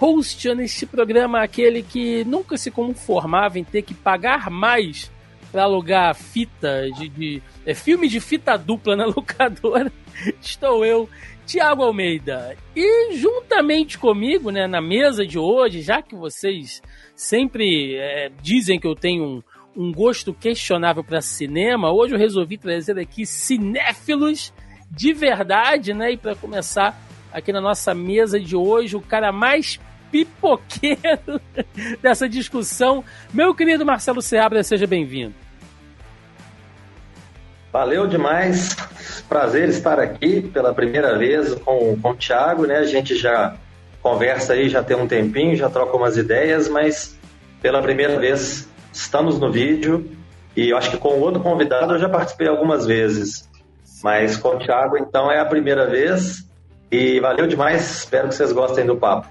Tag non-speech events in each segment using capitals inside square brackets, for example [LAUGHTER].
hosteando este programa, aquele que nunca se conformava em ter que pagar mais para alugar fita de, de é, filme de fita dupla na [LAUGHS] locadora, estou eu, Tiago Almeida. E juntamente comigo, né, na mesa de hoje, já que vocês sempre é, dizem que eu tenho um um gosto questionável para cinema, hoje eu resolvi trazer aqui cinéfilos de verdade, né? E para começar aqui na nossa mesa de hoje, o cara mais pipoqueiro [LAUGHS] dessa discussão, meu querido Marcelo Seabra, seja bem-vindo. Valeu demais, prazer estar aqui pela primeira vez com, com o Thiago, né? A gente já conversa aí, já tem um tempinho, já troca umas ideias, mas pela primeira vez estamos no vídeo e eu acho que com o outro convidado eu já participei algumas vezes. Mas com o Thiago, então, é a primeira vez e valeu demais. Espero que vocês gostem do papo.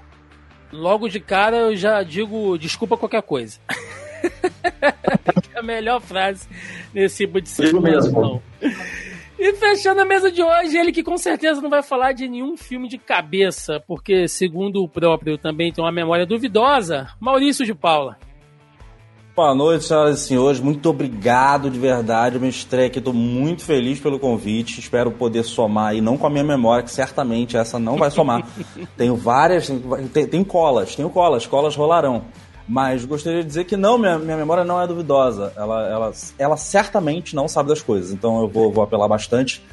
Logo de cara eu já digo desculpa qualquer coisa. é [LAUGHS] a melhor frase nesse tipo de situação. E fechando a mesa de hoje, ele que com certeza não vai falar de nenhum filme de cabeça, porque, segundo o próprio, também tem uma memória duvidosa, Maurício de Paula. Boa noite, senhoras e senhores. Muito obrigado de verdade. Eu me estreia aqui, estou muito feliz pelo convite. Espero poder somar aí, não com a minha memória, que certamente essa não vai somar. [LAUGHS] tenho várias, tem, tem colas, tenho colas, colas rolarão. Mas gostaria de dizer que não, minha, minha memória não é duvidosa. Ela, ela, ela certamente não sabe das coisas. Então eu vou, vou apelar bastante.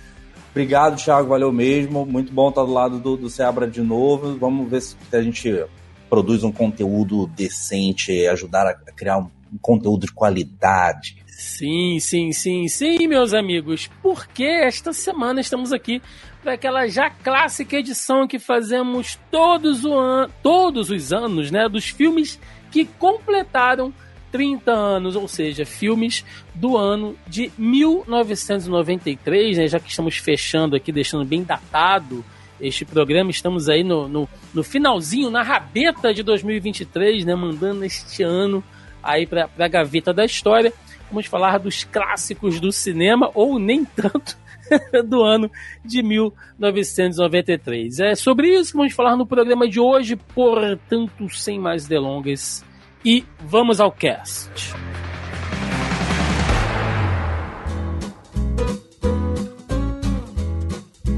Obrigado, Thiago, valeu mesmo. Muito bom estar do lado do, do Seabra de novo. Vamos ver se a gente produz um conteúdo decente, ajudar a criar um conteúdo de qualidade. Sim, sim, sim, sim, meus amigos, porque esta semana estamos aqui para aquela já clássica edição que fazemos todos, o an todos os anos, né, dos filmes que completaram 30 anos, ou seja, filmes do ano de 1993, né, já que estamos fechando aqui, deixando bem datado este programa, estamos aí no, no, no finalzinho, na rabeta de 2023, né, mandando este ano aí para a gaveta da história. Vamos falar dos clássicos do cinema, ou nem tanto, [LAUGHS] do ano de 1993. É sobre isso que vamos falar no programa de hoje, portanto, sem mais delongas. E vamos ao cast.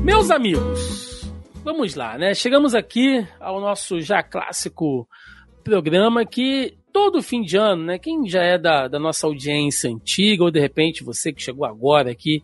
Meus amigos, vamos lá, né? Chegamos aqui ao nosso já clássico programa que todo fim de ano, né? Quem já é da, da nossa audiência antiga, ou de repente você que chegou agora aqui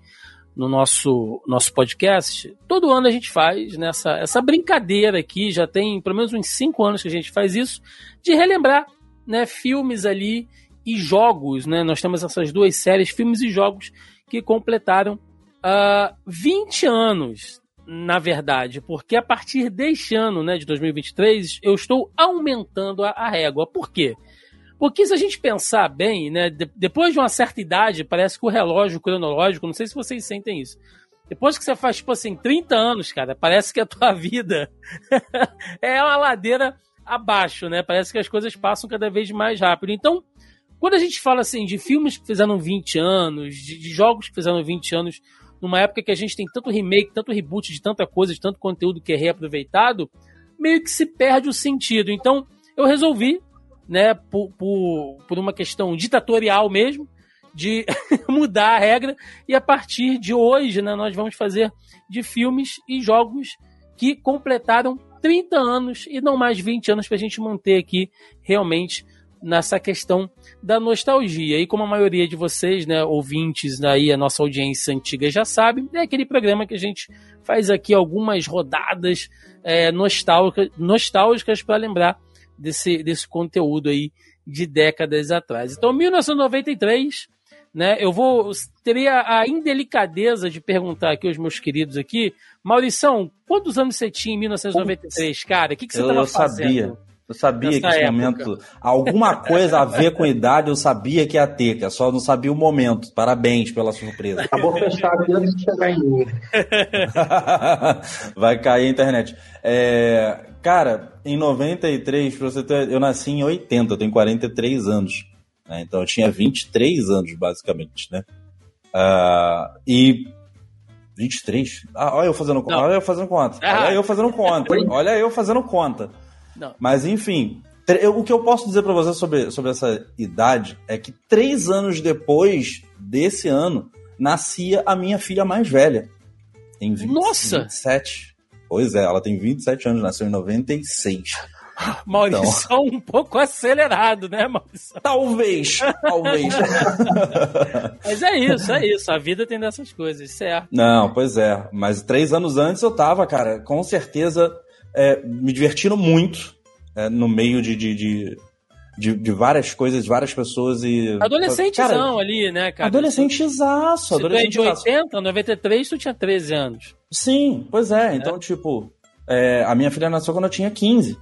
no nosso, nosso podcast, todo ano a gente faz nessa essa brincadeira aqui, já tem pelo menos uns cinco anos que a gente faz isso, de relembrar né, filmes ali e jogos, né? Nós temos essas duas séries, filmes e jogos, que completaram uh, ah, 20 anos na verdade, porque a partir deste ano, né, de 2023, eu estou aumentando a, a régua. Por quê? Porque se a gente pensar bem, né, de, depois de uma certa idade, parece que o relógio cronológico, não sei se vocês sentem isso. Depois que você faz, tipo assim, 30 anos, cara, parece que a tua [LAUGHS] vida é uma ladeira abaixo, né? Parece que as coisas passam cada vez mais rápido. Então, quando a gente fala assim de filmes que fizeram 20 anos, de, de jogos que fizeram 20 anos, numa época que a gente tem tanto remake, tanto reboot de tanta coisa, de tanto conteúdo que é reaproveitado, meio que se perde o sentido. Então, eu resolvi né, por, por, por uma questão ditatorial mesmo, de [LAUGHS] mudar a regra. E a partir de hoje, né, nós vamos fazer de filmes e jogos que completaram 30 anos e não mais 20 anos para a gente manter aqui realmente nessa questão da nostalgia. E como a maioria de vocês, né, ouvintes aí, a nossa audiência antiga já sabe, é aquele programa que a gente faz aqui algumas rodadas é, nostálgicas para lembrar desse, desse conteúdo aí de décadas atrás. Então, 1993, né? Eu vou teria a indelicadeza de perguntar aqui aos meus queridos aqui, Maurição, quantos anos você tinha em 1993, cara? O que, que você estava fazendo? Eu sabia. Eu sabia Nessa que esse época. momento, alguma coisa a ver com idade, eu sabia que ia ter, que eu só não sabia o momento. Parabéns pela surpresa. Acabou fechar aqui antes de chegar em mim. [LAUGHS] Vai cair a internet. É, cara, em 93, pra você ter, eu nasci em 80, eu tenho 43 anos. né? Então eu tinha 23 anos, basicamente, né? Ah, e 23? Ah, olha eu fazendo conta. Olha eu fazendo conta. Ah. Olha eu fazendo conta. Olha eu fazendo conta. Não. Mas enfim, eu- o que eu posso dizer pra você sobre, sobre essa idade é que três anos depois desse ano nascia a minha filha mais velha. Tem 20, Nossa! 27. Pois é, ela tem 27 anos, nasceu em 96. Maurício Então. um pouco acelerado, né, Maurício? Talvez, talvez. [LAUGHS] Mas é isso, é isso. A vida tem dessas coisas, certo? Não, pois é. Mas três anos antes eu tava, cara, com certeza é, me divertindo muito é, no meio de, de, de, de, de várias coisas, de várias pessoas e. Adolescentezão ali, né, cara? Adolescentezaço, Se tu é de adolescentezaço. 80, 93, tu tinha 13 anos. Sim, pois é. Então, tipo, é, a minha filha nasceu quando eu tinha 15.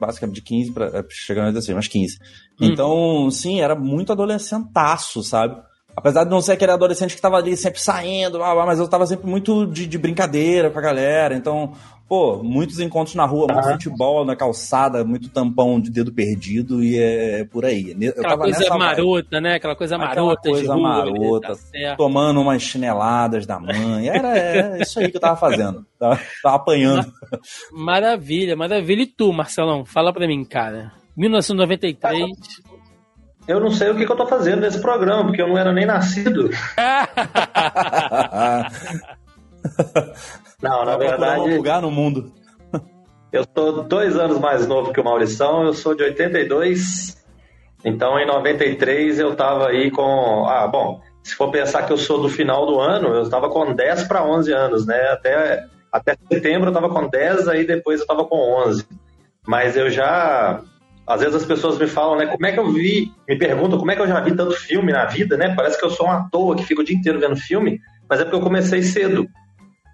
Basicamente, de 15 pra. é, chegando a 16, mas 15. Uhum. Então, sim, era muito adolescentaço, sabe? Apesar de não ser aquele adolescente que tava ali sempre saindo, mas eu tava sempre muito de, de brincadeira com a galera. Então, pô, muitos encontros na rua, muito futebol na calçada, muito tampão de dedo perdido e é, por aí. Eu Aquela tava coisa nessa vibe. marota, né? Aquela coisa Aquela marota de coisa rua, marota. tá certo. tomando umas chineladas da mãe. Era, era isso aí que eu tava fazendo. Tava, tava apanhando. Maravilha, maravilha. E tu, Marcelão? Fala pra mim, cara. 1993. Eu não sei o que, que eu tô fazendo nesse programa, porque eu não era nem nascido. [LAUGHS] [LAUGHS] Não, na procurar um verdade, lugar no mundo. eu sou dois anos mais novo que o Maurição, eu sou de 82. Então, em 93, eu tava aí com. Ah, bom, se for pensar que eu sou do final do ano, eu tava com 10 para 11 anos, né? Até, até setembro eu tava com 10, aí depois eu tava com 11. Mas eu já. Às vezes as pessoas me falam, né? Como é que eu vi? Me perguntam como é que eu já vi tanto filme na vida, né? Parece que eu sou um ator que fica o dia inteiro vendo filme, mas é porque eu comecei cedo.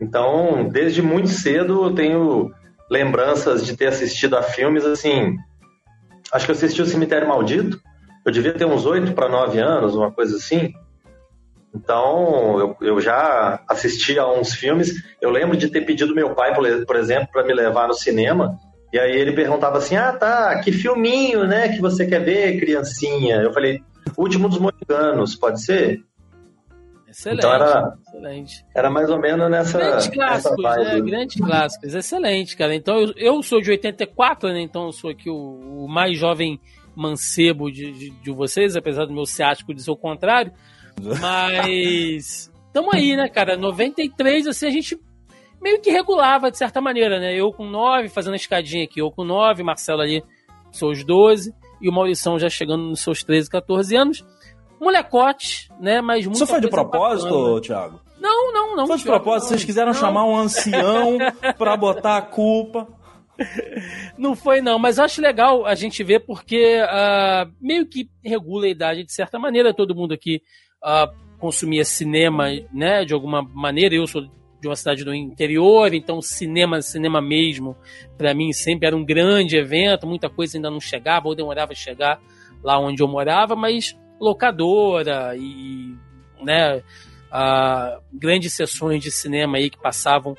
Então, desde muito cedo eu tenho lembranças de ter assistido a filmes assim. Acho que eu assisti o Cemitério Maldito. Eu devia ter uns 8 para 9 anos, uma coisa assim. Então, eu, eu já assisti a uns filmes. Eu lembro de ter pedido meu pai, por, exemplo, para me levar no cinema. E aí ele perguntava assim: Ah, tá, que filminho, né, que você quer ver, criancinha? Eu falei: Último dos Moicanos, pode ser? Excelente. Então era- Excelente. Era mais ou menos nessa, Grandes nessa clássicos, vibe. né? Grandes clássicos. Excelente, cara. Então, eu, eu sou de 84, né? Então, eu sou aqui o, o mais jovem mancebo de, de, de vocês, apesar do meu ciático dizer o contrário. [LAUGHS] Mas. Tamo aí, né, cara? 93, assim, a gente meio que regulava de certa maneira, né? Eu com 9, fazendo a escadinha aqui. Eu com 9, Marcelo ali, seus 12. E o Maurição já chegando nos seus 13, 14 anos. Molecote, né? Mas muito Isso foi de propósito, Thiago? Não, não, não. Foi de propósito? Vocês quiseram Não. chamar um ancião [LAUGHS] pra botar a culpa? Não foi, não, mas acho legal a gente ver porque ah, meio que regula a idade de certa maneira. Todo mundo aqui ah, consumia cinema, né, de alguma maneira. Eu sou de uma cidade do interior, então cinema, cinema mesmo, para mim sempre era um grande evento. Muita coisa ainda não chegava ou demorava a chegar lá onde eu morava, mas locadora e, né, grandes sessões de cinema aí que passavam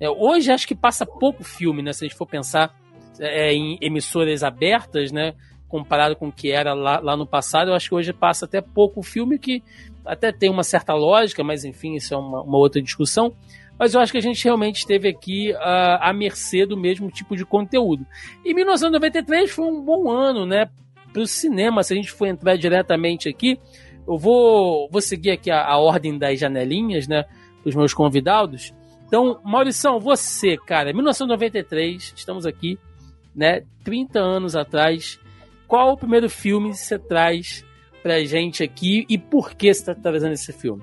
é, hoje acho que passa pouco filme, né? Se a gente for pensar é, em emissoras abertas, né? Comparado com o que era lá, lá no passado, eu acho que hoje passa até pouco filme, que até tem uma certa lógica, mas enfim, isso é uma, uma outra discussão. Mas eu acho que a gente realmente esteve aqui ah, à mercê do mesmo tipo de conteúdo. E 1993 foi um bom ano, né? Para o cinema, se a gente for entrar diretamente aqui, eu vou, vou seguir aqui a, a ordem das janelinhas, né? Dos meus convidados. Então, Maurição, você, cara, 1993, estamos aqui, né? 30 anos atrás. Qual o primeiro filme você traz pra gente aqui e por que você tá trazendo esse filme?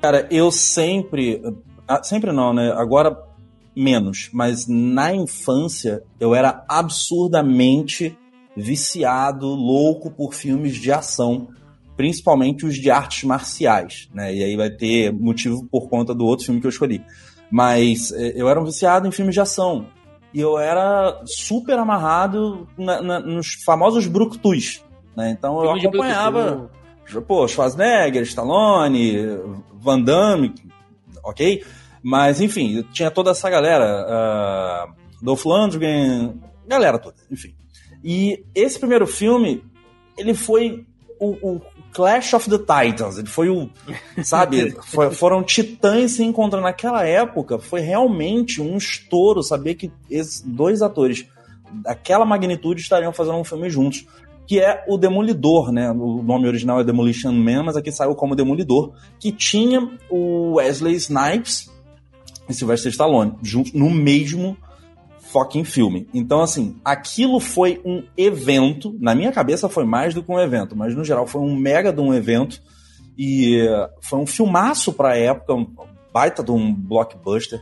Cara, eu sempre. ah, Sempre não, né? Agora menos. Mas na infância eu era absurdamente viciado, louco por filmes de ação. Principalmente os de artes marciais, né? E aí vai ter motivo por conta do outro filme que eu escolhi. Mas eh, eu era um viciado em filmes de ação. e eu era super amarrado na, na, nos famosos brucutus, né? Então eu acompanhava, pô, Schwarzenegger, Stallone, Van Damme, ok? Mas enfim, tinha toda essa galera, uh, Dolph Lundgren, galera toda, enfim. E esse primeiro filme, ele foi o, o Clash of the Titans. Ele foi o. [LAUGHS] Sabe? foi, foram titãs se encontrando. Naquela época, foi realmente um estouro saber que esses dois atores daquela magnitude estariam fazendo um filme juntos. Que é o Demolidor, né? O nome original é Demolition Man, mas aqui saiu como Demolidor. Que tinha o Wesley Snipes e Sylvester Stallone juntos no mesmo fucking filme. Então, assim, aquilo foi um evento. Na minha cabeça foi mais do que um evento, mas no geral foi um mega de um evento. E foi um filmaço pra época, um baita de um blockbuster,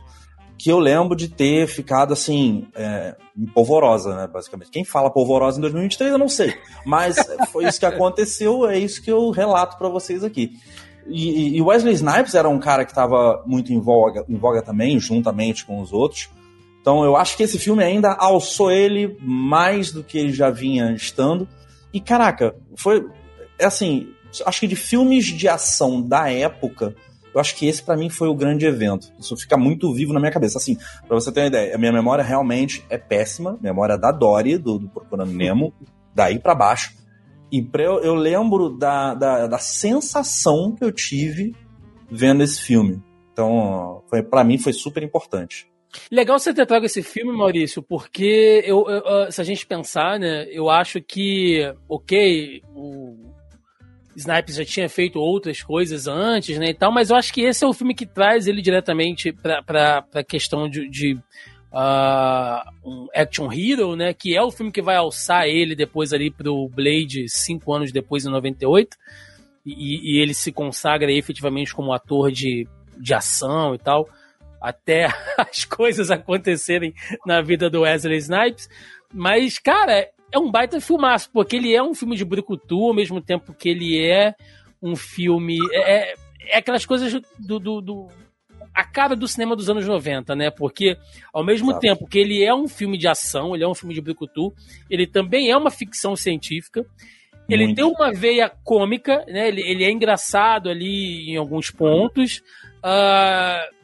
que eu lembro de ter ficado assim, é, polvorosa, né, basicamente. Quem fala polvorosa em 2023 eu não sei, mas foi isso que aconteceu, é isso que eu relato para vocês aqui. E, e, Wesley Snipes era um cara que estava muito em voga, em voga também, juntamente com os outros. Então eu acho que esse filme ainda alçou ele mais do que ele já vinha estando. E caraca, foi é assim, acho que de filmes de ação da época, eu acho que esse para mim foi o grande evento. Isso fica muito vivo na minha cabeça. Assim, para você ter uma ideia, a minha memória realmente é péssima, memória da Dory do, do Procurando Nemo, daí para baixo. E eu, eu lembro da, da, da sensação que eu tive vendo esse filme. Então, para mim foi super importante. Legal você ter trago esse filme, Maurício, porque eu, eu, se a gente pensar, né, eu acho que, ok, o Snipes já tinha feito outras coisas antes, né, e tal, mas eu acho que esse é o filme que traz ele diretamente para a questão de, de uh, um action hero, né, que é o filme que vai alçar ele depois ali pro Blade cinco anos depois, em 98, e, e ele se consagra efetivamente como ator de, de ação e tal até [LAUGHS] as coisas acontecerem na vida do Wesley Snipes. Mas, cara, é um baita filmaço, porque ele é um filme de brucutu, ao mesmo tempo que ele é um filme. É, é, é aquelas coisas do, do, do, a cara do cinema dos anos 90, né? Porque, ao mesmo tempo que ele é um filme de ação, ele é um filme de brucutu, ele também é uma ficção científica. Ele Muito. tem uma veia cômica, né? Ele, ele é engraçado ali em alguns pontos. Uh,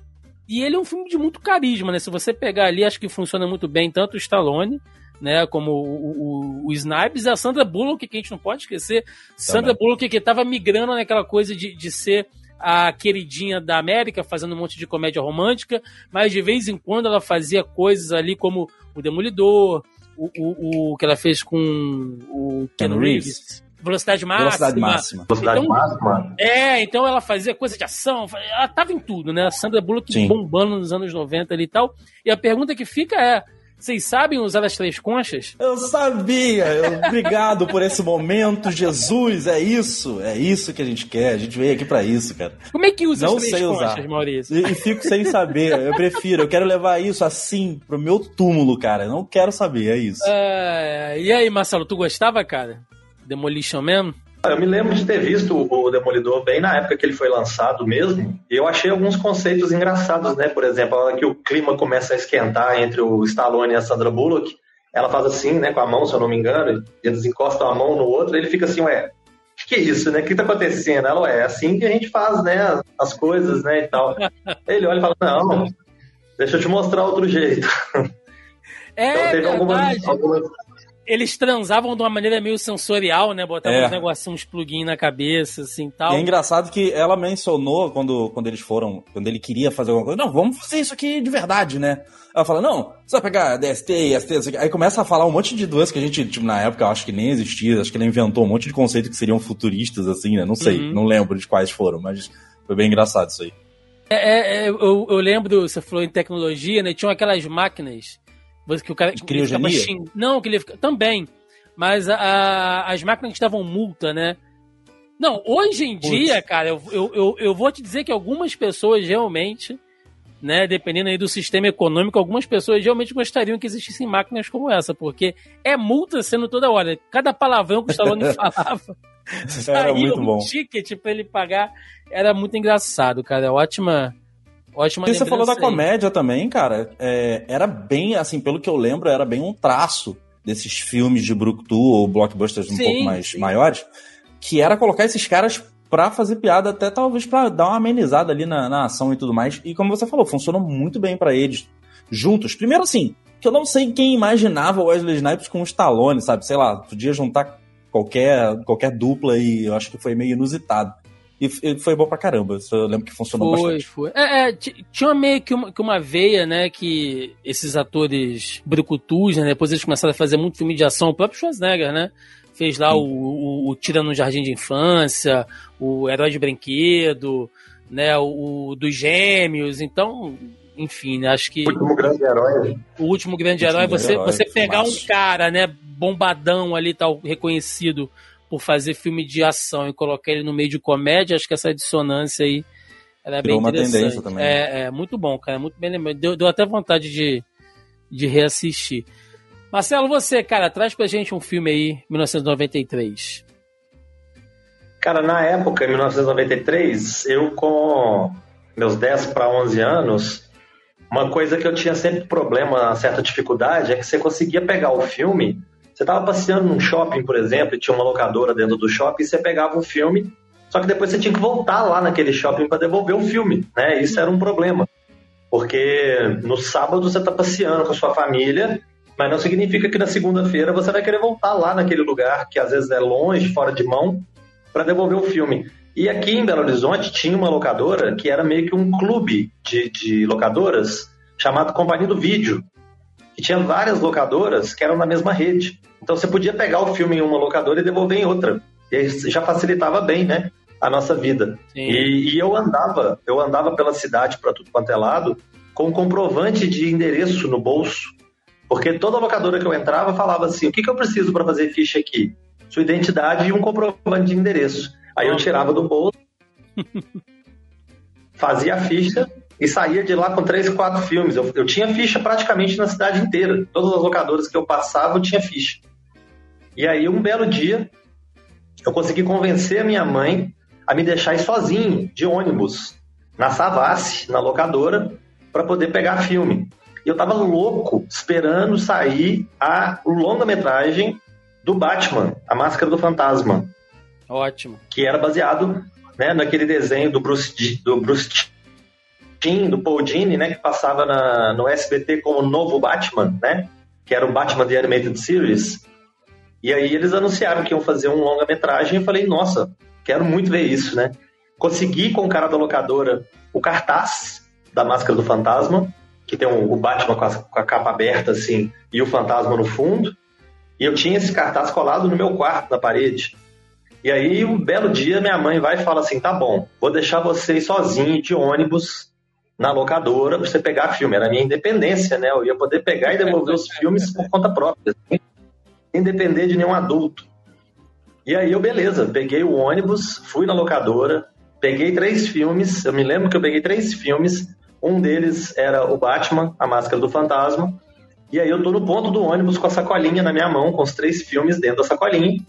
e ele é um filme de muito carisma, né? Se você pegar ali, acho que funciona muito bem tanto o Stallone, né, como o, o, o Snipes e a Sandra Bullock, que a gente não pode esquecer. Também. Sandra Bullock que estava migrando naquela coisa de, de ser a queridinha da América, fazendo um monte de comédia romântica, mas de vez em quando ela fazia coisas ali como o Demolidor, o, o, o que ela fez com o Ken Reeves. Velocidade máxima. Velocidade máxima. Velocidade então, máxima. É, então ela fazia coisa de ação, ela tava em tudo, né? A Sandra Bullock Sim. bombando nos anos 90 ali e tal. E a pergunta que fica é: vocês sabem usar as três conchas? Eu sabia! Eu, obrigado por esse momento, Jesus! É isso! É isso que a gente quer. A gente veio aqui para isso, cara. Como é que usa Não as três sei conchas, usar. Maurício? E, e, fico sem saber. Eu prefiro. Eu quero levar isso assim pro meu túmulo, cara. Eu não quero saber. É isso. Uh, e aí, Marcelo, tu gostava, cara? Demolition Man? Eu me lembro de ter visto o Demolidor bem na época que ele foi lançado mesmo, e eu achei alguns conceitos engraçados, né? Por exemplo, a hora que o clima começa a esquentar entre o Stallone e a Sandra Bullock, ela faz assim, né, com a mão, se eu não me engano, eles encostam a mão no outro, e ele fica assim, ué, o que é isso, né? O que tá acontecendo? Ela, ué, é assim que a gente faz, né, as coisas, né, e tal. [LAUGHS] Ele olha e fala, não, deixa eu te mostrar outro jeito. É então, teve algumas, algumas, eles transavam de uma maneira meio sensorial, né? Botavam é. uns negocinhos, uns plugins na cabeça, assim tal. E é engraçado que ela mencionou quando, quando eles foram, quando ele queria fazer alguma coisa, não, vamos fazer isso aqui de verdade, né? Ela fala, não, você vai pegar DST, ST, aí começa a falar um monte de doenças que a gente, tipo, na época, eu acho que nem existia, acho que ela inventou um monte de conceitos que seriam futuristas, assim, né? Não sei, uhum. não lembro de quais foram, mas foi bem engraçado isso aí. É, é, eu, eu lembro, você falou em tecnologia, né? Tinham aquelas máquinas que o cara de criogenia? Xing... Não, que ele fica... também. Mas a, a, as máquinas que davam multa, né? Não, hoje em Putz. dia, cara, eu, eu, eu, eu, vou te dizer que algumas pessoas realmente, né, dependendo aí do sistema econômico, algumas pessoas realmente gostariam que existissem máquinas como essa, porque é multa sendo toda hora. Cada palavrão que o Stallone [LAUGHS] falava, era muito bom. um ticket pra ele pagar. Era muito engraçado, cara. Ótima, Ótima E você falou da aí. comédia também, cara. é, era bem, assim, pelo que eu lembro, era bem um traço desses filmes de Brucutu ou blockbusters um Sim, pouco mais sim. maiores, que era colocar esses caras pra fazer piada, até talvez pra dar uma amenizada ali na, na ação e tudo mais. E como você falou, funcionou muito bem pra eles juntos. Primeiro, assim, que eu não sei quem imaginava Wesley Snipes com o Stallone, sabe? Sei lá, podia juntar qualquer, qualquer dupla e eu acho que foi meio inusitado. E e foi bom pra caramba. Eu lembro que funcionou Foi, bastante. foi. É, é, ti- tinha meio que uma, que uma veia, né, que esses atores brucutus, né, depois eles começaram a fazer muito filme de ação, o próprio Schwarzenegger, né, fez lá o, o, o Tira no Jardim de Infância, o Herói de Brinquedo, né, o, o dos Gêmeos, então, enfim, né, acho que O último grande herói. o último grande Último herói, grande você, herói, você pegar um cara, né, bombadão ali, tal, reconhecido por fazer filme de ação e colocar ele no meio de comédia, acho que essa dissonância aí era bem Virou uma interessante. tendência também. É, é, muito bom, cara, muito bem lembrado. Deu, deu até vontade de, de reassistir. Marcelo, você, cara, traz pra gente um filme aí, 1993. Cara, na época, em 1993, eu com meus 10 para 11 anos, uma coisa que eu tinha sempre problema, uma certa dificuldade, é que você conseguia pegar o filme, você estava passeando num shopping, por exemplo, e tinha uma locadora dentro do shopping, e você pegava o filme, só que depois você tinha que voltar lá naquele shopping para devolver o filme, né? Isso era um problema. Porque no sábado você está passeando com a sua família, mas não significa que na segunda-feira você vai querer voltar lá naquele lugar, que às vezes é longe, fora de mão, para devolver o filme. E aqui em Belo Horizonte tinha uma locadora que era meio que um clube de, de locadoras chamado Companhia do Vídeo, que tinha várias locadoras que eram na mesma rede. Então você podia pegar o filme em uma locadora e devolver em outra. E aí já facilitava bem, né, a nossa vida. E, e eu andava, eu andava pela cidade para tudo quanto é lado com um comprovante de endereço no bolso, porque toda locadora que eu entrava falava assim: o que, que eu preciso para fazer ficha aqui? Sua identidade e um comprovante de endereço. Aí eu tirava do bolso, [LAUGHS] fazia a ficha e saía de lá com três, quatro filmes. Eu, eu tinha ficha praticamente na cidade inteira. Todas as locadoras que eu passava, eu tinha ficha. E aí, um belo dia, eu consegui convencer a minha mãe a me deixar ir sozinho, de ônibus, na Savassi, na locadora, para poder pegar filme. E eu tava louco, esperando sair a longa-metragem do Batman, A Máscara do Fantasma, Ótimo. que era baseado né, naquele desenho do Bruce, do Bruce Timm, do Paul Dini, né, que passava na, no SBT como Novo Batman, né, que era o Batman The Animated Series. E aí eles anunciaram que iam fazer um longa-metragem e eu falei, nossa, quero muito ver isso, né. Consegui com o cara da locadora o cartaz da Máscara do Fantasma, que tem o, o Batman com a, com a capa aberta, assim, e o fantasma no fundo. E eu tinha esse cartaz colado no meu quarto, na parede. E aí, um belo dia, minha mãe vai e fala assim: tá bom, vou deixar você ir sozinho de ônibus na locadora pra você pegar filme. Era a minha independência, né? Eu ia poder pegar e devolver os filmes por conta própria, sem depender de nenhum adulto. E aí, eu, beleza, peguei o ônibus, fui na locadora, peguei três filmes. Eu me lembro que eu peguei três filmes. Um deles era o Batman, A Máscara do Fantasma. E aí, eu tô no ponto do ônibus com a sacolinha na minha mão, com os três filmes dentro da sacolinha.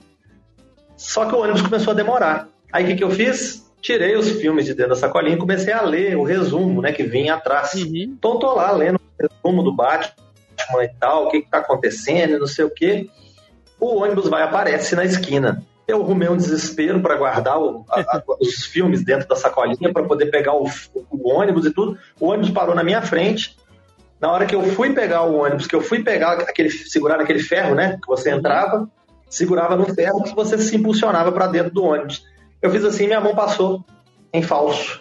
Só que o ônibus começou a demorar. Aí o que, que eu fiz? Tirei os filmes de dentro da sacolinha e comecei a ler o resumo, né, que vinha atrás. Uhum. Então tô lá lendo o resumo do Batman e tal, o que, que tá acontecendo, não sei o quê. O ônibus vai aparece na esquina. Eu arrumei um desespero para guardar o- a- a- os filmes dentro da sacolinha para poder pegar o, o ônibus e tudo. O ônibus parou na minha frente. Na hora que eu fui pegar o ônibus, que eu fui pegar aquele, segurar naquele ferro, né, que você entrava, segurava no ferro que você se impulsionava para dentro do ônibus. Eu fiz assim, minha mão passou em falso.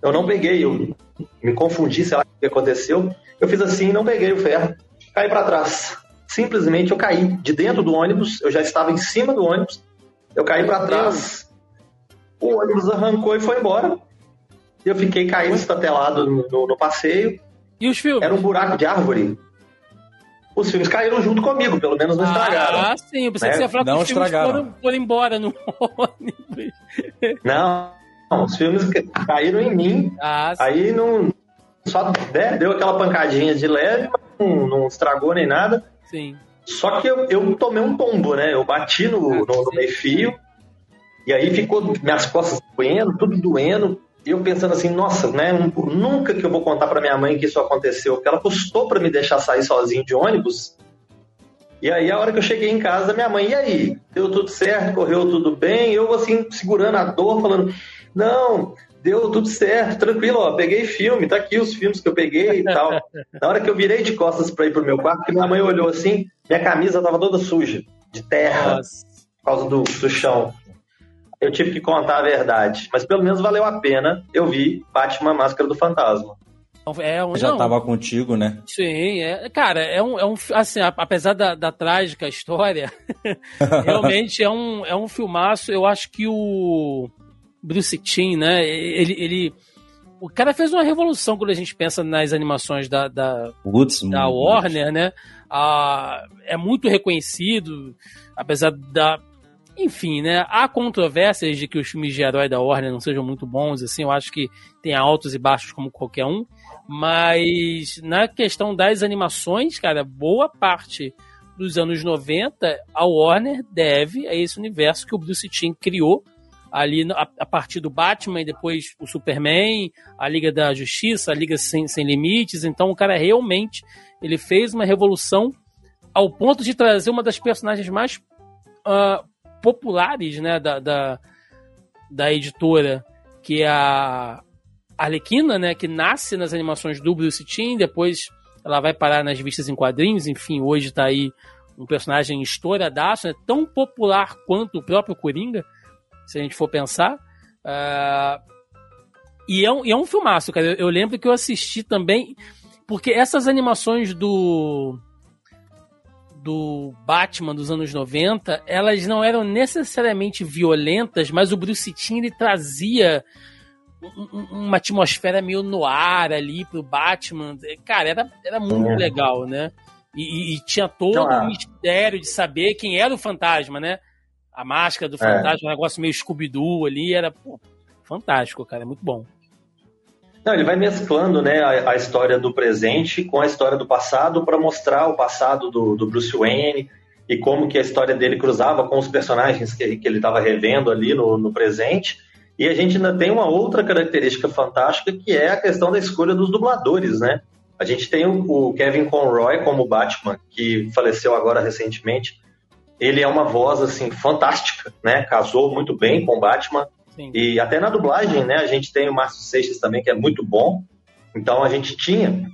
Eu não peguei, eu me confundi, sei lá o que aconteceu. Eu fiz assim, não peguei o ferro, caí para trás. Simplesmente eu caí de dentro do ônibus, eu já estava em cima do ônibus, eu caí para trás. O ônibus arrancou e foi embora. Eu fiquei caído estatelado no, no- no passeio. E os filmes? Era um buraco de árvore. Os filmes caíram junto comigo, pelo menos não estragaram. Ah, sim. Eu pensei Né? que você ia falar Não que os filmes estragaram. foram, foram embora no ônibus. Não, não, os filmes que caíram em mim. Ah. Aí não. Só né, deu aquela pancadinha de leve, mas não, não estragou nem nada. sim. Só que eu, eu tomei um tombo, né? Eu bati no, no, no meio-fio. E aí ficou minhas costas doendo, tudo doendo. E eu pensando assim, nossa, né? Nunca que eu vou contar para minha mãe que isso aconteceu, porque ela custou para me deixar sair sozinho de ônibus. E aí, a hora que eu cheguei em casa, minha mãe, e aí? Deu tudo certo? Correu tudo bem? Eu, assim, segurando a dor, falando, não, deu tudo certo, tranquilo, ó, peguei filme, tá aqui os filmes que eu peguei e tal. [LAUGHS] Na hora que eu virei de costas para ir pro meu quarto, que minha mãe olhou assim, minha camisa tava toda suja, de terra, Nossa. por causa do, do chão. Eu tive que contar a verdade, mas pelo menos valeu a pena. Eu vi Batman Máscara do Fantasma. É um, Já não, tava contigo, né? Sim, é, cara, é um, é um assim, apesar da, da trágica história, [LAUGHS] realmente é um, é um filmaço. Eu acho que o Bruce Timm, né? Ele, ele, o cara fez uma revolução quando a gente pensa nas animações da, da, Woods, da Warner, né? Ah, é muito reconhecido, apesar da. Enfim, né? Há controvérsias de que os filmes de herói da Warner não sejam muito bons, assim, eu acho que tem altos e baixos como qualquer um. Mas na questão das animações, cara, boa parte dos anos 90, a Warner deve a esse universo que o Bruce Timm criou ali a, a, partir do Batman e depois o Superman, a Liga da Justiça, a Liga Sem, Sem Limites. Então o cara realmente ele fez uma revolução ao ponto de trazer uma das personagens mais uh, populares né, da, da, da, editora, que é a Arlequina, né, que nasce nas animações do Bruce Timm, depois ela vai parar nas vistas em quadrinhos, enfim, hoje está aí um personagem estouradaço, né, tão popular quanto o próprio Coringa, se a gente for pensar. Uh, e, é um, e é um filmaço, cara. Eu, eu, lembro que eu assisti também, porque essas animações do do Batman dos anos 90, elas não eram necessariamente violentas, mas o Bruce Timm ele trazia uma atmosfera meio no ar ali pro Batman. Cara, era, era muito é. legal, né? E, e, tinha todo o então, mistério de saber quem era o fantasma, né? A máscara do é. fantasma, é. um negócio meio Scooby-Doo ali, era pô, fantástico, cara, é muito bom. Não, ele vai mesclando né, a, a, história do presente com a história do passado para mostrar o passado do, do, Bruce Wayne e como que a história dele cruzava com os personagens que, que ele estava revendo ali no, no, presente. E a gente ainda tem uma outra característica fantástica que é a questão da escolha dos dubladores, né? A gente tem o, o Kevin Conroy como Batman, que faleceu agora recentemente, ele é uma voz assim fantástica, né? Casou muito bem com Batman. Sim. E até na dublagem, né? A gente tem o Márcio Seixas também, que é muito bom. Então a gente tinha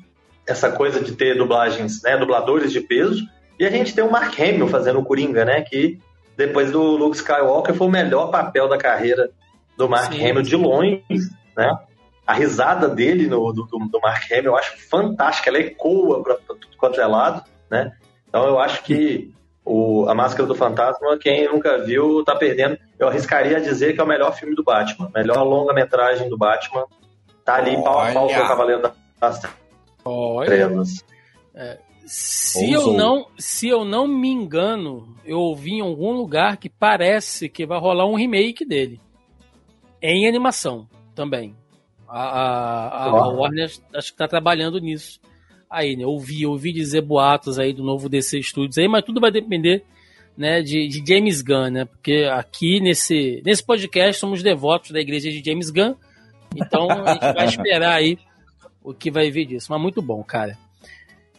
essa coisa de ter dublagens, né? Dubladores de peso. E a gente tem o Mark Hamill fazendo o Coringa, né? Que depois do Luke Skywalker foi o melhor papel da carreira do Mark Sim. Hamill de longe, né? A risada dele no, do, do Mark Hamill eu acho fantástica, ela ecoa para tudo quanto é lado, né? Então eu acho que o, a Máscara do Fantasma, quem nunca viu, tá perdendo. Eu arriscaria a dizer que é o melhor filme do Batman. Melhor longa-metragem do Batman. Tá ali Olha. pau a pau com o Cavaleiro das Trevas. É, se, eu não, se eu não me engano, eu ouvi em algum lugar que parece que vai rolar um remake dele. Em animação também. A, a, a, a Warner acho que tá trabalhando nisso aí, né? Ouvi, ouvi dizer boatos aí do novo DC Studios aí, mas tudo vai depender, né, de, de James Gunn, né? Porque aqui nesse, nesse podcast somos devotos da igreja de James Gunn, então a gente vai [LAUGHS] esperar aí o que vai vir disso. Mas muito bom, cara.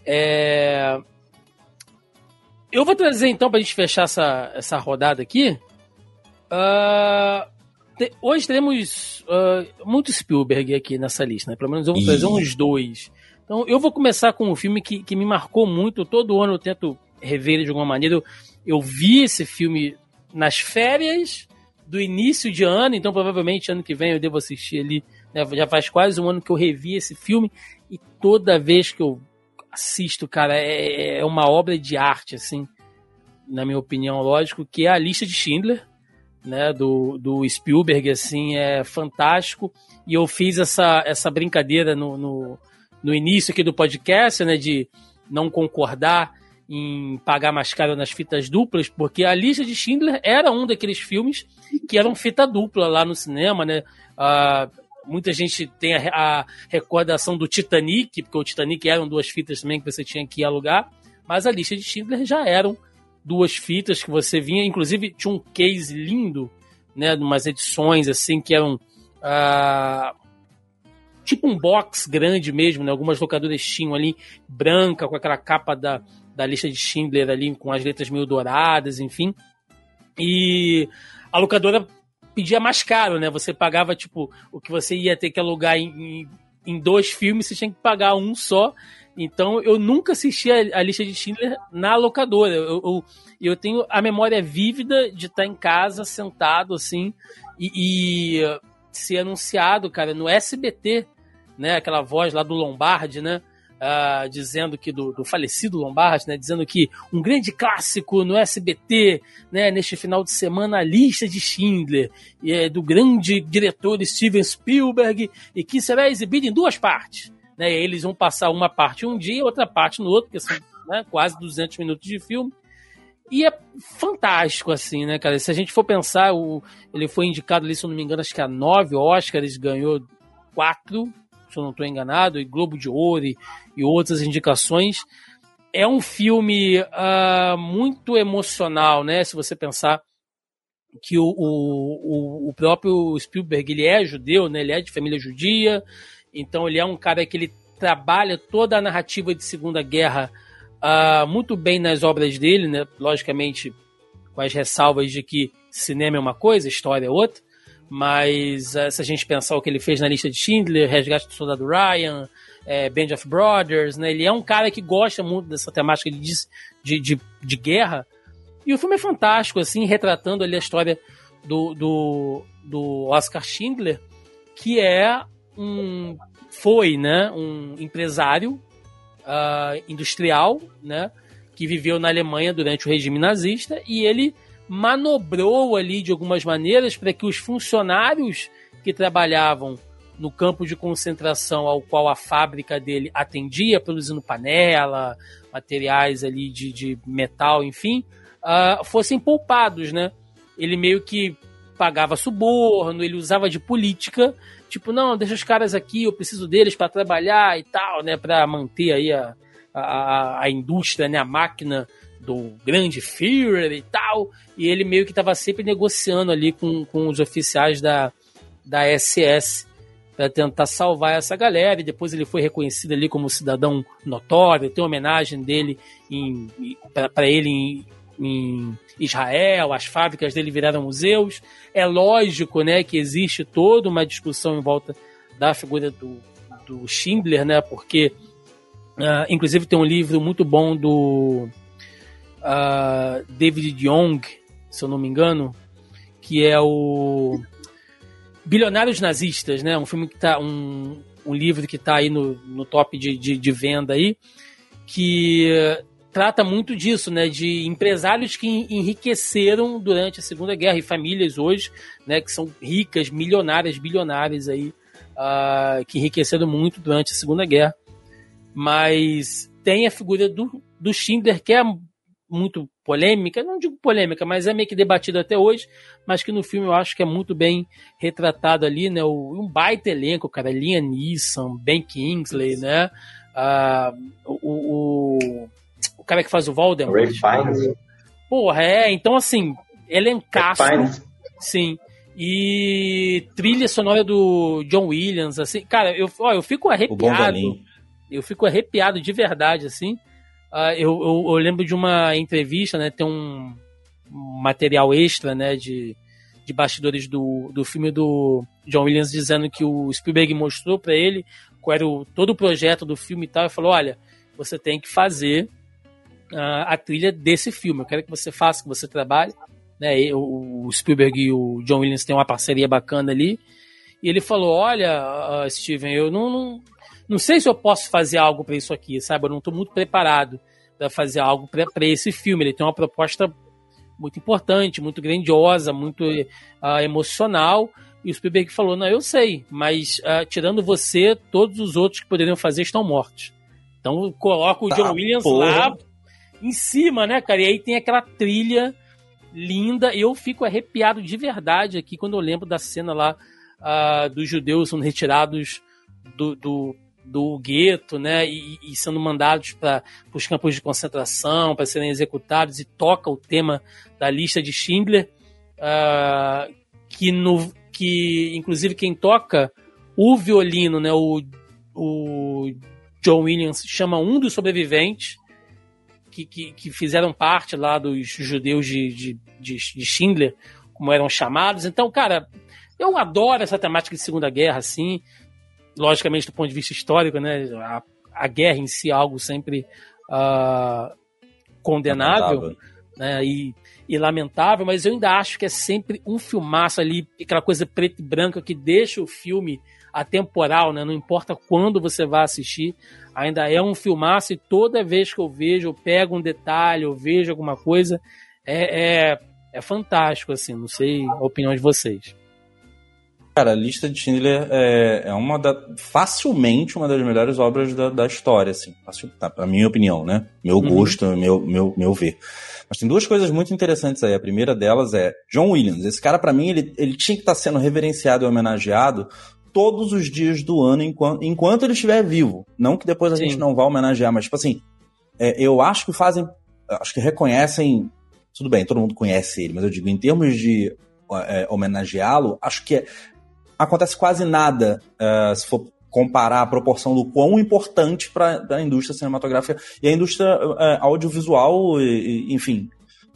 É... Eu vou trazer então pra gente fechar essa, essa rodada aqui. Uh... Hoje teremos uh, muito Spielberg aqui nessa lista, né? Pelo menos eu vou trazer uns dois. Então, eu vou começar com um filme que, que me marcou muito. Todo ano eu tento rever ele de alguma maneira. Eu, eu vi esse filme nas férias do início de ano, então provavelmente ano que vem eu devo assistir ele. Né? Já faz quase um ano que eu revi esse filme e toda vez que eu assisto, cara, é, é uma obra de arte, assim, na minha opinião, lógico, que é a lista de Schindler, né, do, do Spielberg, assim, é fantástico. E eu fiz essa, essa brincadeira no, no, no início aqui do podcast, né, de não concordar em pagar mais caro nas fitas duplas, porque a lista de Schindler era um daqueles filmes que eram fita dupla lá no cinema, né? Uh, muita gente tem a, a, recordação do Titanic, porque o Titanic eram duas fitas também que você tinha que alugar, mas a lista de Schindler já eram duas fitas que você vinha, inclusive tinha um case lindo, né, de umas edições assim que eram Uh, tipo um box grande mesmo, né? Algumas locadoras tinham ali, branca, com aquela capa da, da lista de Schindler ali, com as letras meio douradas, enfim. E a locadora pedia mais caro, né? Você pagava, tipo, o que você ia ter que alugar em, em, dois filmes, você tinha que pagar um só. Então, eu nunca assisti a, a lista de Schindler na locadora. Eu, eu, eu, tenho a memória vívida de estar em casa, sentado, assim, e, e ser anunciado, cara, no SBT, né? Aquela voz lá do Lombardi, né? uh, dizendo que do, do, falecido Lombardi, né, dizendo que um grande clássico no SBT, né, neste final de semana, a lista de Schindler, e é do grande diretor Steven Spielberg, e que será exibido em duas partes. Né, eles vão passar uma parte um dia, outra parte no outro, porque são né, quase 200 minutos de filme. E é fantástico, assim, né, cara? Se a gente for pensar, o, ele foi indicado ali, se eu não me engano, acho que a nove Oscars, ganhou quatro, se eu não estou enganado, e Globo de Ouro e, e, outras indicações. É um filme uh, muito emocional, né? Se você pensar que o, o, o próprio Spielberg ele é judeu, né? Ele é de família judia, então ele é um cara que ele trabalha toda a narrativa de Segunda Guerra uh, muito bem nas obras dele, né? Logicamente com as ressalvas de que cinema é uma coisa, história é outra. Mas uh, se a gente pensar o que ele fez na lista de Schindler, Resgate do Soldado Ryan, é, Band of Brothers, né? Ele é um cara que gosta muito dessa temática de, de, de, de guerra. E o filme é fantástico, assim, retratando ali a história do, do, do Oscar Schindler, que é um foi, né, um empresário uh, industrial, né, que viveu na Alemanha durante o regime nazista e ele manobrou ali de algumas maneiras para que os funcionários que trabalhavam no campo de concentração ao qual a fábrica dele atendia, produzindo panela, materiais ali de, de metal, enfim, uh, fossem poupados, né? Ele meio que pagava suborno, ele usava de política, tipo, não, deixa os caras aqui, eu preciso deles para trabalhar e tal, né, para manter aí a, a, a indústria, né, a máquina do grande Führer e tal, e ele meio que estava sempre negociando ali com, com os oficiais da, da SS para tentar salvar essa galera, e depois ele foi reconhecido ali como cidadão notório, tem homenagem dele para ele em, em Israel, as fábricas dele viraram museus. É lógico, né, que existe toda uma discussão em volta da figura do, do Schindler, né, porque uh, inclusive tem um livro muito bom do uh, David Young, se eu não me engano, que é o Bilionários Nazistas, né? Um filme que tá. Um, um livro que está aí no, no top de, de, de, venda aí, que trata muito disso, né? De empresários que enriqueceram durante a Segunda Guerra e famílias hoje, né? Que são ricas, milionárias, bilionárias aí, uh, que enriqueceram muito durante a Segunda Guerra. Mas tem a figura do, do Schindler, que é muito polêmica, não digo polêmica, mas é meio que debatida até hoje, mas que no filme eu acho que é muito bem retratado ali, né? O, um baita elenco, cara, Liam Neeson, Ben Kingsley, né? O, o, o, cara que faz o Voldemort. Ray Fiennes. Porra, é, então assim, elencaço, sim. E trilha sonora do John Williams, assim, cara, eu, ó, eu fico arrepiado. Eu fico arrepiado de verdade, assim. Uh, eu, eu, eu, lembro de uma entrevista, né? Tem um material extra, né? De, de bastidores do, do filme do John Williams dizendo que o Spielberg mostrou para ele qual era o, todo o projeto do filme e tal. E falou: olha, você tem que fazer a trilha desse filme. Eu quero que você faça, que você trabalhe. Né? O, Spielberg e o John Williams têm uma parceria bacana ali. E ele falou: Olha, Steven, eu não, não, não sei se eu posso fazer algo para isso aqui, sabe? Eu não estou muito preparado para fazer algo para esse filme. Ele tem uma proposta muito importante, muito grandiosa, muito uh, emocional. E o Spielberg falou: Não, eu sei, mas uh, tirando você, todos os outros que poderiam fazer estão mortos. Então coloca o tá, John Williams porra. lá em cima, né, cara? E aí tem aquela trilha linda. Eu fico arrepiado de verdade aqui quando eu lembro da cena lá uh, dos judeus sendo retirados do, do do gueto, né, e, e sendo mandados para os campos de concentração para serem executados, e toca o tema da lista de Schindler, uh, que, no, que, inclusive, quem toca o violino, né, o, o John Williams, chama um dos sobreviventes que, que, que fizeram parte lá dos judeus de, de, de, de Schindler, como eram chamados. Então, cara, eu adoro essa temática de Segunda Guerra, assim. Logicamente, do ponto de vista histórico, né? A, a guerra em si é algo sempre uh, condenável né, e, e, lamentável, mas eu ainda acho que é sempre um filmaço ali, aquela coisa preta e branca que deixa o filme atemporal, né? Não importa quando você vai assistir, ainda é um filmaço e toda vez que eu vejo, eu pego um detalhe, eu vejo alguma coisa, é, é, é fantástico, assim, não sei a opinião de vocês. Cara, a lista de Schindler é, é uma da, facilmente uma das melhores obras da, da história, assim, tá, a minha opinião, né? Meu uhum. gosto, meu, meu, meu ver. Mas tem duas coisas muito interessantes aí. A primeira delas é John Williams. Esse cara, para mim, ele, ele tinha que estar tá sendo reverenciado e homenageado todos os dias do ano enquanto, enquanto ele estiver vivo. Não que depois a Sim. gente não vá homenagear, mas, tipo assim, é, eu acho que fazem. Acho que reconhecem. Tudo bem, todo mundo conhece ele, mas eu digo, em termos de é, homenageá-lo, acho que é, acontece quase nada uh, se for comparar a proporção do quão importante para a indústria cinematográfica e a indústria uh, audiovisual, e, e, enfim,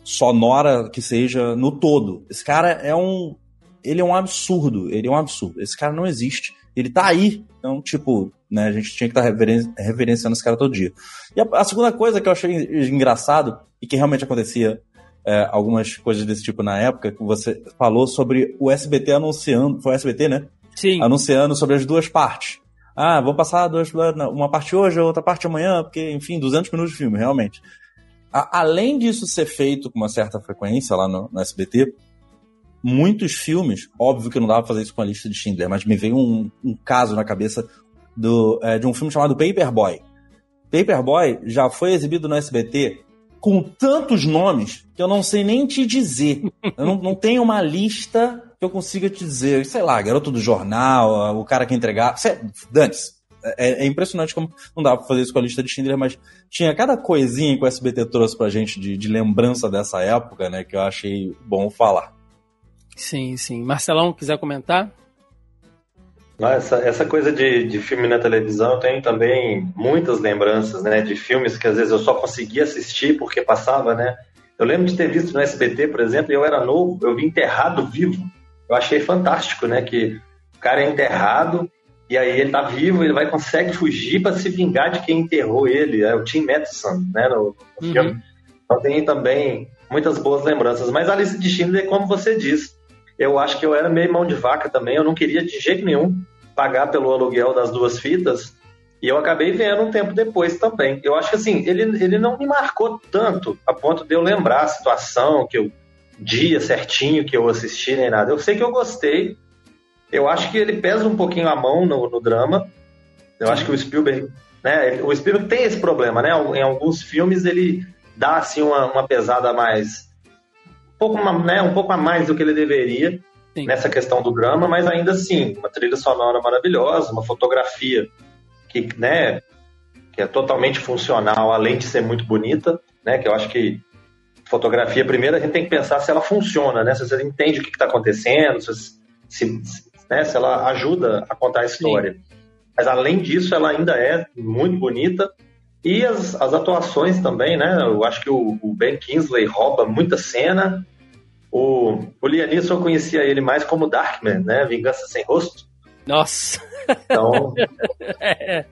sonora que seja no todo. Esse cara é um. Ele é um absurdo. Ele é um absurdo. Esse cara não existe. Ele tá aí. Então, tipo, né, a gente tinha que estar tá reverenciando esse cara todo dia. E a, a, segunda coisa que eu achei engraçado e que realmente acontecia é, algumas coisas desse tipo na época, que você falou sobre o SBT anunciando, foi o SBT, né? Sim. Anunciando sobre as duas partes. Ah, vou passar duas, uma parte hoje, outra parte amanhã, porque, enfim, 200 minutos de filme, realmente. A, além disso ser feito com uma certa frequência lá no, no, SBT, muitos filmes, óbvio que não dava pra fazer isso com a lista de Schindler, mas me veio um, um caso na cabeça do, é, de um filme chamado Paperboy. Paperboy já foi exibido no SBT com tantos nomes que eu não sei nem te dizer. Eu não, não tenho uma lista que eu consiga te dizer. Sei lá, garoto do jornal, o cara que entregava. Dantes. É, é, impressionante como não dá pra fazer isso com a lista de Schindler, mas tinha cada coisinha que o SBT trouxe pra gente de, de lembrança dessa época, né, que eu achei bom falar. Sim, sim. Marcelão, quiser comentar? Essa, essa coisa de, de filme na televisão, eu tenho também muitas lembranças, né, de filmes que às vezes eu só conseguia assistir porque passava, né. Eu lembro de ter visto no SBT, por exemplo, eu era novo, eu vi Enterrado Vivo. Eu achei fantástico, né, que o cara é enterrado e aí ele tá vivo, ele vai consegue fugir para se vingar de quem enterrou ele, é o Tim Matheson, né, no, no uhum. filme. Então tem também muitas boas lembranças. Mas a lista de Schindler, como você disse, eu acho que eu era meio mão de vaca também, eu não queria de jeito nenhum pagar pelo aluguel das duas fitas, e eu acabei vendo um tempo depois também. Eu acho que assim, ele, ele não me marcou tanto a ponto de eu lembrar a situação, que eu dia certinho que eu assisti nem nada. Eu sei que eu gostei. Eu acho que ele pesa um pouquinho a mão no, no drama. Eu acho que o Spielberg, né? O Spielberg tem esse problema, né? Em alguns filmes ele dá assim uma, uma pesada mais pouco, né, um pouco a mais do que ele deveria Sim. nessa questão do drama, mas ainda assim, uma trilha sonora maravilhosa, uma fotografia que, né, que é totalmente funcional, além de ser muito bonita, né, que eu acho que fotografia, primeiro a gente tem que pensar se ela funciona, né, se você entende o que está acontecendo, se, se, né, se ela ajuda a contar a história. Sim. Mas além disso, ela ainda é muito bonita e as, as atuações também, né? Eu acho que o, o Ben Kingsley rouba muita cena. O, o Lianisson eu conhecia ele mais como Darkman, né? Vingança Sem Rosto. Nossa! Então. [LAUGHS] é.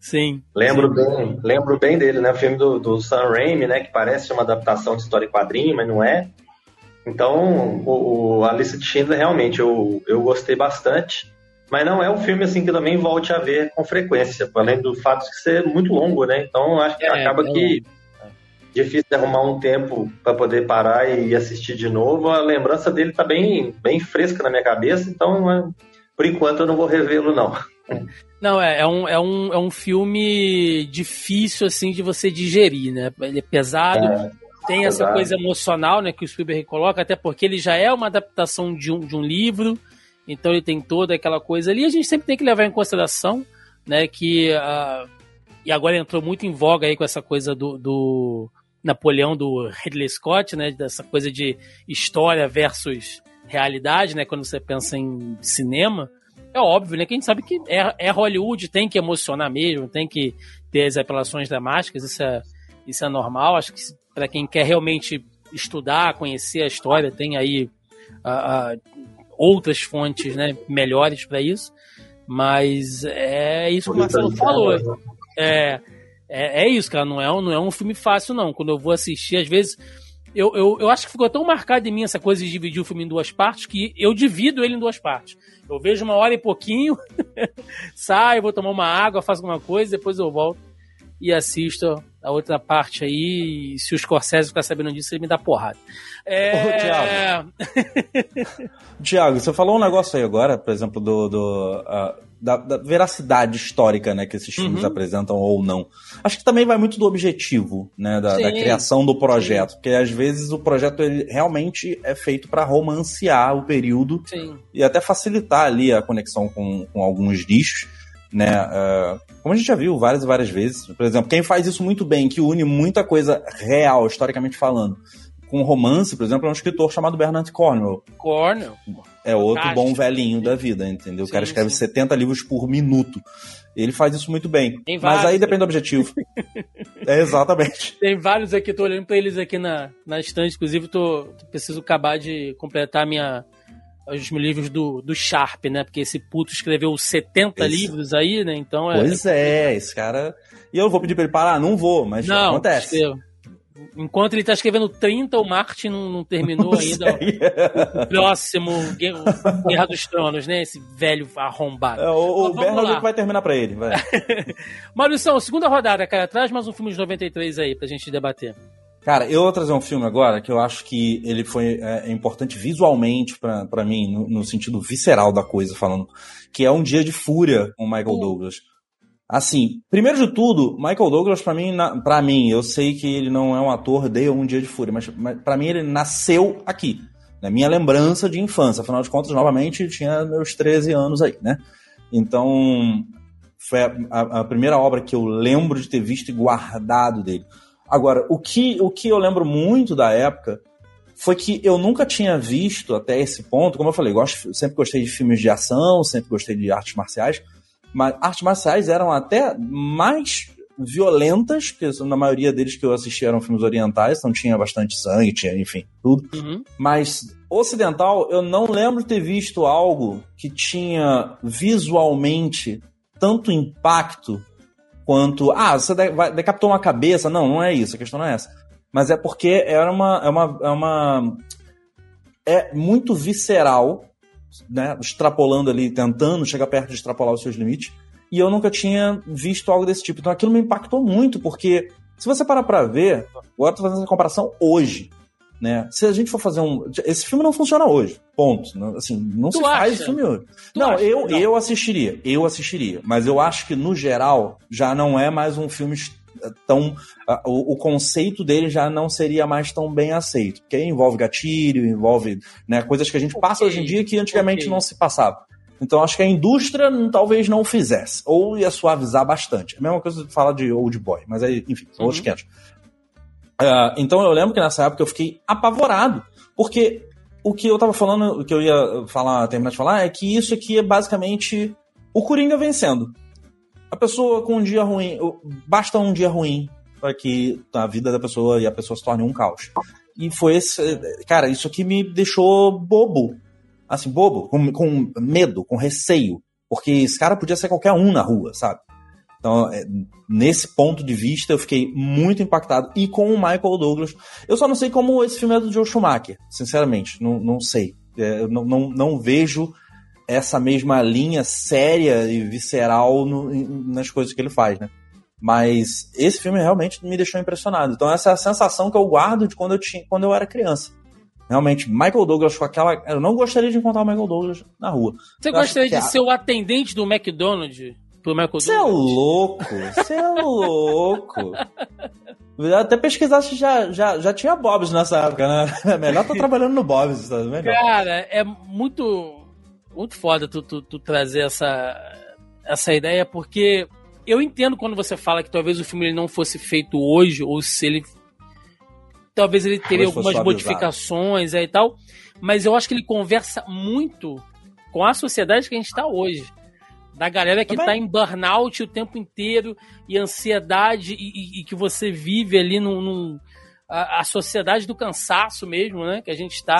Sim. Lembro, sim. Bem, lembro bem dele, né? O filme do, do Sam Raimi, né? Que parece uma adaptação de história em quadrinho, mas não é. Então, o, o Alice de Schindler, realmente, eu, eu gostei bastante. Mas não é um filme assim que também volte a ver com frequência, além do fato de ser muito longo, né? Então acho que é, acaba é que difícil arrumar um tempo para poder parar e assistir de novo. A lembrança dele tá bem, bem fresca na minha cabeça, então é, por enquanto eu não vou revê-lo não. [LAUGHS] Não, é, é, um, é, um, é um filme difícil assim de você digerir, né? Ele é pesado, é, tem essa pesado. coisa emocional, né, que o Spielberg coloca, até porque ele já é uma adaptação de um, de um livro. Então ele tem toda aquela coisa ali. A gente sempre tem que levar em consideração, né, que uh, e agora entrou muito em voga aí com essa coisa do, do Napoleão do Ridley Scott, né, dessa coisa de história versus realidade, né? Quando você pensa em cinema, é óbvio, né? Que a gente sabe que é, é Hollywood, tem que emocionar mesmo, tem que ter as apelações dramáticas, isso é, isso é normal. Acho que para quem quer realmente estudar, conhecer a história, tem aí outras fontes né, melhores para isso. Mas é isso que o Marcelo falou. É, é, é, isso, cara. Não é, não é um filme fácil, não. Quando eu vou assistir, às vezes. Eu, eu, eu acho que ficou tão marcado em mim essa coisa de dividir o filme em duas partes que eu divido ele em duas partes. Eu vejo uma hora e pouquinho, [LAUGHS] saio, vou tomar uma água, faço alguma coisa, depois eu volto e assisto a outra parte aí. E se o Scorsese ficar sabendo disso, ele me dá porrada. É... Tiago, [LAUGHS] você falou um negócio aí agora, por exemplo, do, do uh, da, da, veracidade histórica, né, que esses filmes uhum. apresentam ou não. Acho que também vai muito do objetivo, né, da, da criação do projeto, Sim. porque às vezes o projeto ele realmente é feito para romancear o período Sim. e até facilitar ali a conexão com, com alguns nichos, né, uh, como a gente já viu várias e várias vezes. Por exemplo, quem faz isso muito bem, que une muita coisa real, historicamente falando, com romance, por exemplo, é um escritor chamado Bernard Cornwell. Cornwell. É outro bom velhinho da vida, entendeu? Sim, o cara escreve sim. 70 livros por minuto. Ele faz isso muito bem. Mas aí depende do objetivo. é, exatamente. [LAUGHS] Tem vários aqui, tô olhando pra eles aqui na, na estante. Inclusive, tô preciso acabar de completar minha, os livros do, do Sharp, né? Porque esse puto escreveu 70 esse... livros aí, né? Então é. Pois é, esse cara. E eu vou pedir pra ele parar? Não vou, mas não, acontece. Escreva. Enquanto ele tá escrevendo 30, o Martin não, não terminou [LAUGHS] não ainda o, o, próximo Guerra dos Tronos, né? Esse velho arrombado. É, o o Bernard vai terminar pra ele, vai. [LAUGHS] Maurício, segunda rodada, cara. Traz mais um filme de 93 aí pra gente debater. Cara, eu vou trazer um filme agora que eu acho que ele foi é, importante visualmente para mim, no, no, sentido visceral da coisa, falando, que é Um Dia de Fúria com Michael uh. Douglas. Assim, primeiro de tudo, Michael Douglas, para mim, para mim, eu sei que ele não é um ator de Um Dia de Fúria, mas, mas para mim ele nasceu aqui, na minha lembrança de infância. Afinal de contas, novamente, tinha meus 13 anos aí, né? Então, foi a, a primeira obra que eu lembro de ter visto e guardado dele. Agora, o que, o que eu lembro muito da época foi que eu nunca tinha visto até esse ponto, como eu falei, gosto, sempre gostei de filmes de ação, sempre gostei de artes marciais, mas artes marciais eram até mais violentas, porque na maioria deles que eu assisti eram filmes orientais, então tinha bastante sangue, tinha, enfim, tudo. Uhum. Mas ocidental, eu não lembro ter visto algo que tinha visualmente tanto impacto quanto. Ah, você decapitou uma cabeça. Não, não é isso, a questão não é essa. Mas é porque era uma. É uma. É, uma, é muito visceral né, extrapolando ali, tentando chegar perto de extrapolar os seus limites. E eu nunca tinha visto algo desse tipo. Então aquilo me impactou muito, porque se você parar pra ver, agora eu tô fazendo essa comparação hoje. Né? Se a gente for fazer um. Esse filme não funciona hoje. Ponto. Assim, não tu se acha? faz filme hoje. Tu não, eu, não, eu assistiria. Eu assistiria. Mas eu acho que, no geral, já não é mais um filme tão. O, o, conceito dele já não seria mais tão bem aceito. Porque envolve gatilho, envolve né, coisas que a gente okay. passa hoje em dia que antigamente okay. não se passava. Então acho que a indústria talvez não fizesse. Ou ia suavizar bastante. É a mesma coisa de falar de Old Boy, mas aí, enfim, são uhum. outros 500. Uh, então eu lembro que nessa época eu fiquei apavorado. Porque o que eu tava falando, o que eu ia falar, terminar de falar, é que isso aqui é basicamente o Coringa vencendo. A pessoa com um dia ruim, basta um dia ruim para que a vida da pessoa e a pessoa se torne um caos. E foi esse. Cara, isso aqui me deixou bobo. Assim, bobo, com, com medo, com receio. Porque esse cara podia ser qualquer um na rua, sabe? Então, é, nesse ponto de vista, eu fiquei muito impactado. E com o Michael Douglas. Eu só não sei como esse filme é do Joe Schumacher, sinceramente. Não, não sei. É, não, não, não vejo essa mesma linha séria e visceral no, nas coisas que ele faz, né? Mas esse filme realmente me deixou impressionado. Então essa é a sensação que eu guardo de quando eu, tinha, quando eu era criança. Realmente, Michael Douglas com aquela. Eu não gostaria de encontrar o Michael Douglas na rua. Você eu gostaria de a... ser o atendente do McDonald's Michael? Você é louco! Você é louco! Até pesquisar se já, já, já tinha Bob's nessa época, né? [LAUGHS] É melhor tá trabalhando no Bob's, tá melhor. Cara, é muito muito foda tu, tu, tu, trazer essa, essa ideia, porque eu entendo quando você fala que talvez o filme ele não fosse feito hoje, ou se ele talvez ele teria algumas modificações aí e tal, mas eu acho que ele conversa muito com a sociedade que a gente está hoje. Da galera que está em burnout o tempo inteiro e ansiedade e, e, e que você vive ali num, num a, a, sociedade do cansaço mesmo, né? Que a gente está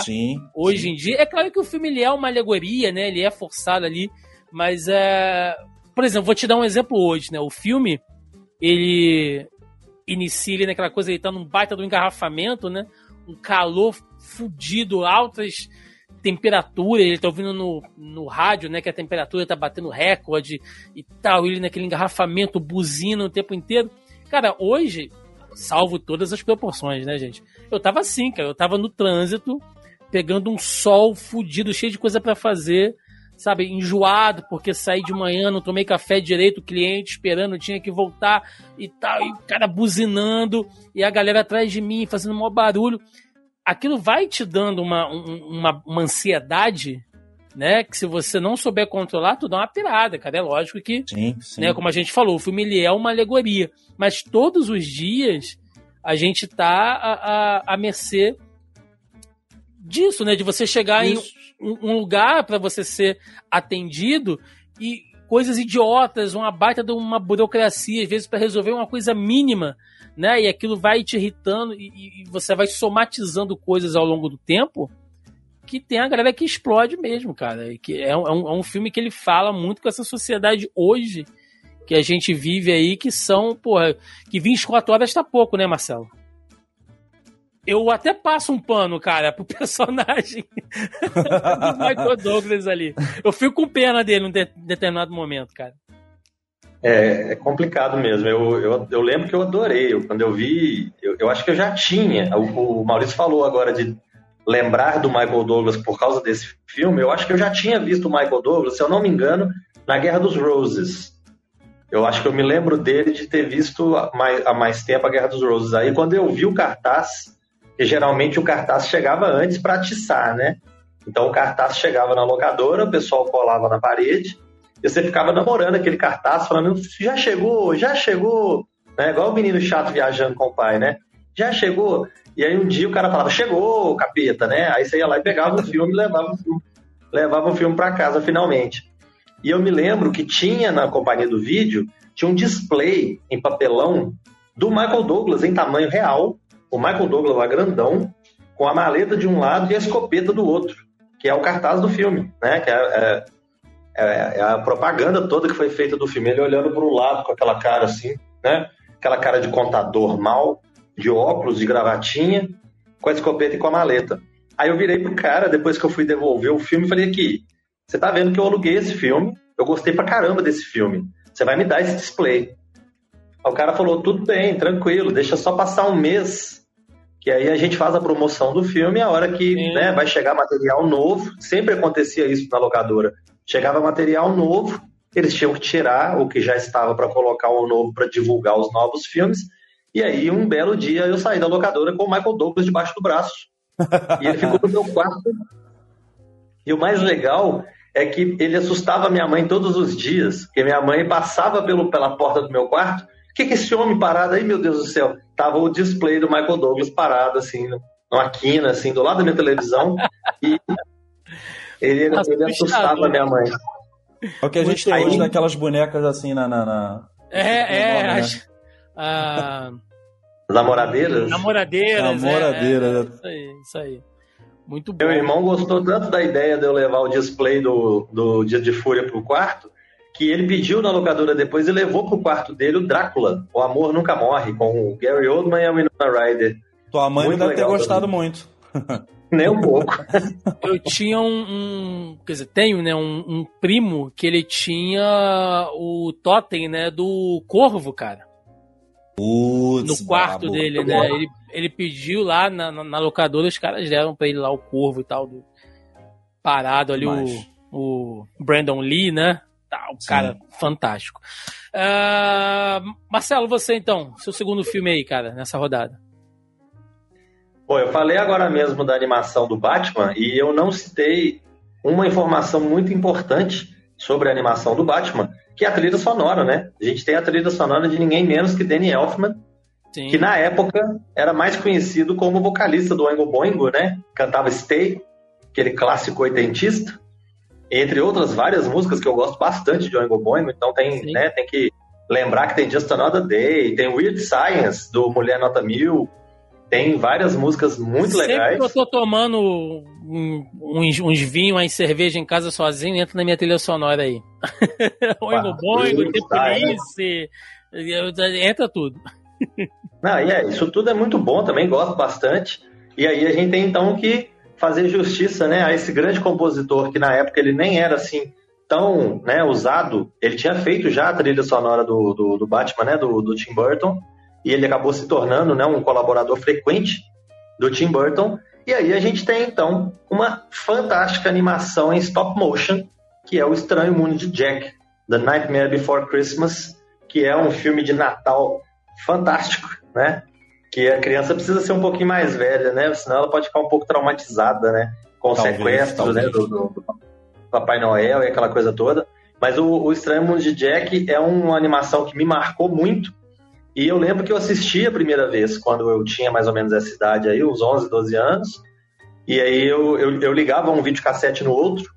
hoje sim. em dia. É claro que o filme ele é uma alegoria, né? Ele é forçado ali, mas é. Por exemplo, vou te dar um exemplo hoje, né? O filme ele inicia ali naquela coisa, ele tá num baita do engarrafamento, né? Um calor fudido, altas temperaturas, ele tá ouvindo no, no rádio, né, que a temperatura tá batendo recorde e tal, ele naquele engarrafamento, buzina o tempo inteiro. Cara, hoje, salvo todas as proporções, né, gente? Eu tava assim, cara, eu tava no trânsito, pegando um sol fudido, cheio de coisa para fazer, sabe, enjoado, porque saí de manhã, não tomei café direito, o cliente esperando, tinha que voltar e tal, e o cara buzinando, e a galera atrás de mim fazendo um maior barulho. Aquilo vai te dando uma, uma, uma ansiedade, né? Que se você não souber controlar, tu dá uma pirada, cara. É lógico que, sim, sim. Né, como a gente falou, o filme é uma alegoria. Mas todos os dias a gente tá a, a, mercê disso, né? De você chegar Isso. em um, lugar para você ser atendido e coisas idiotas, uma baita de uma burocracia, às vezes para resolver uma coisa mínima, né? E aquilo vai te irritando e, e, você vai somatizando coisas ao longo do tempo que tem a galera que explode mesmo, cara. Que é, um, é um filme que ele fala muito com essa sociedade hoje que a gente vive aí, que são, porra, que 24 horas tá pouco, né, Marcelo? eu até passo um pano, cara, pro [LAUGHS] personagem do Michael Douglas ali. Eu fico com pena dele em de, determinado momento, cara. É, é complicado mesmo. Eu, eu, eu, lembro que eu adorei. Eu, quando eu vi, eu, eu, acho que eu já tinha. O, o, Maurício falou agora de lembrar do Michael Douglas por causa desse filme. Eu acho que eu já tinha visto o Michael Douglas, se eu não me engano, na Guerra dos Roses. Eu acho que eu me lembro dele de ter visto há mais, há mais tempo a Guerra dos Roses. Aí, quando eu vi o cartaz, porque geralmente o cartaz chegava antes para atiçar, né? Então o cartaz chegava na locadora, o pessoal colava na parede, e você ficava namorando aquele cartaz, falando, já chegou, já chegou, né? Igual o menino chato viajando com o pai, né? Já chegou. E aí um dia o cara falava, chegou, capeta, né? Aí você ia lá e pegava o filme e levava o filme, levava o filme para casa finalmente. E eu me lembro que tinha na companhia do vídeo, tinha um display em papelão do Michael Douglas em tamanho real, o Michael Douglas lá grandão, com a maleta de um lado e a escopeta do outro, que é o cartaz do filme, né? Que é, é, é, é a propaganda toda que foi feita do filme. Ele olhando para o lado com aquela cara assim, né? Aquela cara de contador mal, de óculos, de gravatinha, com a escopeta e com a maleta. Aí eu virei pro cara, depois que eu fui devolver o filme, falei aqui, você tá vendo que eu aluguei esse filme, eu gostei pra caramba desse filme. Você vai me dar esse display. Aí o cara falou, tudo bem, tranquilo, deixa só passar um mês que aí a gente faz a promoção do filme a hora que né, vai chegar material novo. Sempre acontecia isso na locadora. Chegava material novo, eles tinham que tirar o que já estava para colocar o novo para divulgar os novos filmes. E aí, um belo dia, eu saí da locadora com o Michael Douglas debaixo do braço. E ele ficou no meu quarto. E o mais legal é que ele assustava minha mãe todos os dias, porque minha mãe passava pelo, pela porta do meu quarto que, que esse homem parado aí, meu Deus do céu? Tava o display do Michael Douglas parado, assim, numa quina, assim, do lado da minha televisão. e ele, Nossa, ele assustava a minha mãe. É o que a gente tem hoje daquelas bonecas assim na. na, na... É, é. Nome, né? as, a... Namoradeiras? Namoradeiras. Namoradeiras. É, é, isso aí, isso aí. Muito bom. Meu irmão gostou tanto da ideia de eu levar o display do, do Dia de Fúria pro quarto, que ele pediu na locadora depois e levou pro quarto dele o Drácula, O Amor Nunca Morre, com o Gary Oldman e a Winona Ryder. Tua mãe muito não deve ter gostado também. muito. [LAUGHS] Nem um pouco. [LAUGHS] Eu tinha um, um, Quer dizer, tenho, né? Um, um, primo que ele tinha o totem, né? Do corvo, cara. Putz, no quarto bravo. dele, né? Ele, ele pediu lá na, na, na, locadora, os caras deram pra ele lá o corvo e tal. Do, parado ali Mas... o, o Brandon Lee, né? Tá, um cara fantástico. Uh, Marcelo, você então, seu segundo filme aí, cara, nessa rodada. Bom, eu falei agora mesmo da animação do Batman e eu não citei uma informação muito importante sobre a animação do Batman, que é a trilha sonora, né? A gente tem a trilha sonora de ninguém menos que Danny Elfman, Sim. que na época era mais conhecido como vocalista do Oingo Boingo, né? Cantava Stay, aquele clássico oitentista, entre outras várias músicas que eu gosto bastante de Oingo Boingo, então tem, né, tem que lembrar que tem Just Another Day, tem Weird Science, do Mulher Nota Mil, tem várias músicas muito Sempre legais. Sempre que eu tô tomando um, uns, uns vinhos, uma cerveja em casa sozinho, entra na minha trilha sonora aí. Oingo Boingo, The Police, entra tudo. [LAUGHS] Não, e é, isso tudo é muito bom também, gosto bastante. E aí a gente tem então que fazer justiça né, a esse grande compositor que na época ele nem era assim tão né, usado. Ele tinha feito já a trilha sonora do, do, do Batman, né, do, do, Tim Burton, e ele acabou se tornando né, um colaborador frequente do Tim Burton. E aí a gente tem então uma fantástica animação em stop motion, que é o Estranho Mundo de Jack, The Nightmare Before Christmas, que é um filme de Natal fantástico, né? Que a criança precisa ser um pouquinho mais velha, né? Senão ela pode ficar um pouco traumatizada, né? Com talvez, sequestros, né? Do, do, do, Papai Noel e aquela coisa toda. Mas o, o Estranho Mundo de Jack é uma animação que me marcou muito. E eu lembro que eu assisti a primeira vez, quando eu tinha mais ou menos essa idade aí, uns 11, 12 anos. E aí eu, eu, eu ligava um videocassete no outro.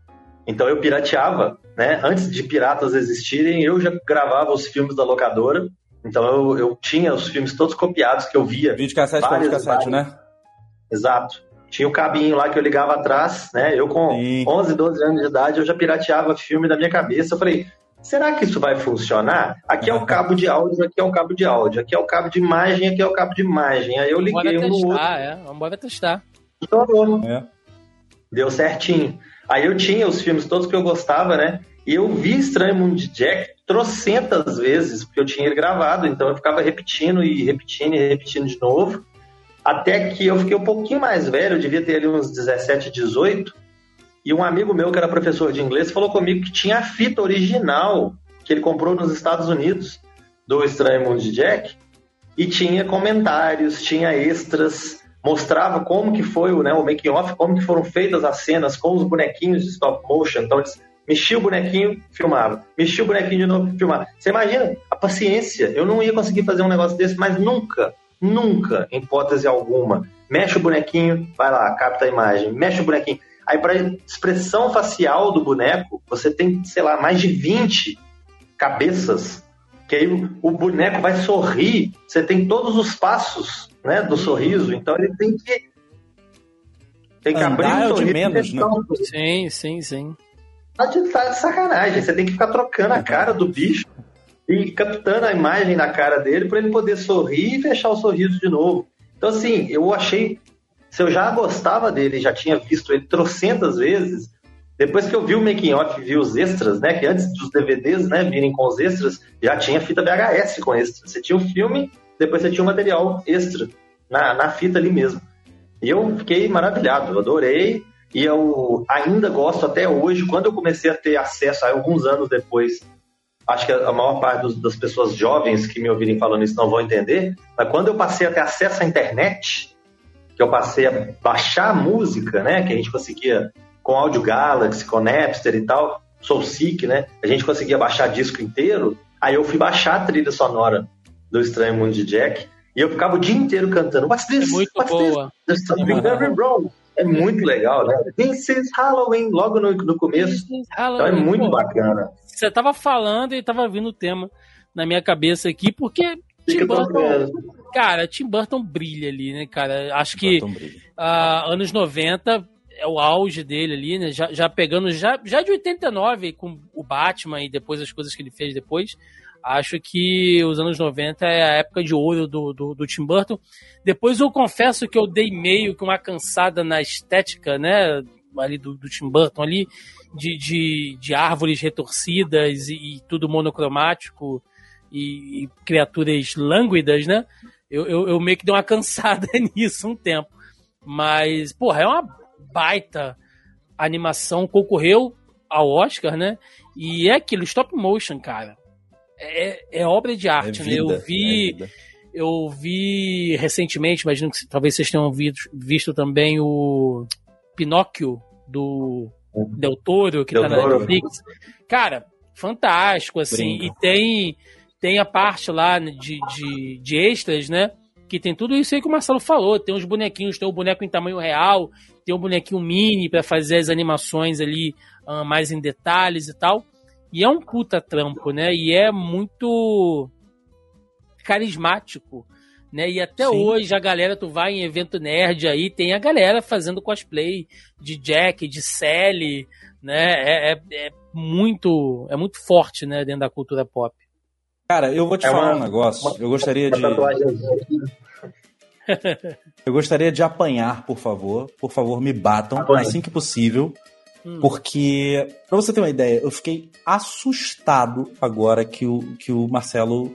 Então eu pirateava, né? Antes de piratas existirem, eu já gravava os filmes da locadora então eu, eu tinha os filmes todos copiados que eu via. Vídeo cassete com cassete, né? Exato. Tinha o cabinho lá que eu ligava atrás, né? Eu com Sim. 11, 12 anos de idade, eu já pirateava filme da minha cabeça. Eu falei, será que isso vai funcionar? Aqui é o cabo de áudio, aqui é o cabo de áudio, aqui é o cabo de imagem, aqui é o cabo de imagem. Aí eu liguei um no outro. É, vamos testar. Estourou. É. Deu certinho. Aí eu tinha os filmes todos que eu gostava, né? E eu vi Estranho Mundo de Jack trocentas vezes, porque eu tinha ele gravado, então eu ficava repetindo e repetindo e repetindo de novo. Até que eu fiquei um pouquinho mais velho, eu devia ter ali uns 17, 18, e um amigo meu que era professor de inglês falou comigo que tinha a fita original que ele comprou nos Estados Unidos do Estranho Mundo de Jack e tinha comentários, tinha extras, mostrava como que foi o, né, o making off, como que foram feitas as cenas com os bonequinhos de stop motion. Então eles Mexia o bonequinho, filmava. Mexia o bonequinho de novo, filmava. Você imagina a paciência. Eu não ia conseguir fazer um negócio desse, mas nunca, nunca, em hipótese alguma. Mexe o bonequinho, vai lá, capta a imagem. Mexe o bonequinho. Aí, para expressão facial do boneco, você tem, sei lá, mais de 20 cabeças. Que aí o boneco vai sorrir. Você tem todos os passos né, do sorriso. Então, ele tem que tem que Andar abrir o sorriso. de menos, né? Sim, sim, sim. Tá de, tá de sacanagem. Você tem que ficar trocando a cara do bicho e captando a imagem na cara dele para ele poder sorrir e fechar o sorriso de novo. Então, assim, eu achei. Se eu já gostava dele, já tinha visto ele trocentas vezes, depois que eu vi o making off, vi os extras, né? Que antes dos DVDs, né, virem com os extras, já tinha fita VHS com extras. Você tinha o filme, depois você tinha o material extra na, na fita ali mesmo. E eu fiquei maravilhado, adorei. E eu ainda gosto até hoje, quando eu comecei a ter acesso, alguns anos depois, acho que a maior parte dos, das pessoas jovens que me ouvirem falando isso não vão entender, mas quando eu passei a ter acesso à internet, que eu passei a baixar música, né, que a gente conseguia com Audio Galaxy, com Napster e tal, Soulseek, né, a gente conseguia baixar disco inteiro, aí eu fui baixar a trilha sonora do Estranho Mundo de Jack, e eu ficava o dia inteiro cantando What's this? É muito What's boa. this? Wrong. É muito legal, né? This is Halloween, logo no, no começo. Então é muito Pô, bacana. Você tava falando e tava vindo o tema na minha cabeça aqui, porque Tim Burton, cara, Tim Burton brilha ali, né, cara? Acho que uh, anos 90 é o auge dele ali, né? Já, já pegando, já, já de 89 com o Batman e depois as coisas que ele fez depois. Acho que os anos 90 é a época de ouro do, do, do, Tim Burton. Depois eu confesso que eu dei meio que uma cansada na estética, né? Ali do, do Tim Burton ali, de, de, de árvores retorcidas e, e tudo monocromático e, e, criaturas lânguidas, né? Eu, eu, eu meio que dei uma [LAUGHS] cansada [LAUGHS] nisso um tempo. Mas, porra, é uma baita animação, concorreu ao Oscar, né? E é aquilo, stop motion, cara é, é obra de arte, é vida, né? Eu vi. É eu vi recentemente, imagino que talvez vocês tenham visto, visto também o Pinóquio do Del Toro, que Del tá na Netflix. Cara, fantástico, assim. Brinco. E tem, tem a parte lá de, de, de extras, né? que tem tudo isso aí que o Marcelo falou. Tem os bonequinhos, tem o boneco em tamanho real, tem um bonequinho mini para fazer as animações ali uh, mais em detalhes e tal. E é um puta trampo, né? E é muito carismático, né? E até Sim. hoje a galera, tu vai em evento nerd aí, tem a galera fazendo cosplay de Jack, de Sally, né? É, é, é muito, é muito forte, né? Dentro da cultura pop. Cara, eu vou te é falar uma, um negócio. Uma, eu gostaria de. [LAUGHS] eu gostaria de apanhar, por favor. Por favor, me batam Apanha. assim que possível. Hum. Porque, pra você ter uma ideia, eu fiquei assustado agora que o, que o Marcelo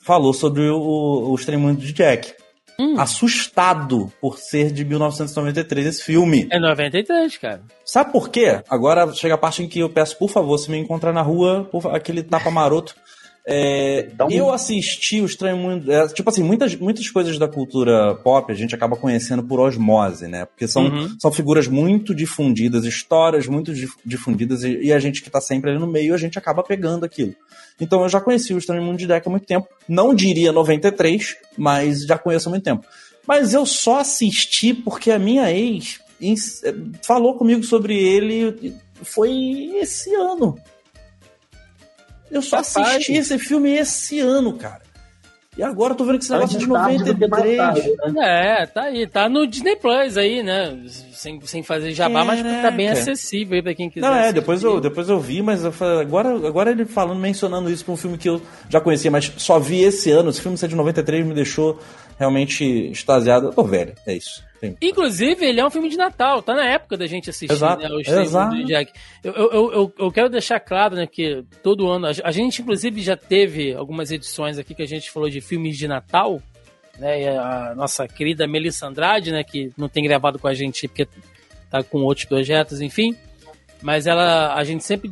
falou sobre o, o extremo de Jack. Hum. Assustado por ser de 1993 esse filme. É 93, cara. Sabe por quê? Agora chega a parte em que eu peço, por favor, se me encontrar na rua, por, aquele tapa maroto. É, então, eu assisti o Estranho Mundo. É, tipo assim, muitas, muitas coisas da cultura pop a gente acaba conhecendo por osmose, né? Porque são, uhum. são figuras muito difundidas, histórias muito difundidas, e, e a gente que tá sempre ali no meio, a gente acaba pegando aquilo. Então eu já conheci o Estranho Mundo de Deck há muito tempo. Não diria 93, mas já conheço há muito tempo. Mas eu só assisti porque a minha ex é, falou comigo sobre ele. Foi esse ano. Eu só Rapaz. assisti esse filme esse ano, cara. E agora eu tô vendo que esse negócio é de 93. Né? É, tá aí, tá no Disney Plus aí, né? Sem, sem fazer jabá, Caraca. mas tá bem acessível aí pra quem quiser. Não, é, depois eu, depois eu vi, mas eu falei, agora, agora ele falando, mencionando isso pra um filme que eu já conhecia, mas só vi esse ano. Esse filme ser de 93 me deixou realmente extasiado. Eu tô velho, é isso. Sim. Inclusive, ele é um filme de Natal, tá na época da gente assistir, Exato. né? O Exato. do Jack. Eu, eu, eu, eu, quero deixar claro, né, que todo ano. A gente, inclusive, já teve algumas edições aqui que a gente falou de filmes de Natal, né? A nossa querida Melissa Andrade, né, que não tem gravado com a gente porque tá com outros projetos, enfim. Mas ela, a gente sempre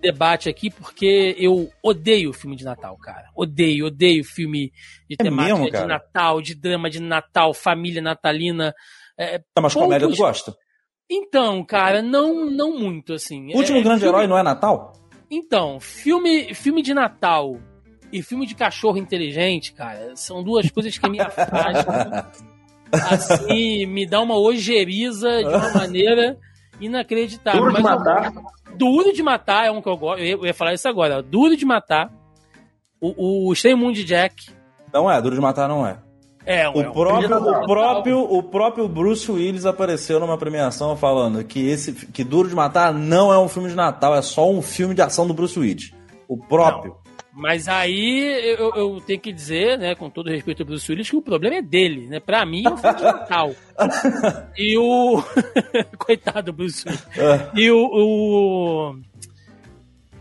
debate aqui porque eu odeio filme de Natal, cara. Odeio, odeio filme de é temática mesmo, de Natal, de drama de Natal, família natalina. É, tá, mas poucos... comédia tu gosta? Então, cara, não, não muito, assim. O último é, grande filme... herói não é Natal? Então, filme, filme de Natal e filme de cachorro inteligente, cara, são duas coisas que me afastam. [LAUGHS] assim, me dá uma ojeriza de uma maneira inacreditável. Duro de matar. Eu, duro de matar é um que eu gosto. Eu ia falar isso agora. Duro de matar. O, o Stay Moon de Jack. Não é, Duro de Matar não é. É, o, é um próprio, o, próprio, o próprio Bruce Willis apareceu numa premiação falando que esse que Duro de Matar não é um filme de Natal, é só um filme de ação do Bruce Willis. O próprio. Não. Mas aí eu, eu, tenho que dizer, né, com todo respeito ao Bruce Willis, que o problema é dele, né? Pra mim é um filme de [LAUGHS] Natal. e o. [LAUGHS] Coitado do Bruce Willis. É. E o, o.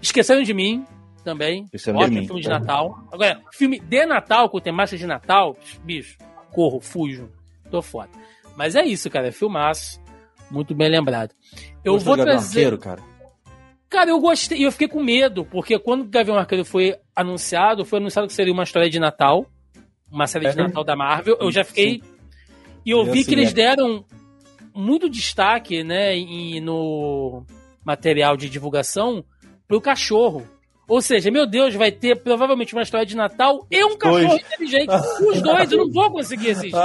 Esqueceram de mim também. Esqueceram Ótimo de mim. filme de Natal. Agora, filme de Natal com temática de Natal, bicho, corro, fujo. Tô foda. Mas é isso, cara. É filmaço. Muito bem lembrado. Eu vou trazer. Arqueiro, cara. Cara, eu gostei, e eu fiquei com medo, porque quando o Gavião Arqueiro foi anunciado, foi anunciado que seria uma história de Natal, uma série de é. Natal da Marvel, eu já fiquei. Sim. E eu vi que eles deram muito destaque, né, em, no material de divulgação pro cachorro. Ou seja, meu Deus, vai ter provavelmente uma história de Natal e um cachorro dois. inteligente. [LAUGHS] Os dois, eu não vou conseguir assistir.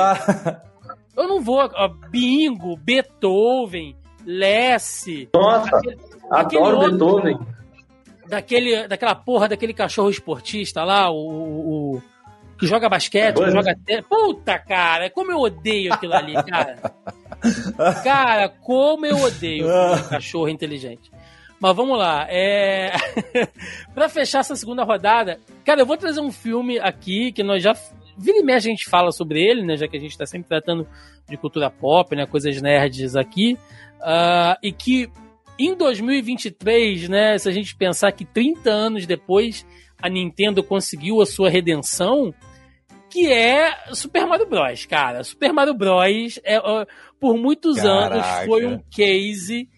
Eu não vou. Bingo, Beethoven, Lesse. Nossa! Aquele, Adoro outro, Beethoven. Daquele, daquela porra daquele cachorro esportista lá, o, o que joga basquete, que joga Puta, cara, como eu odeio aquilo ali, cara. [LAUGHS] cara, como eu odeio [LAUGHS] cachorro inteligente. Mas vamos lá. É... [LAUGHS] para fechar essa segunda rodada, cara, eu vou trazer um filme aqui que nós já. Vira e meia a gente fala sobre ele, né? Já que a gente tá sempre tratando de cultura pop, né? Coisas nerds aqui. Uh, e que em 2023, né, se a gente pensar que 30 anos depois a Nintendo conseguiu a sua redenção, que é Super Mario Bros, cara. Super Mario Bros é, por muitos Caraca. anos foi um case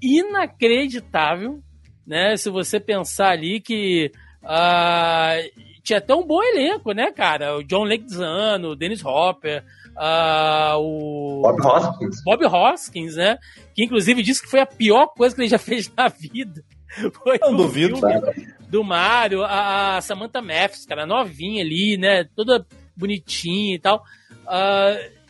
inacreditável, né? Se você pensar ali que uh, tinha até um bom elenco, né, cara? O John Leguizamo, o Dennis Hopper, uh, o Bob Hoskins. Bob Hoskins, né? Que inclusive disse que foi a pior coisa que ele já [LAUGHS] fez na vida. Foi Não duvido, Do Mario, a Samantha Mathis, cara, novinha ali, né? Toda bonitinho e tal. Uh,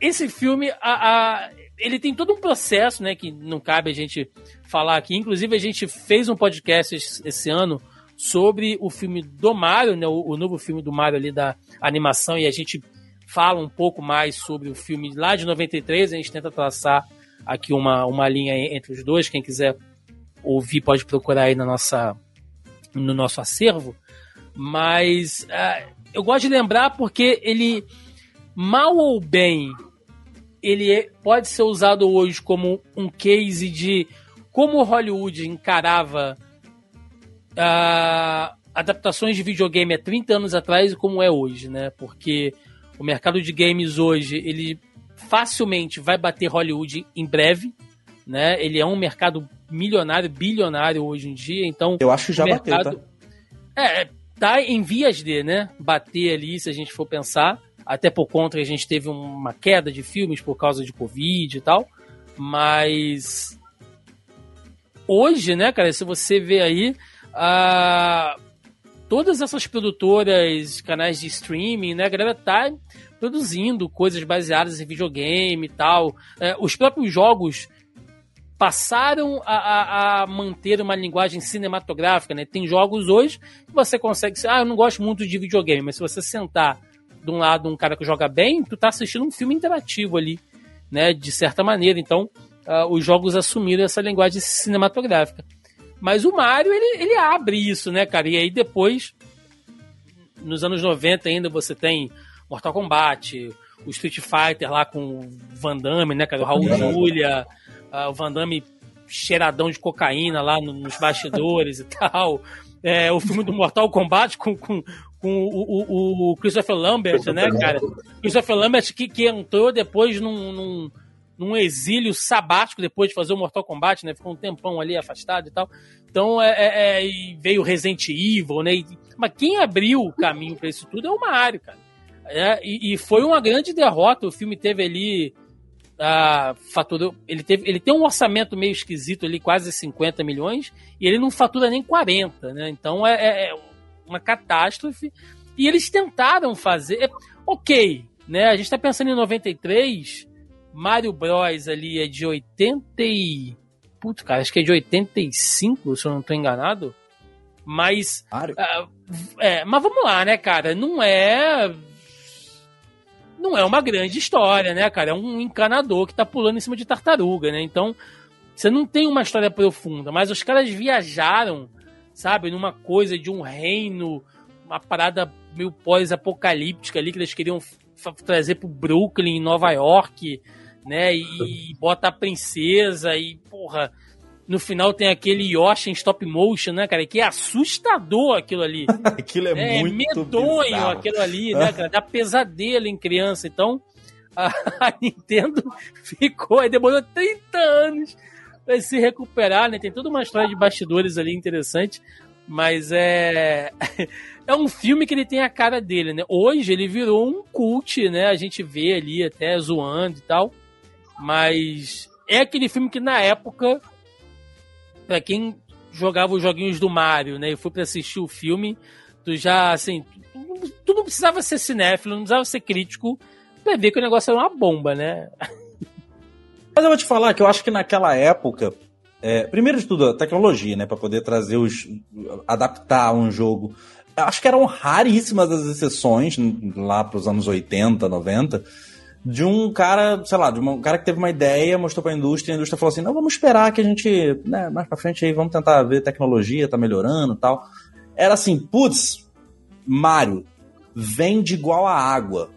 esse filme, a, a, ele tem todo um processo, né, que não cabe a gente falar aqui. Inclusive, a gente fez um podcast esse ano sobre o filme do Mario, né, o, o novo filme do Mario ali da animação, e a gente fala um pouco mais sobre o filme lá de 93. A gente tenta traçar aqui uma, uma linha entre os dois. Quem quiser ouvir pode procurar aí na nossa, no nosso acervo. Mas uh, eu gosto de lembrar porque ele, mal ou bem, ele é, pode ser usado hoje como um case de como Hollywood encarava uh, adaptações de videogame há 30 anos atrás e como é hoje, né? Porque o mercado de games hoje, ele facilmente vai bater Hollywood em breve, né? Ele é um mercado milionário, bilionário hoje em dia, então... Eu acho que já mercado, bateu, tá? É, tá em vias de, né? Bater ali, se a gente for pensar. Até por conta que a gente teve uma queda de filmes por causa de Covid e tal. Mas hoje, né, cara, se você vê aí, uh, todas essas produtoras, canais de streaming, né, a galera tá produzindo coisas baseadas em videogame e tal. É, os próprios jogos passaram a, a, a, manter uma linguagem cinematográfica, né? Tem jogos hoje que você consegue... Ah, eu não gosto muito de videogame, mas se você sentar de um lado um cara que joga bem, tu tá assistindo um filme interativo ali, né? De certa maneira. Então, uh, os jogos assumiram essa linguagem cinematográfica. Mas o Mario, ele, ele abre isso, né, cara? E aí depois, nos anos 90 ainda, você tem Mortal Kombat, o Street Fighter lá com o Van Damme, né, cara? O Raul Julia, uh, o Van Damme cheiradão de cocaína lá nos bastidores e tal. É, o filme do Mortal Kombat com, com, com o, o, o Christopher Lambert, né, cara? Christopher Lambert que, que entrou depois num, num, num, exílio sabático depois de fazer o Mortal Kombat, né? Ficou um tempão ali afastado e tal. Então, é, é, é veio Resident Evil, né? mas quem abriu o caminho para isso tudo é o Mario, cara. É, e, e, foi uma grande derrota. O filme teve ali. Uh, faturou, ele, teve, ele tem um orçamento meio esquisito ali, quase 50 milhões, e ele não fatura nem 40, né? Então é, é, é uma catástrofe. E eles tentaram fazer. É, ok, né? A gente está pensando em 93, Mario Bros ali é de 80 e... Putz, cara, acho que é de 85, se eu não estou enganado. Mas. Uh, é, mas vamos lá, né, cara? Não é. Não é uma grande história, né, cara? É um encanador que tá pulando em cima de tartaruga, né? Então, você não tem uma história profunda, mas os caras viajaram sabe? Numa coisa de um reino, uma parada meio pós-apocalíptica ali que eles queriam trazer pro Brooklyn, Nova York, né? E, e bota a princesa e, porra, no final tem aquele Yoshi em stop motion, né, cara? Que é assustador aquilo ali. [LAUGHS] aquilo é, é muito medonho bizarro. aquilo ali, né, [LAUGHS] cara? Dá pesadelo em criança. Então, a, [LAUGHS] a Nintendo ficou, demorou 30 anos vai se recuperar, né? Tem toda uma história de bastidores ali interessante, mas é é um filme que ele tem a cara dele, né? Hoje ele virou um cult, né? A gente vê ali até zoando e tal, mas é aquele filme que na época para quem jogava os joguinhos do Mario, né, e foi para assistir o filme, tu já assim, tu, tu não precisava ser cinéfilo, não precisava ser crítico para ver que o negócio era uma bomba, né? [LAUGHS] Mas eu vou te falar que eu acho que naquela época, é, primeiro de tudo, a tecnologia, né, para poder trazer os. adaptar um jogo. Acho que eram raríssimas as exceções, lá pros anos 80, 90, de um cara, sei lá, de um cara que teve uma ideia, mostrou pra indústria, e a indústria falou assim: não, vamos esperar que a gente, né, mais pra frente aí, vamos tentar ver tecnologia, tá melhorando tal. Era assim, putz, Mario, vende igual a água.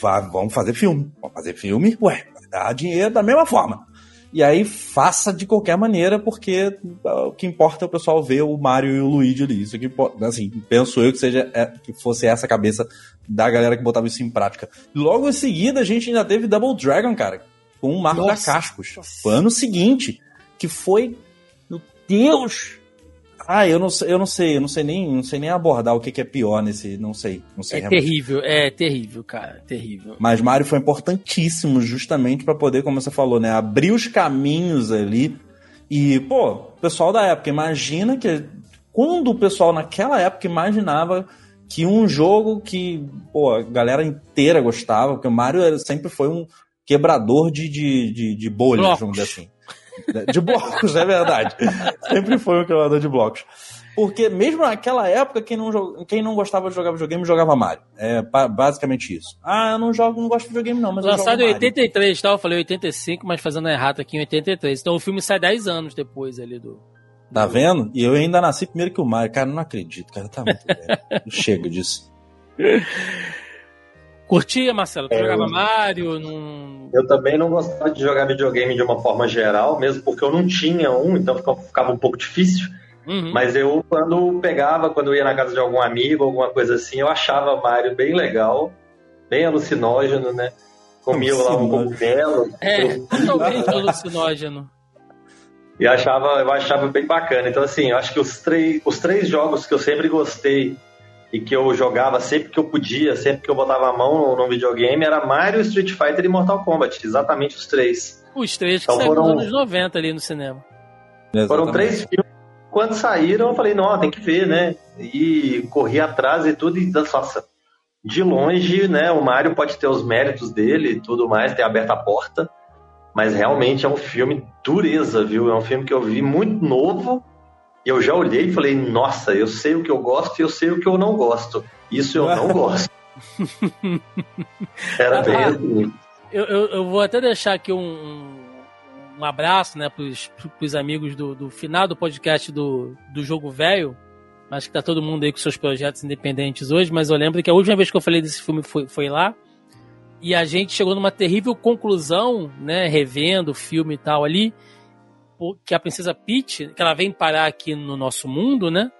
Vá, vamos fazer filme. Vamos fazer filme, ué, dar dinheiro da mesma forma. E aí faça de qualquer maneira, porque ah, o que importa é o pessoal ver o Mario e o Luigi ali. Isso que importa, assim, penso eu que seja é, que fosse essa a cabeça da galera que botava isso em prática. Logo em seguida, a gente ainda teve Double Dragon, cara, com o Marco Nossa. da Cascos. Foi ano seguinte, que foi. Meu Deus! Ah, eu não, eu não sei, eu não sei nem, não sei nem abordar o que, que é pior nesse, não sei, não sei. É realmente. terrível, é terrível, cara, terrível. Mas Mario foi importantíssimo justamente para poder, como você falou, né, abrir os caminhos ali. E, pô, pessoal da época, imagina que quando o pessoal naquela época imaginava que um jogo que pô, a galera inteira gostava, porque o Mario sempre foi um quebrador de, de, de, de bolhas, blocos. vamos dizer assim. De blocos, [LAUGHS] é verdade. sempre foi um quebrador de blocos. Porque mesmo naquela época, quem não, quem não gostava de jogar videogame jogava Mario. É basicamente isso. Ah, eu não jogo, não gosto de videogame, não, mas Lançado em 83, tá? Eu falei 85, mas fazendo errado aqui em 83. Então o filme sai 10 anos depois ali do. Tá vendo? E eu ainda nasci primeiro que o Mario. Cara, não acredito, cara. Tá muito [LAUGHS] velho. Chega disso. [LAUGHS] Curtia, Marcelo? Tu é, jogava eu... Mario? Não... Eu também não gostava de jogar videogame de uma forma geral, mesmo porque eu não tinha um, então ficava um pouco difícil. Uhum. Mas eu, quando pegava, quando ia na casa de algum amigo, alguma coisa assim, eu achava Mario bem legal, bem alucinógeno, né? Comia lá um cogumelo. É, totalmente [LAUGHS] alucinógeno. E achava, eu achava bem bacana. Então, assim, eu acho que os três, os três jogos que eu sempre gostei e que eu jogava sempre que eu podia, sempre que eu botava a mão no, no videogame, era Mario, Street Fighter e Mortal Kombat. Exatamente os três. Os três que então, saíram foram... nos anos 90 ali no cinema. Exatamente. Foram três filmes quando saíram, eu falei, não, tem que ver, né? E corri atrás e tudo, e nossa, de longe, né? O Mario pode ter os méritos dele e tudo mais, ter aberto a porta, mas realmente é um filme dureza, viu? É um filme que eu vi muito novo, eu já olhei e falei, nossa, eu sei o que eu gosto e eu sei o que eu não gosto. Isso eu não [LAUGHS] gosto. Era bem assim. Eu, eu, eu, vou até deixar aqui um, um abraço, né, pros, pros amigos do, do final do podcast do, do Jogo Velho. Acho que tá todo mundo aí com seus projetos independentes hoje, mas eu lembro que a última vez que eu falei desse filme foi, foi lá. E a gente chegou numa terrível conclusão, né, revendo o filme e tal ali, que a princesa Peach, que ela vem parar aqui no nosso mundo, né?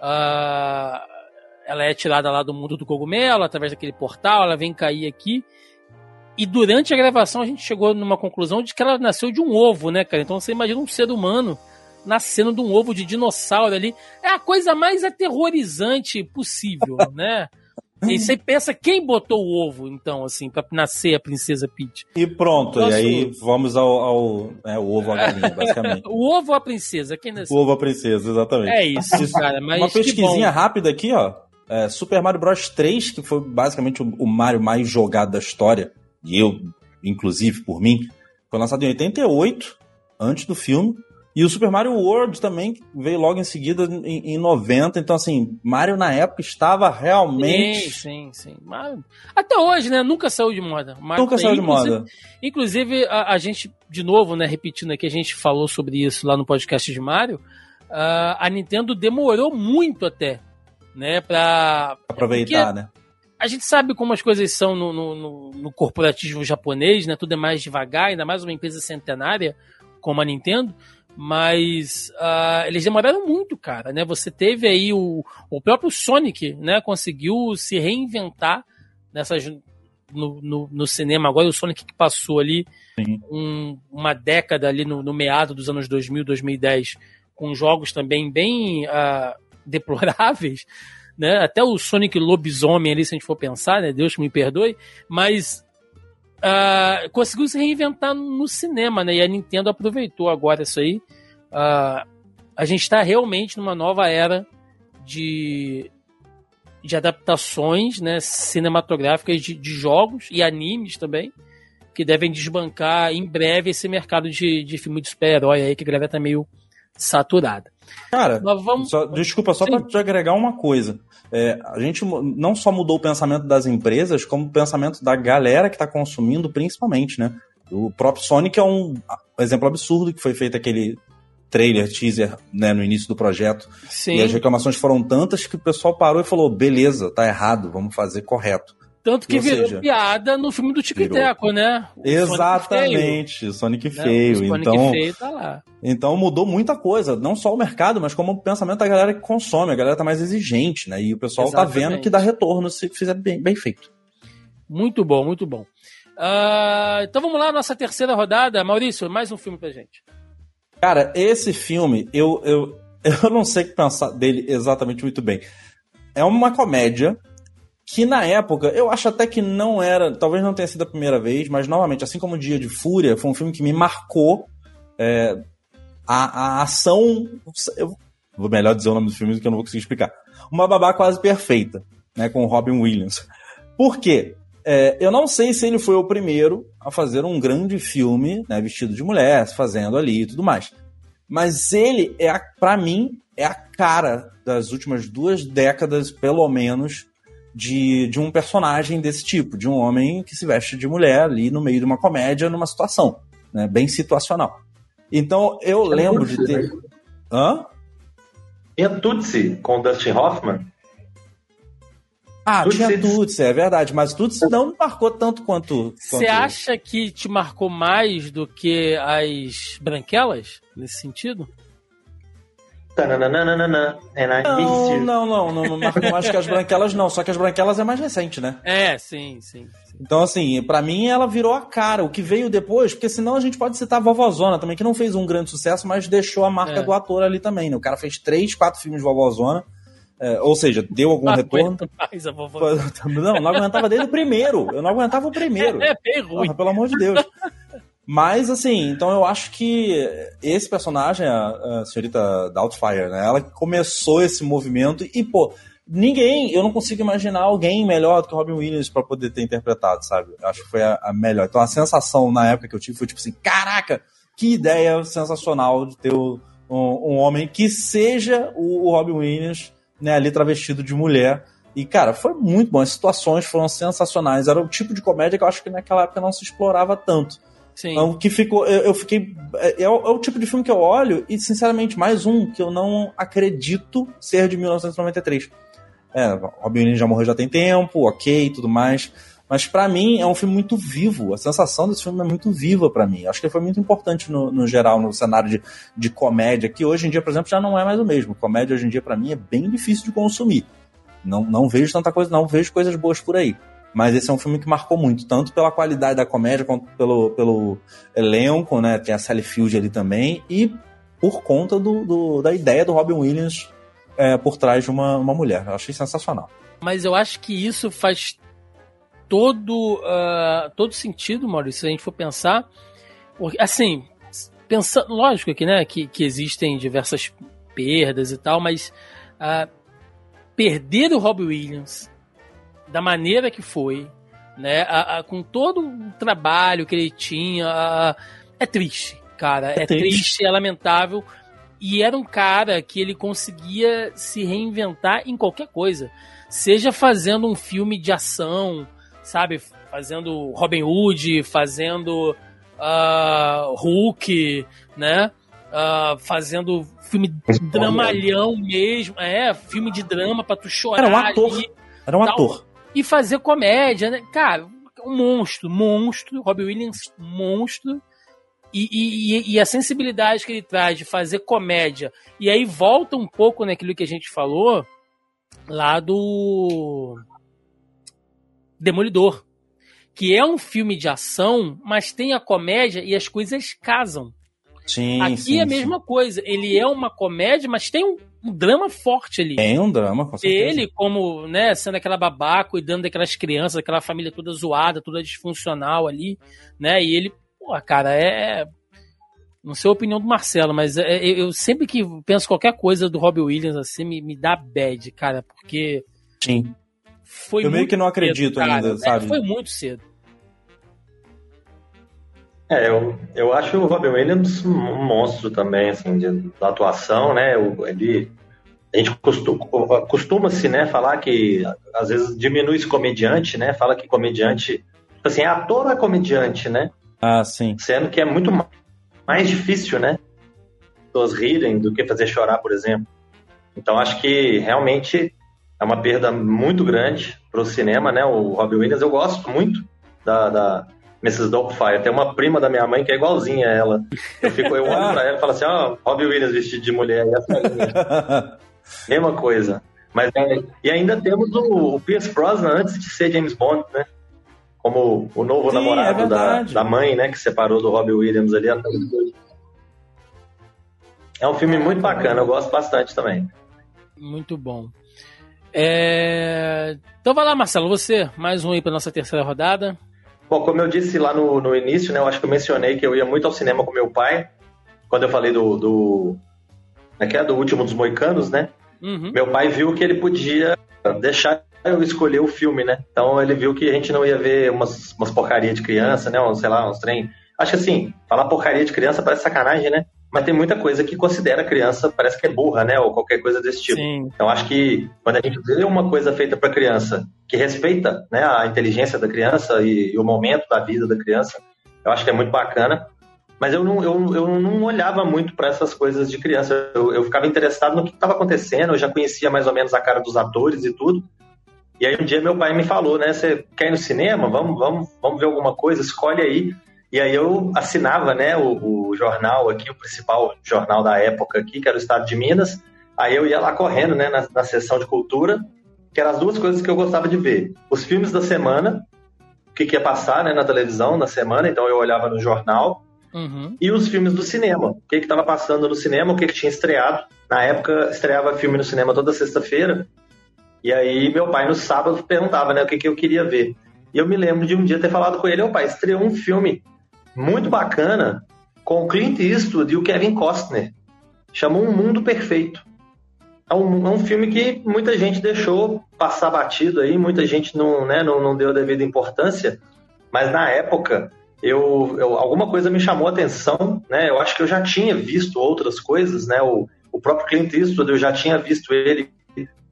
Uh, ela é tirada lá do mundo do cogumelo, através daquele portal, ela vem cair aqui. E durante a gravação a gente chegou numa conclusão de que ela nasceu de um ovo, né, cara? Então você imagina um ser humano nascendo de um ovo de dinossauro ali. É a coisa mais aterrorizante possível, [LAUGHS] né? E você pensa quem botou o ovo, então, assim, pra nascer a princesa Peach? E pronto, e aí vamos ao, ao é, o ovo a [LAUGHS] galinha, basicamente. o ovo a princesa, quem nasceu? O ovo a princesa, exatamente. É isso, cara. Mas Uma pesquisinha rápida aqui, ó. É, Super Mario Bros 3, que foi basicamente o, o Mario mais jogado da história, e eu, inclusive, por mim, foi lançado em 88, antes do filme. E o Super Mario World também veio logo em seguida, em, em 90. Então, assim, Mario na época estava realmente. Sim, sim, sim. Mario... Até hoje, né? Nunca saiu de moda. Mario Nunca saiu de moda. Inclusive, a, a, gente, de novo, né? Repetindo aqui, a gente falou sobre isso lá no podcast de Mario. Uh, a Nintendo demorou muito até, né? Pra. Aproveitar, Porque... né? a gente sabe como as coisas são no, no, no, corporativo japonês, né? Tudo é mais devagar, ainda mais uma empresa centenária como a Nintendo. Mas uh, eles demoraram muito, cara, né? Você teve aí o, o próprio Sonic, né? Conseguiu se reinventar nessas, no, no, no cinema. Agora o Sonic que passou ali um, uma década ali no, no meado dos anos 2000, 2010, com jogos também bem uh, [LAUGHS] deploráveis né? Até o Sonic Lobisomem ali, se a gente for pensar, né? Deus me perdoe, mas uh, conseguiu se reinventar no cinema, né? E a Nintendo aproveitou agora isso aí. Uh, a gente está realmente numa nova era de, de adaptações né, cinematográficas de, de jogos e animes também, que devem desbancar em breve esse mercado de, de filme de super-herói aí, que a galera tá meio saturada. Cara, vamos... só, desculpa, só para te agregar uma coisa. É, a gente não só mudou o pensamento das empresas, como o pensamento da galera que está consumindo, principalmente, né? O próprio Sonic é um exemplo absurdo que foi feito aquele trailer, teaser, né, no início do projeto. Sim. E as reclamações foram tantas que o pessoal parou e falou: beleza, tá errado, vamos fazer correto. Tanto que Ou virou seja, piada no filme do Tico Teco, né? O Exatamente, Sonic, Sonic né? feio. Então, feio tá lá. Então mudou muita coisa, não só o mercado, mas como o pensamento da galera que consome, a galera tá mais exigente, né? E o pessoal Exatamente. tá vendo que dá retorno se fizer bem, bem feito. Muito bom, muito bom. Uh, então vamos lá, nossa terceira rodada. Maurício, mais um filme pra gente. Cara, esse filme, eu, eu, [LAUGHS] eu não sei o que pensar dele exatamente muito bem. É uma comédia que na época eu acho até que não era, talvez não tenha sido a primeira vez, mas novamente, assim como Dia de Fúria, foi um filme que me marcou é, a, a ação. Eu vou melhor dizer o nome do filme do que eu não vou conseguir explicar. Uma babá quase perfeita. né, com Robin Williams. Por quê? É, eu não sei se ele foi o primeiro a fazer um grande filme, né, vestido de mulher, fazendo ali e tudo mais. Mas ele é, para mim, é a cara das últimas duas décadas, pelo menos, de, de um personagem desse tipo, de um homem que se veste de mulher ali no meio de uma comédia, numa situação, né, bem situacional. Então eu é lembro de ter. Né? Hã? Tinha Tutsi com Dustin Hoffman. Ah, Tutsi. tinha Tutsi, é verdade, mas Tutsi não marcou tanto quanto. Você acha que te marcou mais do que as branquelas, nesse sentido? Não, não, não, não, não marcou mais que as branquelas, não. Só que as branquelas é mais recente, né? É, sim, sim. Então, assim, para mim ela virou a cara. O que veio depois, porque senão a gente pode citar a Vovozona também, que não fez um grande sucesso, mas deixou a marca é. do ator ali também, né? O cara fez três, quatro filmes de Vovozona. É, ou seja, deu algum não retorno. Mais a Não, não aguentava desde o primeiro. Eu não aguentava o primeiro. [LAUGHS] É, bem ruim. Porra, pelo amor de Deus. Mas, assim, então eu acho que esse personagem, a, a senhorita Doubtfire, né? Ela começou esse movimento e, pô, ninguém, eu não consigo imaginar alguém melhor do que o Robin Williams para poder ter interpretado, sabe? Acho que foi a, a, melhor. Então a sensação na época que eu tive foi tipo assim: caraca, que ideia sensacional de ter um, um homem que seja o, o Robin Williams, né, ali travestido de mulher. E, cara, foi muito bom. As situações foram sensacionais. Era o tipo de comédia que eu acho que naquela época não se explorava tanto. Sim. Então, que ficou. Eu, eu fiquei. É, é, o, é, o, tipo de filme que eu olho, e sinceramente, mais um que eu não acredito ser de 1993. É, Robin Williams já morreu já tem tempo, ok, tudo mais. Mas para mim é um filme muito vivo. A sensação desse filme é muito viva para mim. Acho que foi muito importante no, no geral, no cenário de, de comédia, que hoje em dia, por exemplo, já não é mais o mesmo. Comédia hoje em dia, para mim, é bem difícil de consumir. Não, não vejo tanta coisa, não vejo coisas boas por aí. Mas esse é um filme que marcou muito, tanto pela qualidade da comédia quanto pelo, pelo elenco, né? Tem a Sally Field ali também, e por conta do, do da ideia do Robin Williams é, por trás de uma, uma mulher. Eu achei sensacional. Mas eu acho que isso faz todo, uh, todo sentido, Maurício, se a gente for pensar. Assim, pensando, lógico que, né, que, que existem diversas perdas e tal, mas uh, perder o Robbie Williams da maneira que foi, né? A, a, com todo o trabalho que ele tinha, a, é triste, cara. É, é triste. triste, é lamentável. E era um cara que ele conseguia se reinventar em qualquer coisa. Seja fazendo um filme de ação, sabe? Fazendo Robin Hood, fazendo uh, Hulk, né? Uh, fazendo filme dramalhão mesmo. É, filme de drama pra tu chorar. Era um ator. Era um ator e fazer comédia, né? Cara, um monstro, monstro, Robbie Williams, monstro. E, e, e, a sensibilidade que ele traz de fazer comédia. E aí volta um pouco naquilo que a gente falou lá do Demolidor. Que é um filme de ação, mas tem a comédia e as coisas casam. Sim, Aqui sim, é a mesma sim. coisa. Ele é uma comédia, mas tem um, um drama forte ali. Tem um drama, com certeza. Ele, como, né, sendo aquela babá, cuidando daquelas crianças, daquela família toda zoada, toda disfuncional ali, né? E ele, pô, cara, é. Não sei a opinião do Marcelo, mas é, é eu sempre que penso qualquer coisa do Robbie Williams assim, me, me dá bad, cara, porque. Sim. Foi eu meio que não acredito cedo, ainda, sabe? É, foi muito cedo. É, eu, eu acho o Robin Williams um monstro também, assim, de, da atuação, né? Ele, a gente costuma, costuma-se, né, falar que às vezes diminui esse comediante, né? Fala que comediante, assim, é ator ou é comediante, né? Ah, sim. Sendo que é muito mais difícil, né? Pessoas rirem do que fazer chorar, por exemplo. Então acho que realmente é uma perda muito grande para o cinema, né? O Robin Williams, eu gosto muito da, da Mrs. Doubtfire. Tem uma prima da minha mãe que é igualzinha a ela. Eu, fico, eu olho pra [LAUGHS] ela e falo assim, ó, oh, Robbie Williams vestido de mulher. E [LAUGHS] Mesma coisa. Mas, é, e ainda temos o, o Pierce Brosnan antes de ser James Bond, né? Como o novo Sim, namorado é da, da mãe, né? Que separou do Robbie Williams ali. É um filme muito bacana, eu gosto bastante também. Muito bom. É... Então vai lá, Marcelo, você, mais um aí para nossa terceira rodada. Bom, como eu disse lá no, no início, né, eu acho que eu mencionei que eu ia muito ao cinema com meu pai, quando eu falei do. do é é do último dos Moicanos, né? Uhum. Meu pai viu que ele podia deixar eu escolher o filme, né? Então ele viu que a gente não ia ver umas, umas porcaria de criança, né? Um, sei lá, uns trem. Acho que assim, falar porcaria de criança parece sacanagem, né? Mas tem muita coisa que considera criança, parece que é burra, né? Ou qualquer coisa desse tipo. Sim. Então acho que quando a gente vê uma coisa feita para criança que respeita né, a inteligência da criança e, e, o momento da vida da criança, eu acho que é muito bacana. Mas eu não, eu, eu não olhava muito para essas coisas de criança. Eu, eu ficava interessado no que estava acontecendo, eu já conhecia mais ou menos a cara dos atores e tudo. E aí um dia meu pai me falou, né? Você quer ir no cinema? Vamos, vamos, vamos ver alguma coisa, escolhe aí. E aí eu assinava, né, o, o, jornal aqui, o principal jornal da época aqui, que era o Estado de Minas. Aí eu ia lá correndo, né, na, na sessão de cultura, que eram as duas coisas que eu gostava de ver. Os filmes da semana, o que, que ia passar, né, na televisão na semana, então eu olhava no jornal. Uhum. E os filmes do cinema, o que estava passando no cinema, o que, que tinha estreado. Na época, estreava filme no cinema toda sexta-feira. E aí meu pai no sábado perguntava, né, o que, que eu queria ver. E eu me lembro de um dia ter falado com ele, ô pai, estreou um filme muito bacana com o Clint Eastwood e o Kevin Costner. Chamou Um Mundo Perfeito. É um, é um filme que muita gente deixou passar batido aí, muita gente não, né, não, não deu a devida importância, mas na época eu, eu, alguma coisa me chamou a atenção, né? Eu acho que eu já tinha visto outras coisas, né? O, o próprio Clint Eastwood, eu já tinha visto ele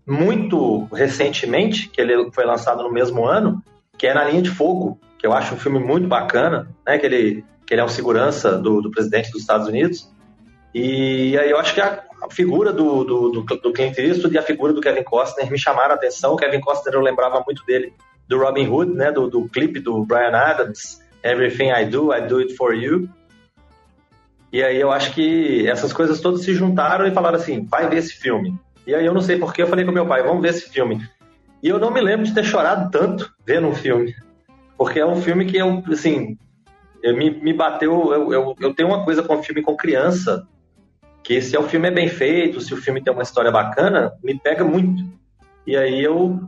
muito recentemente, que ele foi lançado no mesmo ano, que é Na Linha de Fogo, eu acho um filme muito bacana, né? Que ele, que ele é um segurança do, do presidente dos Estados Unidos. E aí eu acho que a, a figura do, do, do, do Clint Eastwood e a figura do Kevin Costner me chamaram a atenção. O Kevin Costner eu lembrava muito dele do Robin Hood, né? Do, do clipe do Brian Adams, Everything I Do, I Do It For You. E aí eu acho que essas coisas todas se juntaram e falaram assim, vai ver esse filme. E aí eu não sei porquê, eu falei com meu pai, vamos ver esse filme. E eu não me lembro de ter chorado tanto vendo um filme. Porque é um filme que eu, assim, eu, me, me bateu. Eu, eu, eu tenho uma coisa com filme com criança, que se o filme é bem feito, se o filme tem uma história bacana, me pega muito. E aí eu,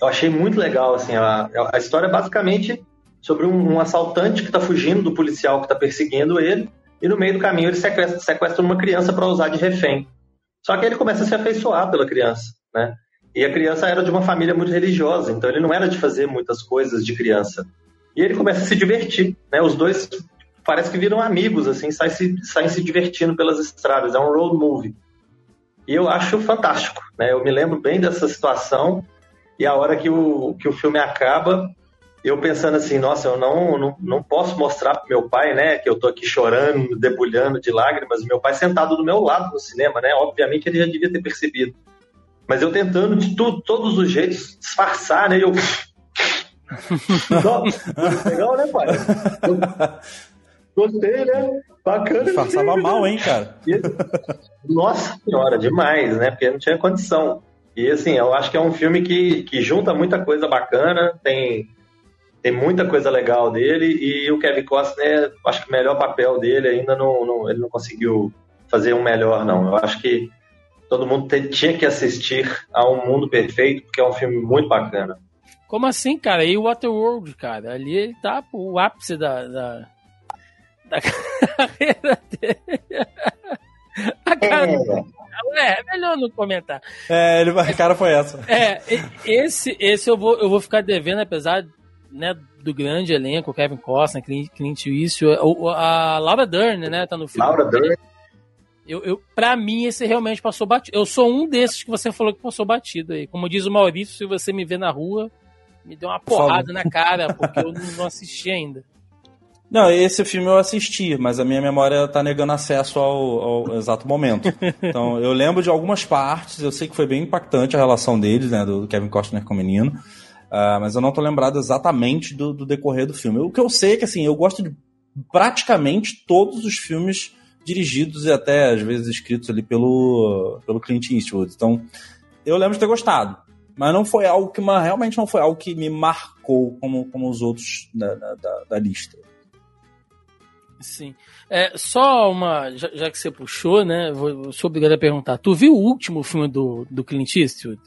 eu achei muito legal, assim, a, a história é basicamente sobre um, um assaltante que está fugindo do policial que está perseguindo ele, e no meio do caminho ele sequestra, sequestra uma criança para usar de refém. Só que ele começa a se afeiçoar pela criança, né? E a criança era de uma família muito religiosa, então ele não era de fazer muitas coisas de criança. E ele começa a se divertir, né? Os dois parece que viram amigos, assim, saem se, saem se divertindo pelas estradas. É um road movie. E eu acho fantástico, né? Eu me lembro bem dessa situação e a hora que o, que o filme acaba, eu pensando assim, nossa, eu não, não, não posso mostrar pro meu pai, né, que eu tô aqui chorando, debulhando de lágrimas, meu pai sentado do meu lado no cinema, né, obviamente ele já devia ter percebido. Mas eu tentando de tudo, todos os jeitos disfarçar, né, eu... legal, né, pai? Eu... Gostei, né? Bacana. Disfarçava mal, hein, cara? Nossa senhora, demais, né, porque não tinha condição. E assim, eu acho que é um filme que, que junta muita coisa bacana, tem tem muita coisa legal dele e o Kevin Costner, acho que o melhor papel dele ainda não, não, ele não conseguiu fazer um melhor não. Eu acho que todo mundo tinha que assistir a Um Mundo Perfeito porque é um filme muito bacana. Como assim, cara? E o Waterworld, cara? Ali ele tá o ápice da, da, da [LAUGHS] carreira dele. A cara é. é, melhor não comentar. É, ele, a cara foi essa. É, esse, esse eu vou, eu vou ficar devendo, apesar né, do grande elenco, Kevin Costner, Clint Eastwood, a Laura Dern, né, tá no filme. Laura Dern. Eu, eu, pra mim, esse realmente passou batido. Eu sou um desses que você falou que passou batido aí. Como diz o Maurício, se você me vê na rua, me deu uma porrada na cara, porque eu não assisti ainda. Não, esse filme eu assisti, mas a minha memória tá negando acesso ao, ao exato momento. Então, eu lembro de algumas partes, eu sei que foi bem impactante a relação deles, né, do Kevin Costner com o menino. Uh, mas eu não tô lembrado exatamente do, do, decorrer do filme. O que eu sei é que assim, eu gosto de praticamente todos os filmes dirigidos e até às vezes escritos ali pelo, pelo Clint Eastwood. Então, eu lembro de ter gostado. Mas não foi algo que realmente não foi algo que me marcou como, como os outros da, da, da lista. Sim. É, só uma. Já, já, que você puxou, né? Vou, sou obrigado a perguntar. Tu viu o último filme do, do Clint Eastwood?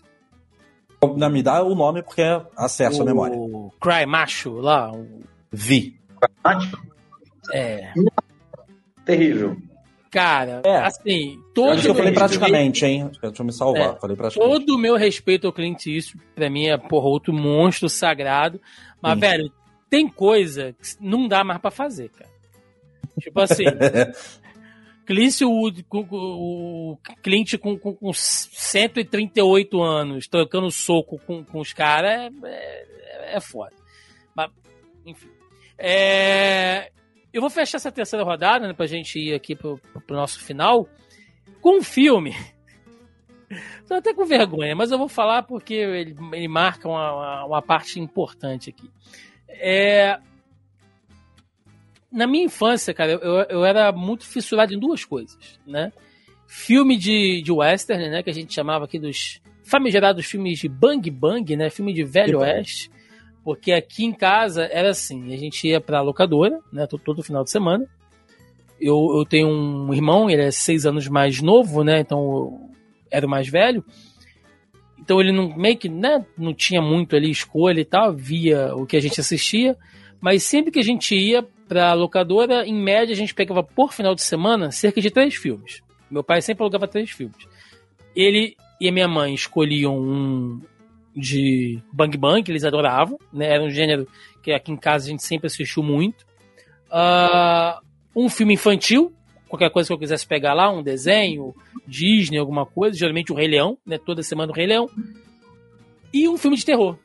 Não, me dá o nome porque é acesso o... à memória. Cry Macho lá. Vi. Macho? É. Terrível. Cara, é. assim, todo. Acho que eu falei praticamente, hein? Deixa eu me salvar. É, falei praticamente. Todo o meu respeito ao Clint Eastwood, pra mim é, porra, outro monstro sagrado. Mas, Sim. velho, tem coisa que não dá mais pra fazer, cara. Tipo assim. [LAUGHS] Clint, o, o Clint com, com, com 138 anos, trocando soco com, com os caras, é, é, é foda. Mas, enfim. É, eu vou fechar essa terceira rodada, né, pra gente ir aqui pro, pro nosso final, com um filme. [LAUGHS] Tô até com vergonha, mas eu vou falar porque ele, ele marca uma, uma, parte importante aqui. É, na minha infância, cara, eu, eu era muito fissurado em duas coisas, né? Filme de, de western, né? Que a gente chamava aqui dos famigerados filmes de bang bang, né? Filme de velho oeste. Porque aqui em casa era assim, a gente ia pra locadora, né? Todo, todo final de semana. Eu, eu tenho um irmão, ele é seis anos mais novo, né? Então era o mais velho. Então ele não meio que né, não tinha muito ali escolha e tal, via o que a gente assistia. Mas sempre que a gente ia pra locadora, em média a gente pegava por final de semana cerca de três filmes. Meu pai sempre alugava três filmes. Ele e a minha mãe escolhiam um, de Bang Bang, que eles adoravam, né? Era um gênero que aqui em casa a gente sempre assistiu muito. Uh, um filme infantil, qualquer coisa que eu quisesse pegar lá, um desenho, Disney, alguma coisa, geralmente o Rei Leão, né? Toda semana o Rei Leão. E um filme de terror.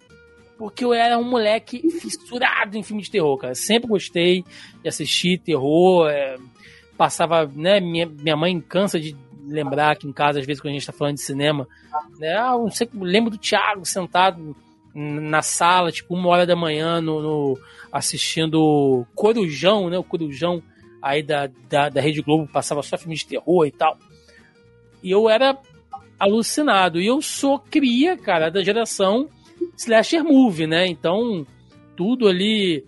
Porque eu era um moleque fissurado em filme de terror, cara. Sempre gostei de assistir terror. É, passava, né? Minha, minha mãe cansa de lembrar aqui em casa, às vezes, quando a gente está falando de cinema, né? Ah, não sei, lembro do Thiago sentado na sala, tipo, uma hora da manhã, no, no assistindo Corujão, né? O Corujão aí da, da, da Rede Globo, passava só filmes de terror e tal. E eu era alucinado. E eu sou cria, cara, da geração slasher movie, né? Então, tudo ali.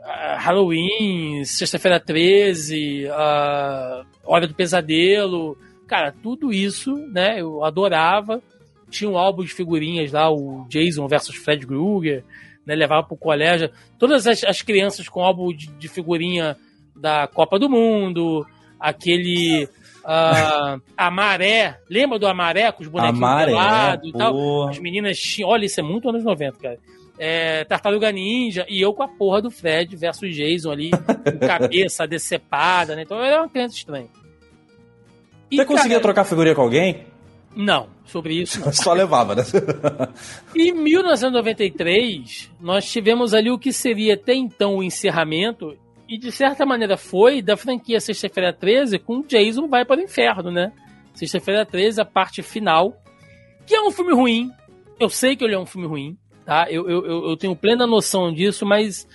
Uh, Halloween, Sexta-feira 13, uh, Hora do Pesadelo, Cara, tudo isso, né? Eu adorava. Tinha um álbum de figurinhas lá, o Jason versus Fred Krueger, né? Levava pro colégio. Todas as, as crianças com álbum de, de, figurinha da Copa do Mundo, aquele. [LAUGHS] Uh, a maré, lembra do Amaré com os bonequinhos do lado e tal? As meninas tinham. Olha, isso é muito anos 90, cara. É, Tartaruga Ninja e eu com a porra do Fred versus Jason ali, [LAUGHS] com cabeça decepada, né? Então eu era uma criança estranha. E, Você conseguia cara, trocar figurinha com alguém? Não, sobre isso não. [LAUGHS] Só levava, né? [LAUGHS] em 1993, nós tivemos ali o que seria até então o encerramento, e de certa maneira foi, da franquia Sexta-feira 13 com Jason Vai para o Inferno, né? Sexta-feira 13, a parte final, que é um filme ruim. Eu sei que ele é um filme ruim, tá? Eu, eu, eu tenho plena noção disso, mas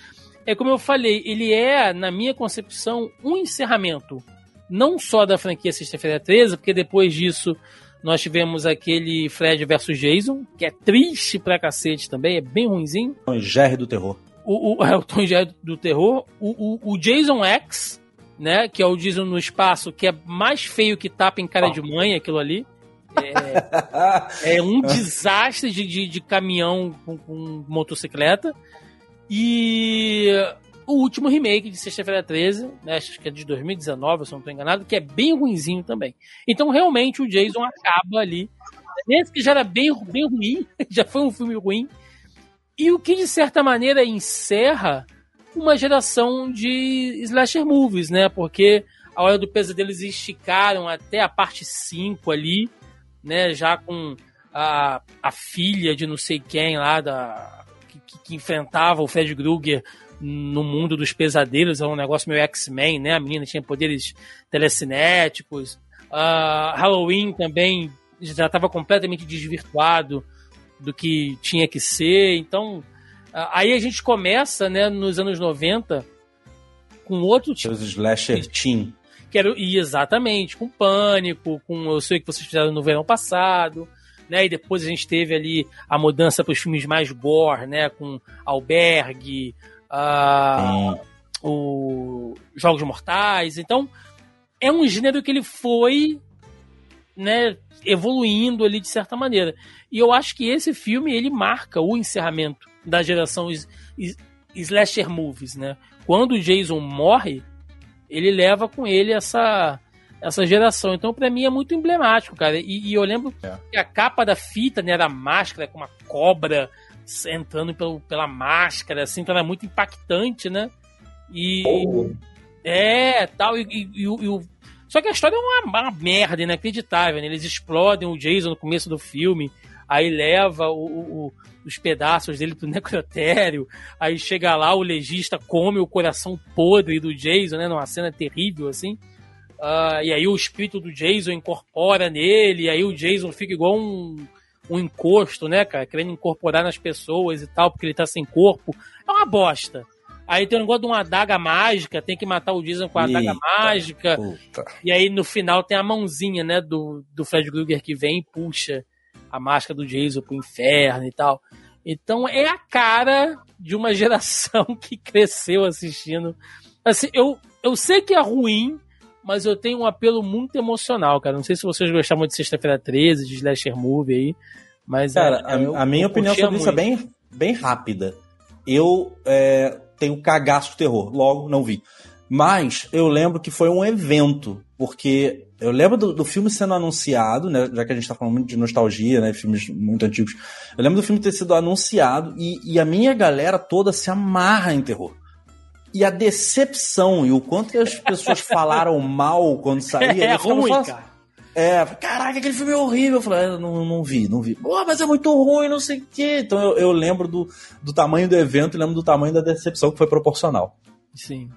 é como eu falei, ele é, na minha concepção, um encerramento não só da franquia Sexta-feira 13, porque depois disso nós tivemos aquele Fred versus Jason, que é triste pra cacete também, é bem ruimzinho. Tom Jerry do terror. O, o, [LAUGHS] é o Tom Jerry do terror. O, o, o, Jason X, né, que é o Jason no espaço, que é mais feio que tapa em cara oh. de mãe, aquilo ali. É, [LAUGHS] é um desastre de, de, de caminhão com, com motocicleta. E o último remake de Sexta-feira 13, né, acho que é de 2019, se não estou enganado, que é bem ruinzinho também. Então, realmente, o Jason acaba ali. Esse que já era bem, bem ruim, [LAUGHS] já foi um filme ruim. E o que, de certa maneira, encerra uma geração de slasher movies, né? Porque a Hora do Pesadelo eles esticaram até a parte 5 ali, né? Já com a, a filha de não sei quem lá, da, que, que enfrentava o Fred Krueger no mundo dos pesadelos, é um negócio meio X-Men, né? A menina tinha poderes telecinéticos. Uh, Halloween também já estava completamente desvirtuado do que tinha que ser. Então, uh, aí a gente começa, né, nos anos 90, com outro tipo. Os slasher teen. Que era, e exatamente, com Pânico, com Eu Sei o que vocês fizeram no verão passado. Né, e depois a gente teve ali a mudança para os filmes mais gore, né, com Albergue, uh, o Jogos Mortais. Então, é um gênero que ele foi né, evoluindo ali de certa maneira. E eu acho que esse filme ele marca o encerramento da geração slasher movies, né? Quando o Jason morre, ele leva com ele essa essa geração. Então, para mim, é muito emblemático, cara. E, e eu lembro É. que a capa da fita, né, era máscara com uma cobra entrando pelo, pela máscara, assim, então era muito impactante, né? E. Ou- É, tal, e, e- e o- e o- Só que a história é uma, uma merda inacreditável, né? Eles explodem o Jason no começo do filme, aí leva o- o- os pedaços dele pro necrotério, aí chega lá, o legista come o coração podre do Jason, né? Numa cena terrível, assim. Ah, e aí o espírito do Jason incorpora nele, e aí o Jason fica igual um, um encosto, né, cara? Querendo incorporar nas pessoas e tal, porque ele tá sem corpo. É uma bosta. Aí tem um negócio de uma adaga mágica, tem que matar o Jason com a adaga mágica. Puta. E aí no final tem a mãozinha, né, do, do Fred Krueger que vem e puxa a máscara do Jason pro inferno e tal. Então é a cara de uma [LAUGHS] geração que cresceu assistindo. Assim, eu, eu sei que é ruim, mas eu tenho um apelo muito emocional, cara. Não sei se vocês gostavam de Sexta-feira 13, de Slasher Movie aí, mas Cara, é, a, eu- a minha opinião sobre isso é bem, bem rápida. Eu é, tenho cagaço de terror, logo não vi. Mas eu lembro que foi um evento, porque eu lembro do, do filme sendo anunciado, né? Já que a gente tá falando muito de nostalgia, né? Filmes muito antigos. Eu lembro do filme ter sido anunciado e, e a minha galera toda se amarra em terror. E a decepção e o quanto que as pessoas falaram mal quando saía. [LAUGHS] É ficava ruim, só assim, cara. é, caraca, aquele filme é horrível. Eu falei, "Ah, não, não vi, não vi. Pô, mas é muito ruim, não sei o quê. Então eu, eu lembro do, do tamanho do evento e lembro do tamanho da decepção que foi proporcional. Sim.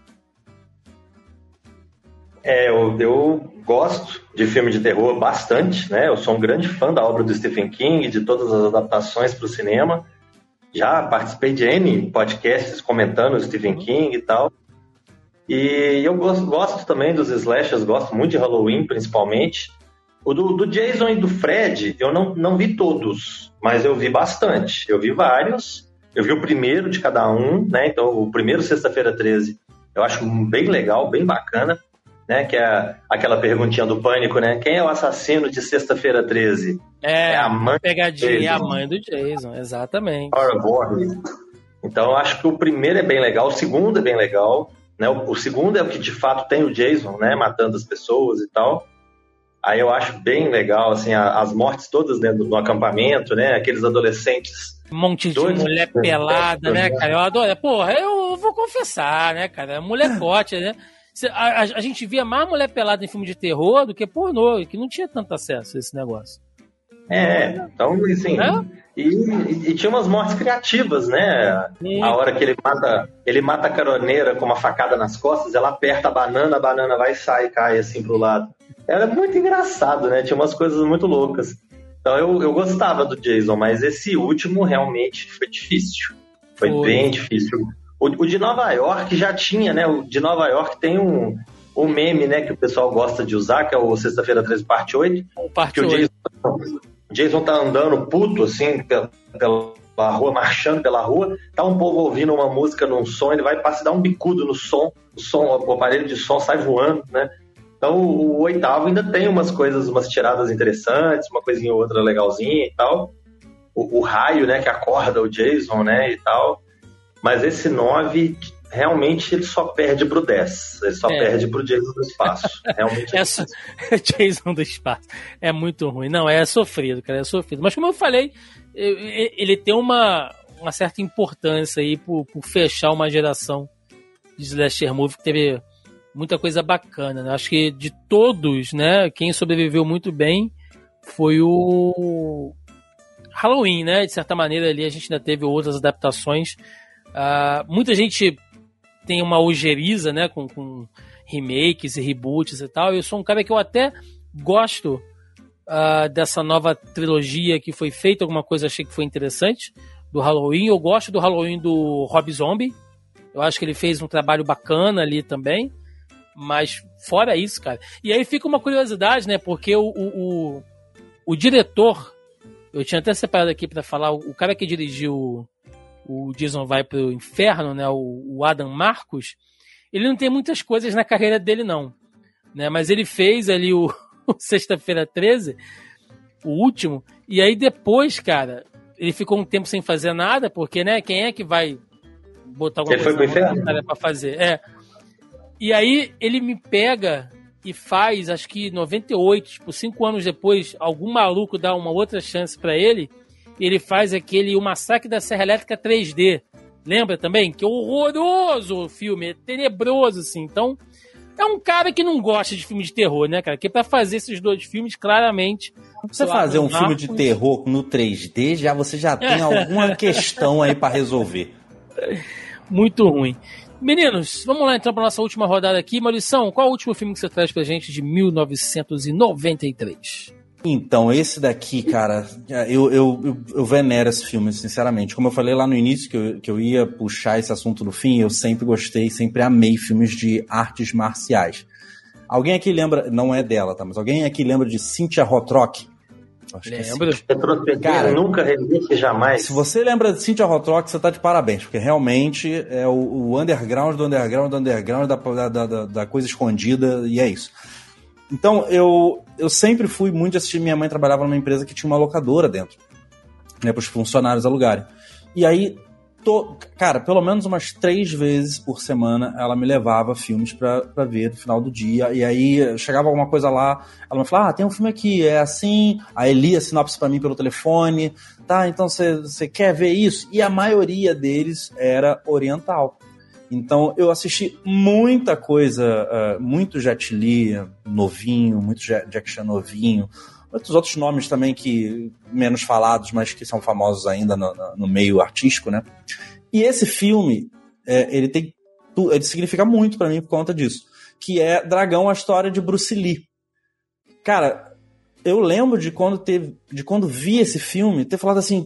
É, eu, eu gosto de filme de terror bastante, né? Eu sou um grande fã da obra do Stephen King, de todas as adaptações para o cinema. Já participei de N podcasts comentando o Stephen King e tal. E eu gosto, gosto também dos slashers, gosto muito de Halloween, principalmente. O do, do Jason e do Fred, eu não, não vi todos, mas eu vi bastante. Eu vi vários. Eu vi o primeiro de cada um, né? Então, o primeiro, sexta-feira 13, eu acho bem legal, bem bacana né? Que é aquela perguntinha do pânico, né? Quem é o assassino de sexta-feira 13? É, É a mãe pegadinha é a mãe do Jason, exatamente. Laura. Então, eu acho que o primeiro é bem legal, o segundo é bem legal, né? O, o segundo é o que de fato tem o Jason, né? Matando as pessoas e tal. Aí eu acho bem legal, assim, a- as mortes todas dentro do acampamento, né? Aqueles adolescentes. Um monte de Dois- mulher pelada, né, cara? Eu adoro. Porra, eu vou confessar, né, cara? Molecote, né? A, a- a gente via mais mulher pelada em filme de terror do que pornô, que não tinha tanto acesso a esse negócio. É, então, assim. É? E, e- e tinha umas mortes criativas, né? Sim. A hora que ele mata, ele mata a caroneira com uma facada nas costas, ela aperta a banana, a banana vai e sai, cai assim pro lado. Era muito engraçado, né? Tinha umas coisas muito loucas. Então eu, eu gostava do Jason, mas esse último realmente foi difícil. Foi, Foi. bem difícil. O, o de Nova York já tinha, né? O de Nova York tem um, um meme, né, que o pessoal gosta de usar, que é o Sexta-feira 13, parte 8, Parte que o 8. Jason, o Jason tá andando puto, assim, pela, pela rua, marchando pela rua, tá um povo ouvindo uma música num som, ele vai passar dar um bicudo no som, o som, o aparelho de som sai voando, né? Então o, o oitavo ainda tem umas coisas, umas tiradas interessantes, uma coisinha ou outra legalzinha e tal. O, o raio, né, que acorda o Jason, né, e tal. Mas esse nove, realmente, ele só perde pro 10. Ele só É. perde pro Jason do espaço. [LAUGHS] Realmente. É so- [LAUGHS] Jason do espaço. É muito ruim. Não, é sofrido, cara, é sofrido. Mas como eu falei, ele tem uma, uma certa importância aí por, por fechar uma geração de slasher movie que teve muita coisa bacana. Né? Acho que de todos, né, quem sobreviveu muito bem foi o Halloween, né? De certa maneira ali a gente ainda teve outras adaptações. Ah, muita gente tem uma ojeriza, né, com, com remakes e reboots e tal. Eu sou um cara que eu até gosto ah, dessa nova trilogia que foi feita, alguma coisa achei que foi interessante do Halloween. Eu gosto do Halloween do Rob Zombie. Eu acho que ele fez um trabalho bacana ali também. Mas fora isso, cara. E aí fica uma curiosidade, né? Porque o, o, o, o diretor, eu tinha até separado aqui para falar, o cara que dirigiu o Jason vai pro inferno, né? O, o Adam Marcos, ele não tem muitas coisas na carreira dele, não. Né? Mas ele fez ali o, [LAUGHS] o Sexta-feira 13, o último, e aí depois, cara, ele ficou um tempo sem fazer nada, porque, né, quem é que vai botar alguma Ele foi coisa pro inferno? pra fazer? É. E aí ele me pega e faz, acho que 98, tipo, cinco anos depois, algum maluco dá uma outra chance para ele, ele faz aquele O Massacre da Serra Elétrica 3D. Lembra também? Que horroroso o filme, é tenebroso, assim. Então, é um cara que não gosta de filme de terror, né, cara? Que para fazer esses dois filmes, claramente. Você fazer um filme de terror no 3D, já você já tem alguma questão aí para resolver. Muito ruim. Meninos, vamos lá então para nossa última rodada aqui. Maurição, qual é o último filme que você traz pra gente de 1993? Então, esse daqui, cara, eu, eu, eu, eu, venero esse filme, sinceramente. Como eu falei lá no início, que eu, que eu ia puxar esse assunto no fim, eu sempre gostei, sempre amei filmes de artes marciais. Alguém aqui lembra, não é dela, tá? Mas alguém aqui lembra de Cynthia Rothrock? Acho é Lembro. Que Cara, nunca resiste jamais. Se você lembra de Cynthia Rothrock, você tá de parabéns, porque realmente é o, o underground do underground do underground da, da, da, da, coisa escondida, e é isso. Então, eu, eu sempre fui muito assistir. Minha mãe trabalhava numa empresa que tinha uma locadora dentro, né, para os funcionários alugarem. E aí, to, cara, pelo menos umas três vezes por semana ela me levava filmes para ver no final do dia. E aí chegava alguma coisa lá, ela me falava: Ah, tem um filme aqui, é assim. Aí lia sinopse para mim pelo telefone. Tá, então você quer ver isso? E a maioria deles era oriental. Então eu assisti muita coisa, uh, muito Jet Li novinho, muito Jack Chan novinho, muitos outros nomes também que menos falados, mas que são famosos ainda no, no meio artístico, né? E esse filme, é, ele tem ele significa muito para mim por conta disso, que é Dragão, a história de Bruce Lee. Cara, eu lembro de quando teve, de quando vi esse filme, ter falado assim,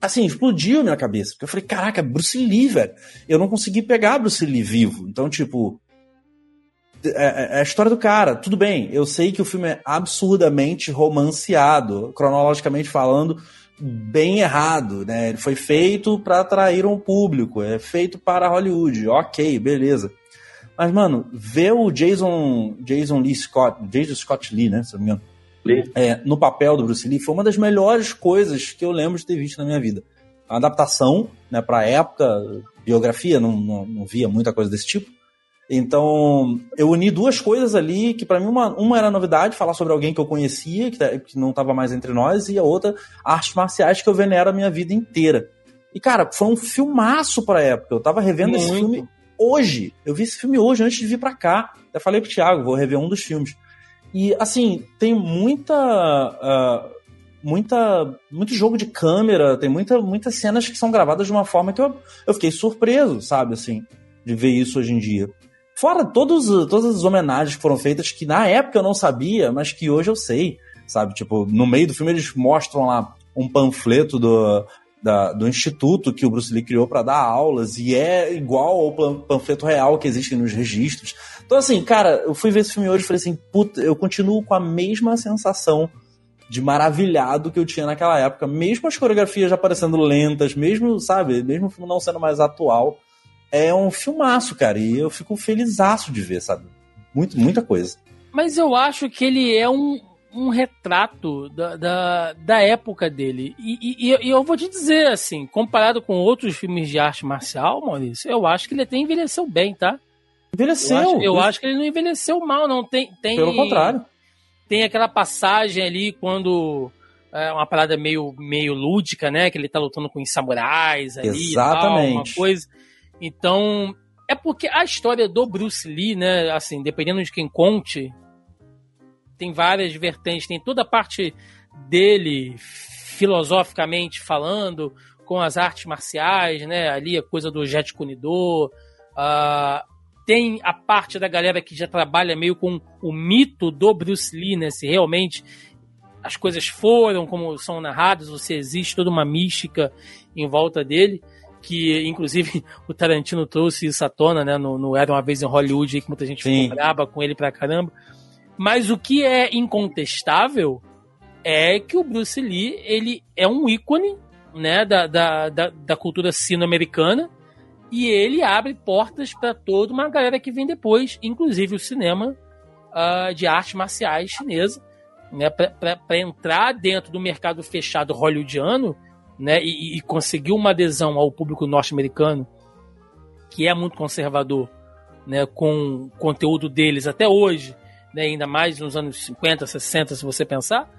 assim, explodiu minha cabeça. Porque eu falei, caraca, Bruce Lee, velho. Eu não consegui pegar Bruce Lee vivo. Então, tipo, é, é, é, a história do cara. Tudo bem, eu sei que o filme é absurdamente romanceado, cronologicamente falando, bem errado, né? Ele foi feito para atrair um público, é feito para Hollywood. Ok, beleza. Mas, mano, ver o Jason, Jason Lee Scott, Jason Scott Lee, né? Se não me engano, é, no papel do Bruce Lee foi uma das melhores coisas que eu lembro de ter visto na minha vida. A adaptação, né, pra época, biografia, não, não, não via muita coisa desse tipo. Então, eu uni duas coisas ali, que para mim uma, uma era novidade, falar sobre alguém que eu conhecia, que, tá, que não estava mais entre nós, e a outra, artes marciais que eu venero a minha vida inteira. E, cara, foi um filmaço pra época. Eu tava revendo Muito. esse filme hoje. Eu vi esse filme hoje, antes de vir pra cá. Até falei pro Thiago, vou rever um dos filmes. E, assim, tem muita... Uh, muita muito jogo de câmera, tem muita, muitas cenas que são gravadas de uma forma que eu, eu fiquei surpreso, sabe, assim, de ver isso hoje em dia. Fora todos, todas as homenagens que foram feitas que na época eu não sabia, mas que hoje eu sei, sabe? Tipo, no meio do filme eles mostram lá um panfleto do, da, do instituto que o Bruce Lee criou para dar aulas e é igual ao panfleto real que existe nos registros. Então, assim, cara, eu fui ver esse filme hoje e falei assim, puta, eu continuo com a mesma sensação de maravilhado que eu tinha naquela época, mesmo as coreografias já parecendo lentas, mesmo, sabe, mesmo o filme não sendo mais atual é um filmaço, cara. E eu fico felizaço de ver, sabe? Muito, muita coisa. Mas eu acho que ele é um, um retrato da, da, da época dele. E, e, e, eu vou te dizer, assim, comparado com outros filmes de arte marcial, Maurício, eu acho que ele até envelheceu bem, tá? Envelheceu. Eu acho, eu acho que ele não envelheceu mal, não. Tem, tem, Pelo contrário. Tem aquela passagem ali quando é uma parada meio, meio lúdica, né? Que ele tá lutando com os samurais ali Exatamente. Tal, uma coisa. Então, é porque a história do Bruce Lee, né, assim, dependendo de quem conte, tem várias vertentes, tem toda a parte dele filosoficamente falando, com as artes marciais, né, ali a coisa do Jet Kunidor, uh, tem a parte da galera que já trabalha meio com o mito do Bruce Lee, né, se realmente as coisas foram como são narradas, ou se existe toda uma mística em volta dele que inclusive [LAUGHS] o Tarantino trouxe isso à tona, né, no, no Era Uma Vez em Hollywood, que muita gente Sim. ficou braba com ele pra caramba. Mas o que é incontestável é que o Bruce Lee, ele é um ícone, né, da, da, da, da cultura sino-americana, e ele abre portas para toda uma galera que vem depois, inclusive o cinema uh, de artes marciais chinesa, né, para entrar dentro do mercado fechado hollywoodiano, né, e, e conseguiu uma adesão ao público norte-americano que é muito conservador, né, com o conteúdo deles até hoje, né, ainda mais nos anos 50, 60, se você pensar,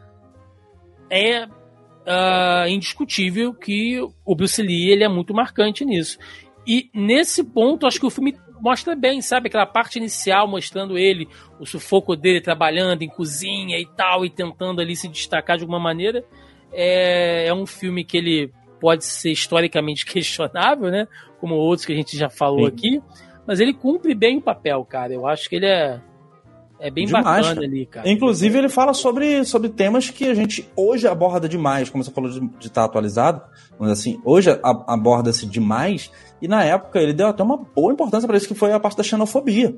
é uh, indiscutível que o Bruce Lee ele é muito marcante nisso. E nesse ponto, acho que o filme mostra bem, sabe? Aquela parte inicial mostrando ele, o sufoco dele trabalhando em cozinha e tal, e tentando ali se destacar de alguma maneira. É, é um filme que ele pode ser historicamente [LAUGHS] questionável, né? Como outros que a gente já falou Sim. aqui. Mas ele cumpre bem o papel, cara. Eu acho que ele é é bem demais, bacana cara. ali, cara. Inclusive, ele fala sobre, sobre temas que a gente hoje aborda demais, como você falou de estar tá atualizado, mas assim, hoje aborda-se demais, e na época ele deu até uma boa importância para isso, que foi a parte da xenofobia.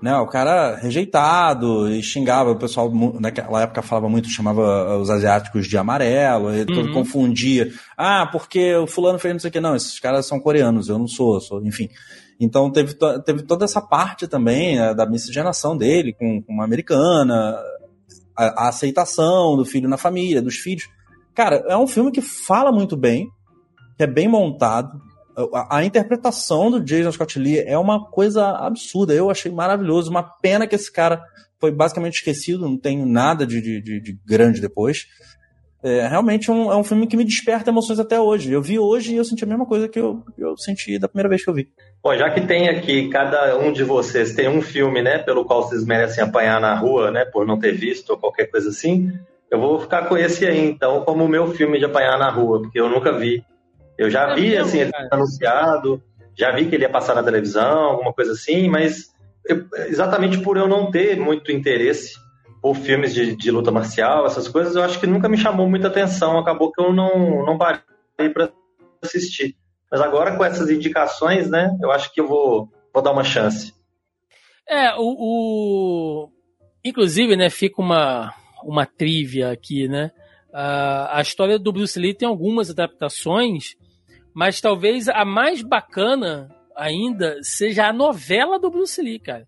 Né, o cara rejeitado e xingava o pessoal, naquela época falava muito, chamava os asiáticos de amarelo, ele uhum. confundia. Ah, porque o fulano fez não sei o que. Não, esses caras são coreanos, eu não sou, sou enfim. Então teve, teve toda essa parte também né, da miscigenação dele com, com uma americana, a, a, aceitação do filho na família, dos filhos. Cara, é um filme que fala muito bem, que é bem montado. A, a interpretação do Jason Scott Lee é uma coisa absurda. Eu achei maravilhoso. Uma pena que esse cara foi basicamente esquecido, não tenho nada de, de, de grande depois é realmente um, é um filme que me desperta emoções até hoje. Eu vi hoje e eu senti a mesma coisa que eu, eu senti da primeira vez que eu vi. Bom, já que tem aqui, cada um de vocês tem um filme, né, pelo qual vocês merecem apanhar na rua, né, por não ter visto ou qualquer coisa assim, eu vou ficar com esse aí, então, como o meu filme de apanhar na rua, porque eu nunca vi. Eu já vi, assim, ele anunciado, já vi que ele ia passar na televisão, alguma coisa assim, mas eu, exatamente por eu não ter muito interesse ou filmes de, de, luta marcial, essas coisas, eu acho que nunca me chamou muita atenção. Acabou que eu não, não parei para assistir. Mas agora com essas indicações, né, eu acho que eu vou, vou dar uma chance. É, o, o... inclusive, né, fica uma, uma trivia aqui, né? Uh, a história do Bruce Lee tem algumas adaptações, mas talvez a mais bacana ainda seja a novela do Bruce Lee, cara.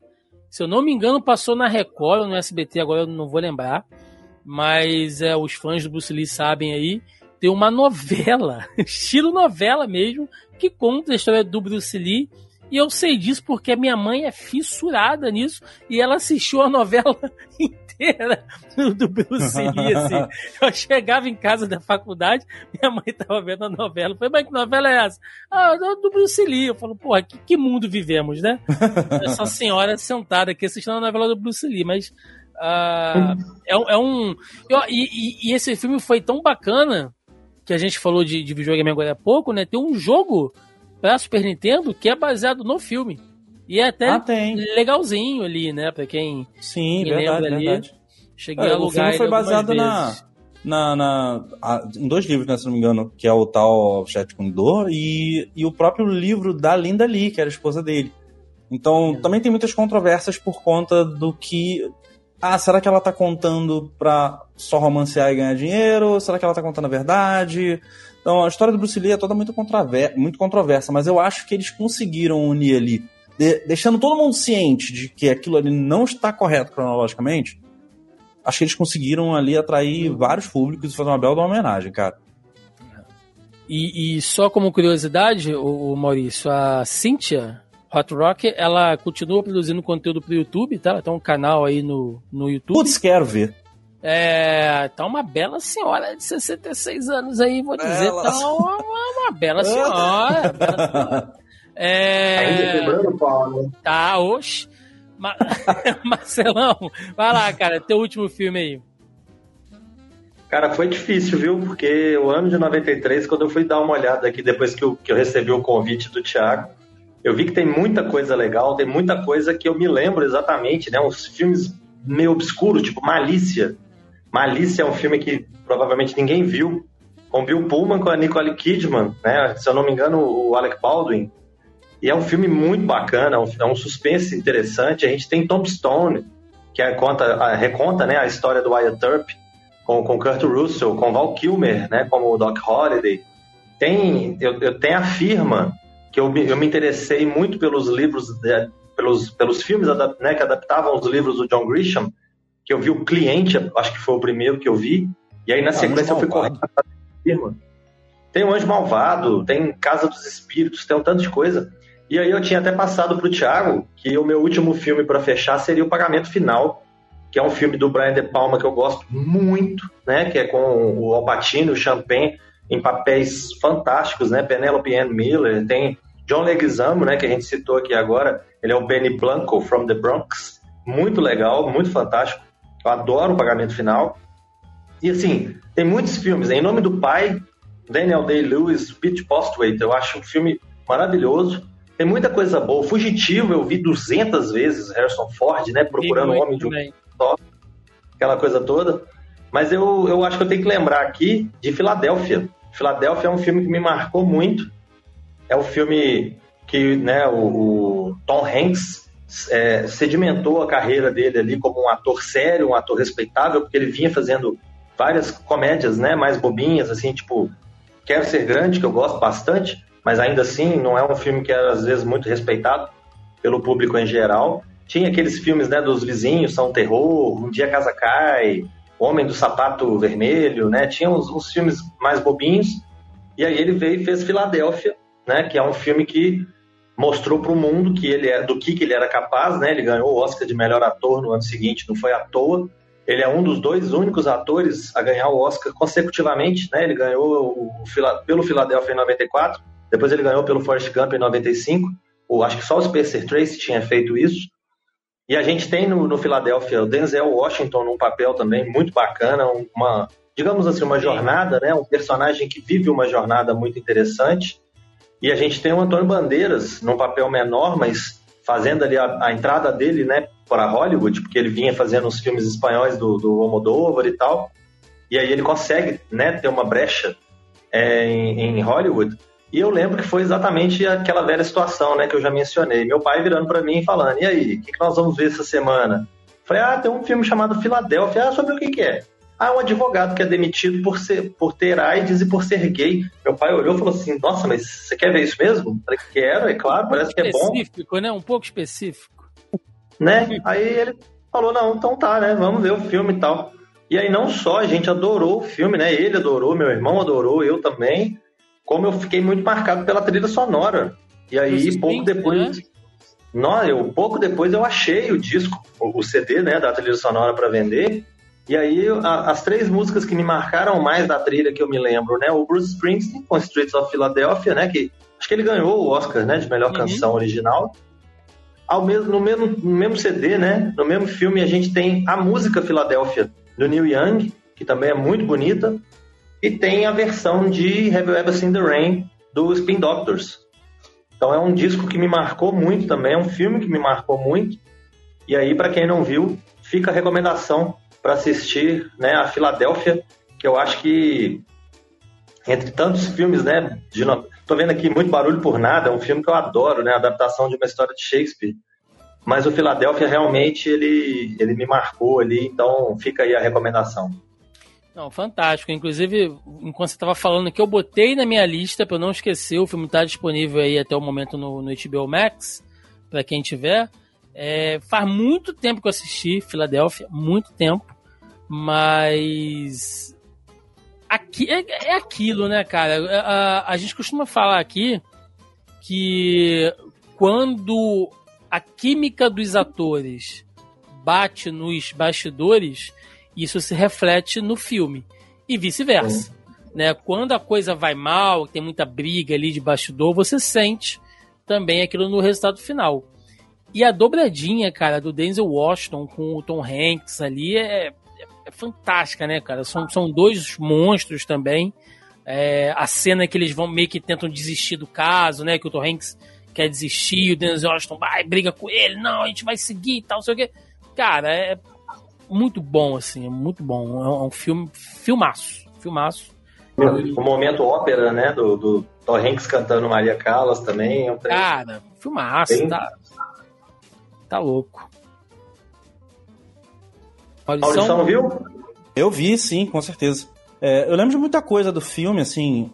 Se eu não me engano, passou na Record ou no SBT, agora eu não vou lembrar. Mas é, os fãs do Bruce Lee sabem aí. Tem uma novela, [LAUGHS] estilo novela mesmo, que conta a história do Bruce Lee. E eu sei disso porque minha mãe é fissurada nisso e ela assistiu a novela [LAUGHS] inteira do Bruce Lee, assim. [LAUGHS] Eu chegava em casa da faculdade, minha mãe tava vendo a novela. Eu falei, mas que novela é essa? Ah, do Bruce Lee. Eu falo, porra, que, que mundo vivemos, né? [LAUGHS] Essa senhora sentada aqui assistindo a novela do Bruce Lee, mas uh, é, é, um... Eu, e, e, esse filme foi tão bacana que a gente falou de, de videogame agora há pouco, né? Tem um jogo pra Super Nintendo que é baseado no filme. E é até ah, legalzinho ali, né? Pra quem, Sim, quem verdade, lembra ali. Verdade. Cheguei é, a alugar O filme foi baseado na, na, na a, em dois livros, né, se não me engano, que é o tal Chat com Dor e, e o próprio livro da Linda Lee, que era a esposa dele. Então, é. também tem muitas controvérsias por conta do que. Ah, será que ela tá contando pra só romancear e ganhar dinheiro? Será que ela tá contando a verdade? Então, a história do Bruce Lee é toda muito, muito controversa, mas eu acho que eles conseguiram unir ali de, deixando todo mundo ciente de que aquilo ali não está correto cronologicamente, acho que eles conseguiram ali atrair vários públicos e fazer uma bela homenagem, cara. E, e, só como curiosidade, o, o, Maurício, a Cynthia Hot Rock, ela continua produzindo conteúdo pro YouTube, tá? Ela tem um canal aí no, no YouTube. Putz, quero ver. É, tá uma bela senhora de 66 anos aí, vou dizer. Tá uma, uma bela senhora. bela senhora. [LAUGHS] É... Ainda quebrando o pau, né? Tá, oxe. Ma... [LAUGHS] Marcelão, vai lá, cara, teu último filme aí. Cara, foi difícil, viu? Porque o ano de 93, quando eu fui dar uma olhada aqui, depois que eu, que eu recebi o convite do Thiago, eu vi que tem muita coisa legal, tem muita coisa que eu me lembro exatamente, né? Uns filmes meio obscuros, tipo Malícia. Malícia é um filme que provavelmente ninguém viu, com Bill Pullman, com a Nicole Kidman, né? Se eu não me engano, o Alec Baldwin. E é um filme muito bacana, é um suspense interessante. A gente tem Tombstone, que é, conta, reconta né, a história do Wyatt Earp, com, com Kurt Russell, com Val Kilmer, né, como o Doc Holliday. Tem, eu, eu tenho a firma, que eu, eu me interessei muito pelos livros, de, pelos, pelos filmes né, que adaptavam os livros do John Grisham, que eu vi o Cliente, acho que foi o primeiro que eu vi, e aí na ah, sequência eu fui correndo para a firma. Tem o Anjo Malvado, tem Casa dos Espíritos, tem um tanto de coisa. E aí eu tinha até passado para o Thiago que o meu último filme para fechar seria o Pagamento Final, que é um filme do Brian De Palma que eu gosto muito, né? Que é com o Alpatino, o Champagne, em papéis fantásticos, né? Penelope Ann Miller, tem John Leguizamo, né? Que a gente citou aqui agora, ele é o Benny Blanco from the Bronx, muito legal, muito fantástico. Eu adoro o Pagamento Final. E assim, tem muitos filmes. Em Nome do Pai, Daniel Day-Lewis, Pete Postwaite, eu acho um filme maravilhoso. Tem muita coisa boa. Fugitivo, eu vi 200 vezes Harrison Ford, né? Procurando o homem de um só. Aquela coisa toda. Mas eu, eu acho que eu tenho que lembrar aqui de Filadélfia. Filadélfia é um filme que me marcou muito. É o um filme que né, o, o Tom Hanks é, sedimentou a carreira dele ali como um ator sério, um ator respeitável, porque ele vinha fazendo várias comédias né, mais bobinhas, assim, tipo Quero Ser Grande, que eu gosto bastante, mas ainda assim não é um filme que é às vezes muito respeitado pelo público em geral. Tinha aqueles filmes né, dos vizinhos, São Terror, Um Dia a Casa Cai, Homem do Sapato Vermelho, né? Tinha uns, uns filmes mais bobinhos. E aí ele veio e fez Filadélfia, né? Que é um filme que mostrou para o mundo que ele é, do que, que ele era capaz, né? Ele ganhou o Oscar de melhor ator no ano seguinte, não foi à toa. Ele é um dos dois únicos atores a ganhar o Oscar consecutivamente, né? Ele ganhou o, pelo Philadelphia em 94, depois ele ganhou pelo Forrest Gump em 95. O, acho que só o Spencer Tracy tinha feito isso. E a gente tem no, no Philadelphia o Denzel Washington num papel também muito bacana, uma, digamos assim, uma jornada, né? Um personagem que vive uma jornada muito interessante. E a gente tem o Antônio Bandeiras num papel menor, mas fazendo ali a, a entrada dele, né, para Hollywood, porque ele vinha fazendo os filmes espanhóis do, do Almodóvar e tal, e aí ele consegue, né, ter uma brecha é, em, em, Hollywood. E eu lembro que foi exatamente aquela velha situação, né, que eu já mencionei. Meu pai virando para mim e falando: "E aí, o que, que nós vamos ver essa semana?" Falei: "Ah, tem um filme chamado Filadélfia. Ah, sobre o que, que é?" Ah, um advogado que é demitido por, ser, por ter AIDS e por ser gay. Meu pai olhou e falou assim: Nossa, mas você quer ver isso mesmo? Falei: Quero, é claro, parece que é bom. Específico, né? Um pouco específico. Né? Aí ele falou: Não, então tá, né? Vamos ver o filme e tal. E aí, não só a gente adorou o filme, né? Ele adorou, meu irmão adorou, eu também. Como eu fiquei muito marcado pela trilha sonora. E aí, pouco depois. Né? Não, eu, pouco depois eu achei o disco, o CD, né, da trilha sonora para vender. E aí, a, as três músicas que me marcaram mais da trilha que eu me lembro, né? O Bruce Springsteen com Streets of Philadelphia, né? Que acho que ele ganhou o Oscar, né? De melhor uhum. canção original. Ao mesmo, no, mesmo, no mesmo CD, né? No mesmo filme, a gente tem a música Philadelphia do Neil Young, que também é muito bonita. E tem a versão de Have You Ever Seen the Rain do Spin Doctors. Então é um disco que me marcou muito também, é um filme que me marcou muito. E aí, para quem não viu, fica a recomendação para assistir né, a Filadélfia, que eu acho que entre tantos filmes, né, de, tô vendo aqui muito barulho por nada, é um filme que eu adoro, né, adaptação de uma história de Shakespeare. Mas o Filadélfia realmente ele, ele me marcou ali, então fica aí a recomendação. Não, fantástico. Inclusive, enquanto você estava falando que eu botei na minha lista para não esquecer, o filme está disponível aí até o momento no, no HBO Max, para quem tiver. É, faz muito tempo que eu assisti Filadélfia, muito tempo, mas aqui é, é aquilo, né, cara? A, a, gente costuma falar aqui que quando a química dos atores bate nos bastidores, isso se reflete no filme e vice-versa. Né? Quando a coisa vai mal, tem muita briga ali de bastidor, você sente também aquilo no resultado final. E a dobradinha, cara, do Denzel Washington com o Tom Hanks ali é, é, é fantástica, né, cara? São, são dois monstros também. É, a cena que eles vão meio que tentam desistir do caso, né? Que o Tom Hanks quer desistir, o Denzel Washington vai, briga com ele, não, a gente vai seguir e tal, não sei o quê. Cara, é muito bom, assim, é muito bom. É um, é filme, filmaço, filmaço. O momento ópera, né, do, do Tom Hanks cantando Maria Callas também. É um Cara, filmaço, Bem... tá? Tá louco. Audição, viu? Eu vi, sim, com certeza. É, eu lembro de muita coisa do filme, assim,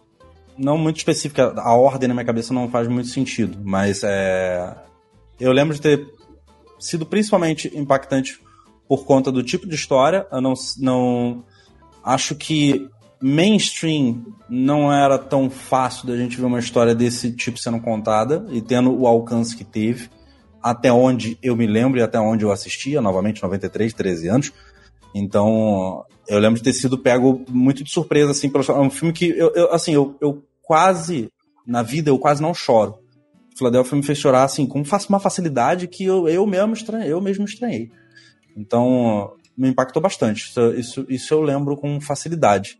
não muito específica. A ordem na minha cabeça não faz muito sentido, mas é, eu lembro de ter sido principalmente impactante por conta do tipo de história. Eu não, não acho que mainstream não era tão fácil da gente ver uma história desse tipo sendo contada e tendo o alcance que teve até onde eu me lembro e até onde eu assistia, novamente 93, 13 anos. Então, eu lembro de ter sido pego muito de surpresa, assim, pelo É um filme que, eu, eu assim, eu, eu quase, na vida, eu quase não choro. Philadelphia me fez chorar, assim, com uma facilidade que eu, eu, mesmo, estranhei, eu mesmo estranhei. Então, me impactou bastante. Isso, isso, isso eu lembro com facilidade.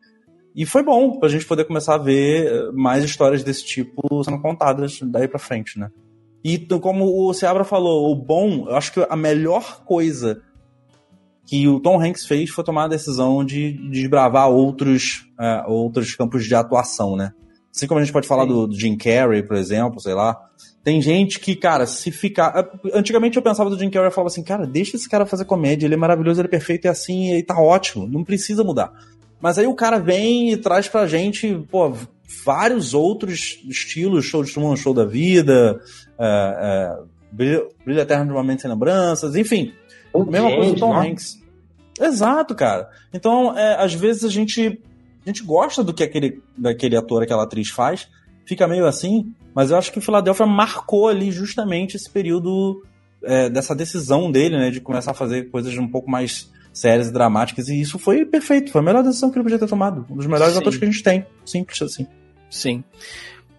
E foi bom pra gente poder começar a ver mais histórias desse tipo sendo contadas daí pra frente, né? E como o Seabra falou, o bom, eu acho que a melhor coisa que o Tom Hanks fez foi tomar a decisão de, de desbravar outros, é, outros campos de atuação, né? Assim como a gente pode falar do, do, Jim Carrey, por exemplo, sei lá. Tem gente que, cara, se ficar. É, antigamente eu pensava do Jim Carrey e falava assim, cara, deixa esse cara fazer comédia, ele é maravilhoso, ele é perfeito, é assim, e tá ótimo, não precisa mudar. Mas aí o cara vem e traz pra gente, pô, vários outros estilos, show de Truman, show da vida, é, é, brilho, brilho eterno de uma mente sem lembranças, enfim. O mesma coisa do Tom? Hanks. Exato, cara. Então, é, às vezes a gente, a gente gosta do que aquele, daquele ator, aquela atriz faz, fica meio assim, mas eu acho que Filadélfia marcou ali justamente esse período é, dessa decisão dele, né, de começar a fazer coisas um pouco mais sérias e dramáticas, e isso foi perfeito, foi a melhor decisão que ele podia ter tomado. Um dos melhores Sim. atores que a gente tem. Simples assim. Sim.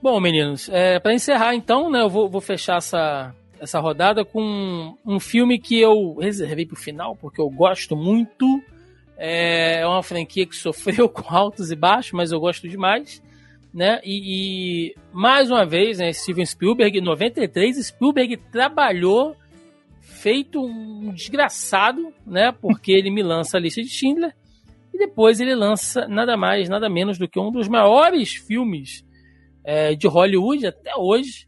Bom, meninos, é, para encerrar então, né, eu vou, vou fechar essa, essa rodada com um filme que eu reservei pro final, porque eu gosto muito. É, é uma franquia que sofreu [LAUGHS] com altos e baixos, mas eu gosto demais. Né? E, e mais uma vez, né, Steven Spielberg, em 93, Spielberg trabalhou feito um desgraçado, né? Porque ele me lança a lista de Schindler e depois ele lança nada mais, nada menos do que um dos maiores filmes é, de Hollywood até hoje,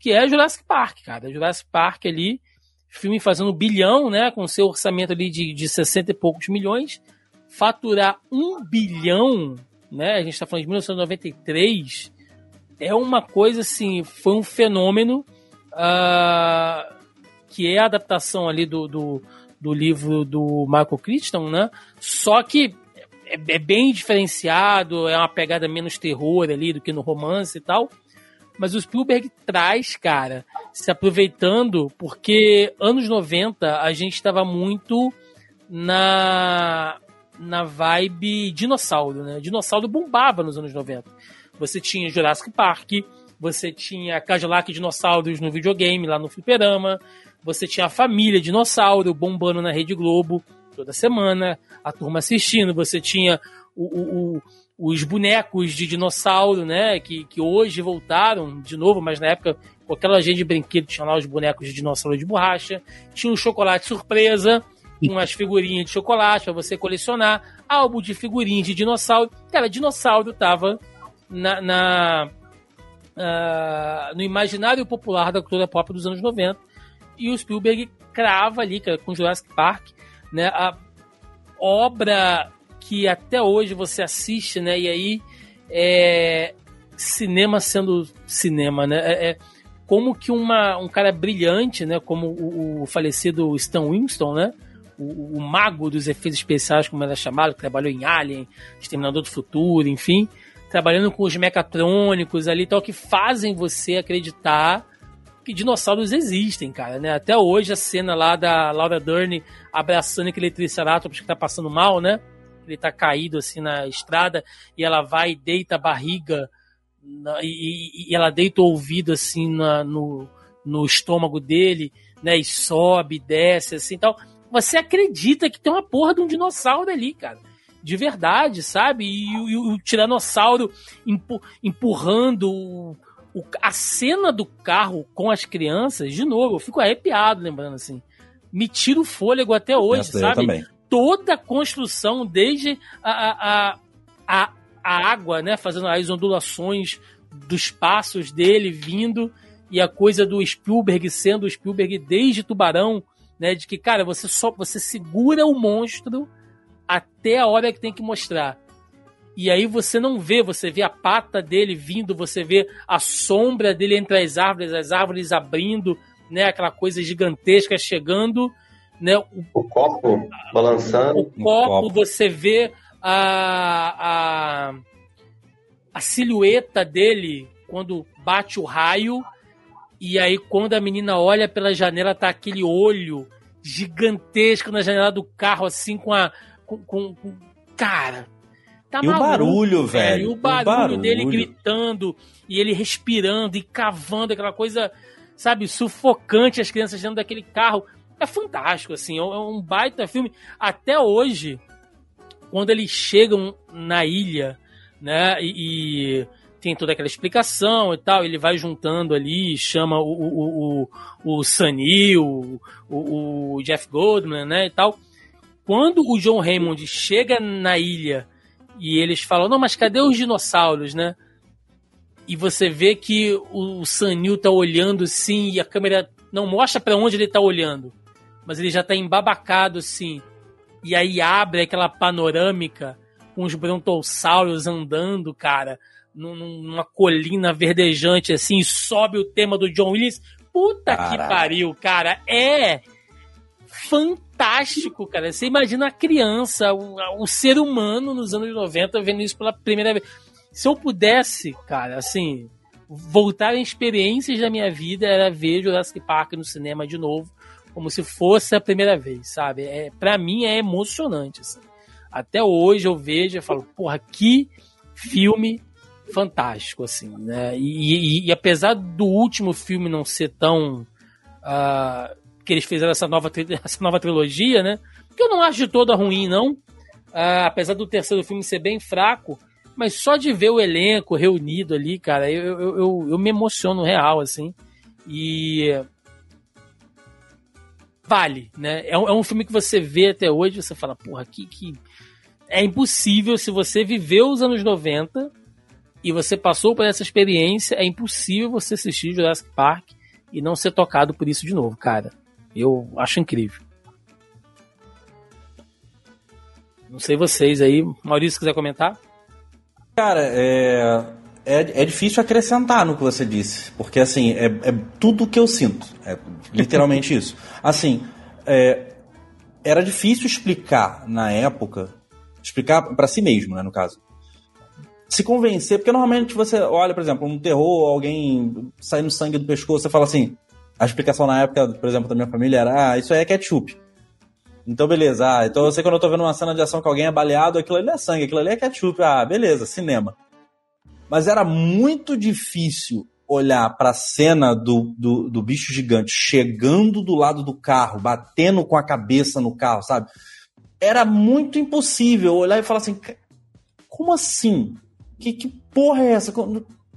que é Jurassic Park, cara. Jurassic Park ali, filme fazendo bilhão, né? Com seu orçamento ali de, de 60 e poucos milhões, faturar um bilhão, né? A gente está falando de 1993, é uma coisa assim, foi um fenômeno. Uh, que é a adaptação ali do, do, do livro do Michael Crichton, né? Só que é, é, bem diferenciado, é uma pegada menos terror ali do que no romance e tal. Mas o Spielberg traz, cara, se aproveitando, porque anos 90 a gente estava muito na na vibe dinossauro, né? Dinossauro bombava nos anos 90. Você tinha Jurassic Park, você tinha Cadillac Dinossauros no videogame, lá no fliperama, você tinha a família dinossauro bombando na Rede Globo toda semana, a turma assistindo, você tinha o, o, o, os bonecos de dinossauro, né, que, que hoje voltaram de novo, mas na época com aquela gente de brinquedo tinha lá os bonecos de dinossauro de borracha, tinha o chocolate surpresa, com as figurinhas de chocolate para você colecionar, álbum de figurinhas de dinossauro. Cara, dinossauro tava na, na uh, no imaginário popular da cultura pop dos anos 90 e o Spielberg crava ali com Jurassic Park, né, a obra que até hoje você assiste, né, e aí é cinema sendo cinema, né, é, é como que uma, um cara brilhante, né, como o, o falecido Stan Winston, né, o, o, mago dos efeitos especiais, como era chamado, que trabalhou em Alien, Exterminador do Futuro, enfim, trabalhando com os mecatrônicos ali, tal, que fazem você acreditar que dinossauros existem, cara, né? Até hoje a cena lá da Laura Dern abraçando aquele Triceratops que tá passando mal, né? Ele tá caído assim na estrada e ela vai e deita a barriga na, e, e, ela deita o ouvido assim na, no, no estômago dele, né? E sobe, desce, assim tal. Você acredita que tem uma porra de um dinossauro ali, cara de verdade, sabe? E, e, o tiranossauro empurrando o, a cena do carro com as crianças, de novo, eu fico arrepiado lembrando assim. Me tira o fôlego até hoje, Essa sabe? Toda a construção, desde a, a, a, a água, né? Fazendo as ondulações dos passos dele vindo e a coisa do Spielberg sendo o Spielberg desde Tubarão, né? De que, cara, você só você segura o monstro até a hora que tem que mostrar e aí você não vê, você vê a pata dele vindo, você vê a sombra dele entre as árvores, as árvores abrindo, né, aquela coisa gigantesca chegando, né, o, o copo balançando. O copo, copo, você vê a, a, a silhueta dele quando bate o raio E aí, quando a menina olha pela janela, tá aquele olho gigantesco na janela do carro, assim, com a. Com, com, com... Cara. Tá e maluco, o barulho, velho. É, e o barulho, o barulho dele gritando, e ele respirando e cavando, aquela coisa, sabe, sufocante, as crianças dentro daquele carro. É fantástico, assim, é um baita filme. Até hoje, quando eles chegam na ilha, né, e tem toda aquela explicação e tal, ele vai juntando ali, chama o, o, o, o o, o, o Jeff Goldman, né, e tal. Quando o John Raymond chega na ilha e eles falam, não, mas cadê os dinossauros, né? E você vê que o Sanil tá olhando assim e a câmera não mostra para onde ele tá olhando, mas ele já tá embabacado assim. E aí abre aquela panorâmica com os brontossauros andando, cara, numa colina verdejante assim, e sobe o tema do John Williams. Puta Caraca. que pariu, cara. É fantástico, cara. Você imagina a criança, o, o ser humano nos anos 90 vendo isso pela primeira vez. Se eu pudesse, cara, assim, voltar em experiências da minha vida era ver Jurassic Park no cinema de novo, como se fosse a primeira vez, sabe? É, para mim é emocionante, assim. Até hoje eu vejo e falo, porra, que filme fantástico, assim, né? E, e, e, apesar do último filme não ser tão. Uh, que eles fizeram essa nova, [LAUGHS] essa nova trilogia, né? Que eu não acho de toda ruim, não. Uh, apesar do terceiro filme ser bem fraco, mas só de ver o elenco reunido ali, cara, eu, eu, eu, eu me emociono real, assim. E. Vale, né? É um, é um filme que você vê até hoje, você fala, porra, que, que. É impossível se você viveu os anos 90 e você passou por essa experiência, é impossível você assistir Jurassic Park e não ser tocado por isso de novo, cara. Eu acho incrível. Não sei vocês aí. Maurício, quiser comentar? Cara, é, é, é difícil acrescentar no que você disse, porque assim, é, é tudo o que eu sinto. É literalmente [LAUGHS] isso. Assim, é, era difícil explicar na época, explicar para si mesmo, né, no caso se convencer, porque normalmente você olha, por exemplo, um terror, alguém saindo sangue do pescoço, você fala assim, a explicação na época, por exemplo, da minha família era, ah, isso aí é ketchup. Então, beleza. Ah, então eu sei quando eu tô vendo uma cena de ação que alguém é baleado, aquilo ali é sangue, aquilo ali é ketchup. Ah, beleza, cinema. Mas era muito difícil olhar pra cena do, do, do bicho gigante chegando do lado do carro, batendo com a cabeça no carro, sabe? Era muito impossível olhar e falar assim, como assim? Que, que porra é essa?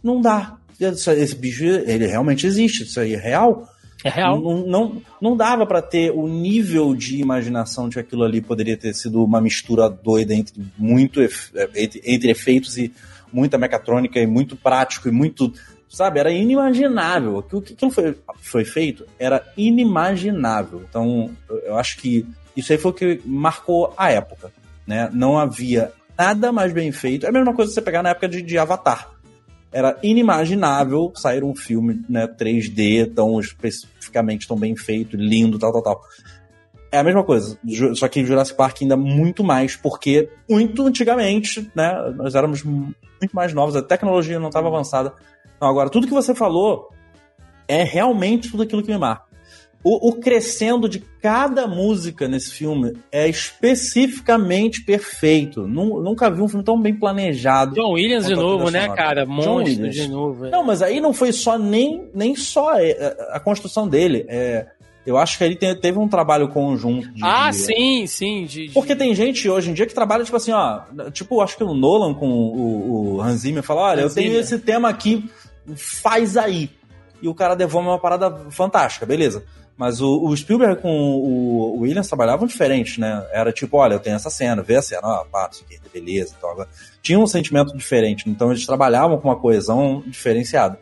Não dá. Esse bicho, ele realmente existe. Isso aí é real. É real. Não, não, não dava para ter o nível de imaginação de que aquilo ali poderia ter sido uma mistura doida entre muito entre, entre efeitos e muita mecatrônica e muito prático e muito. Sabe, era inimaginável. O que aquilo foi, foi feito era inimaginável. Então, eu acho que isso aí foi o que marcou a época. Né? Não havia nada mais bem feito. É a mesma coisa que você pegar na época de, de Avatar. Era inimaginável sair um filme né, 3D tão especificamente tão bem feito, lindo, tal, tal, tal. É a mesma coisa, só que Jurassic Park ainda muito mais, porque muito antigamente, né, nós éramos muito mais novos, a tecnologia não estava avançada. Então, agora, tudo que você falou é realmente tudo aquilo que me marca. O, o, crescendo de cada música nesse filme é especificamente perfeito. Nunca vi um filme tão bem planejado. John Williams de novo, né, cara? Monstro de novo. É. Não, mas aí não foi só nem, nem só a, é, a construção dele. É, eu acho que ele teve um trabalho conjunto. De, ah, de, sim, sim. De, Porque tem gente hoje em dia que trabalha, tipo assim, ó. Tipo, acho que o Nolan com o, o Hans Zimmer fala: olha, Hans eu tenho esse tema aqui, faz aí. E o cara devolve uma parada fantástica, beleza. Mas o, o, Spielberg com o, Williams trabalhavam diferente, né? Era tipo, olha, eu tenho essa cena, vê a cena, ó, pá, isso aqui, beleza. Então, agora, tinha um sentimento diferente, então eles trabalhavam com uma coesão diferenciada.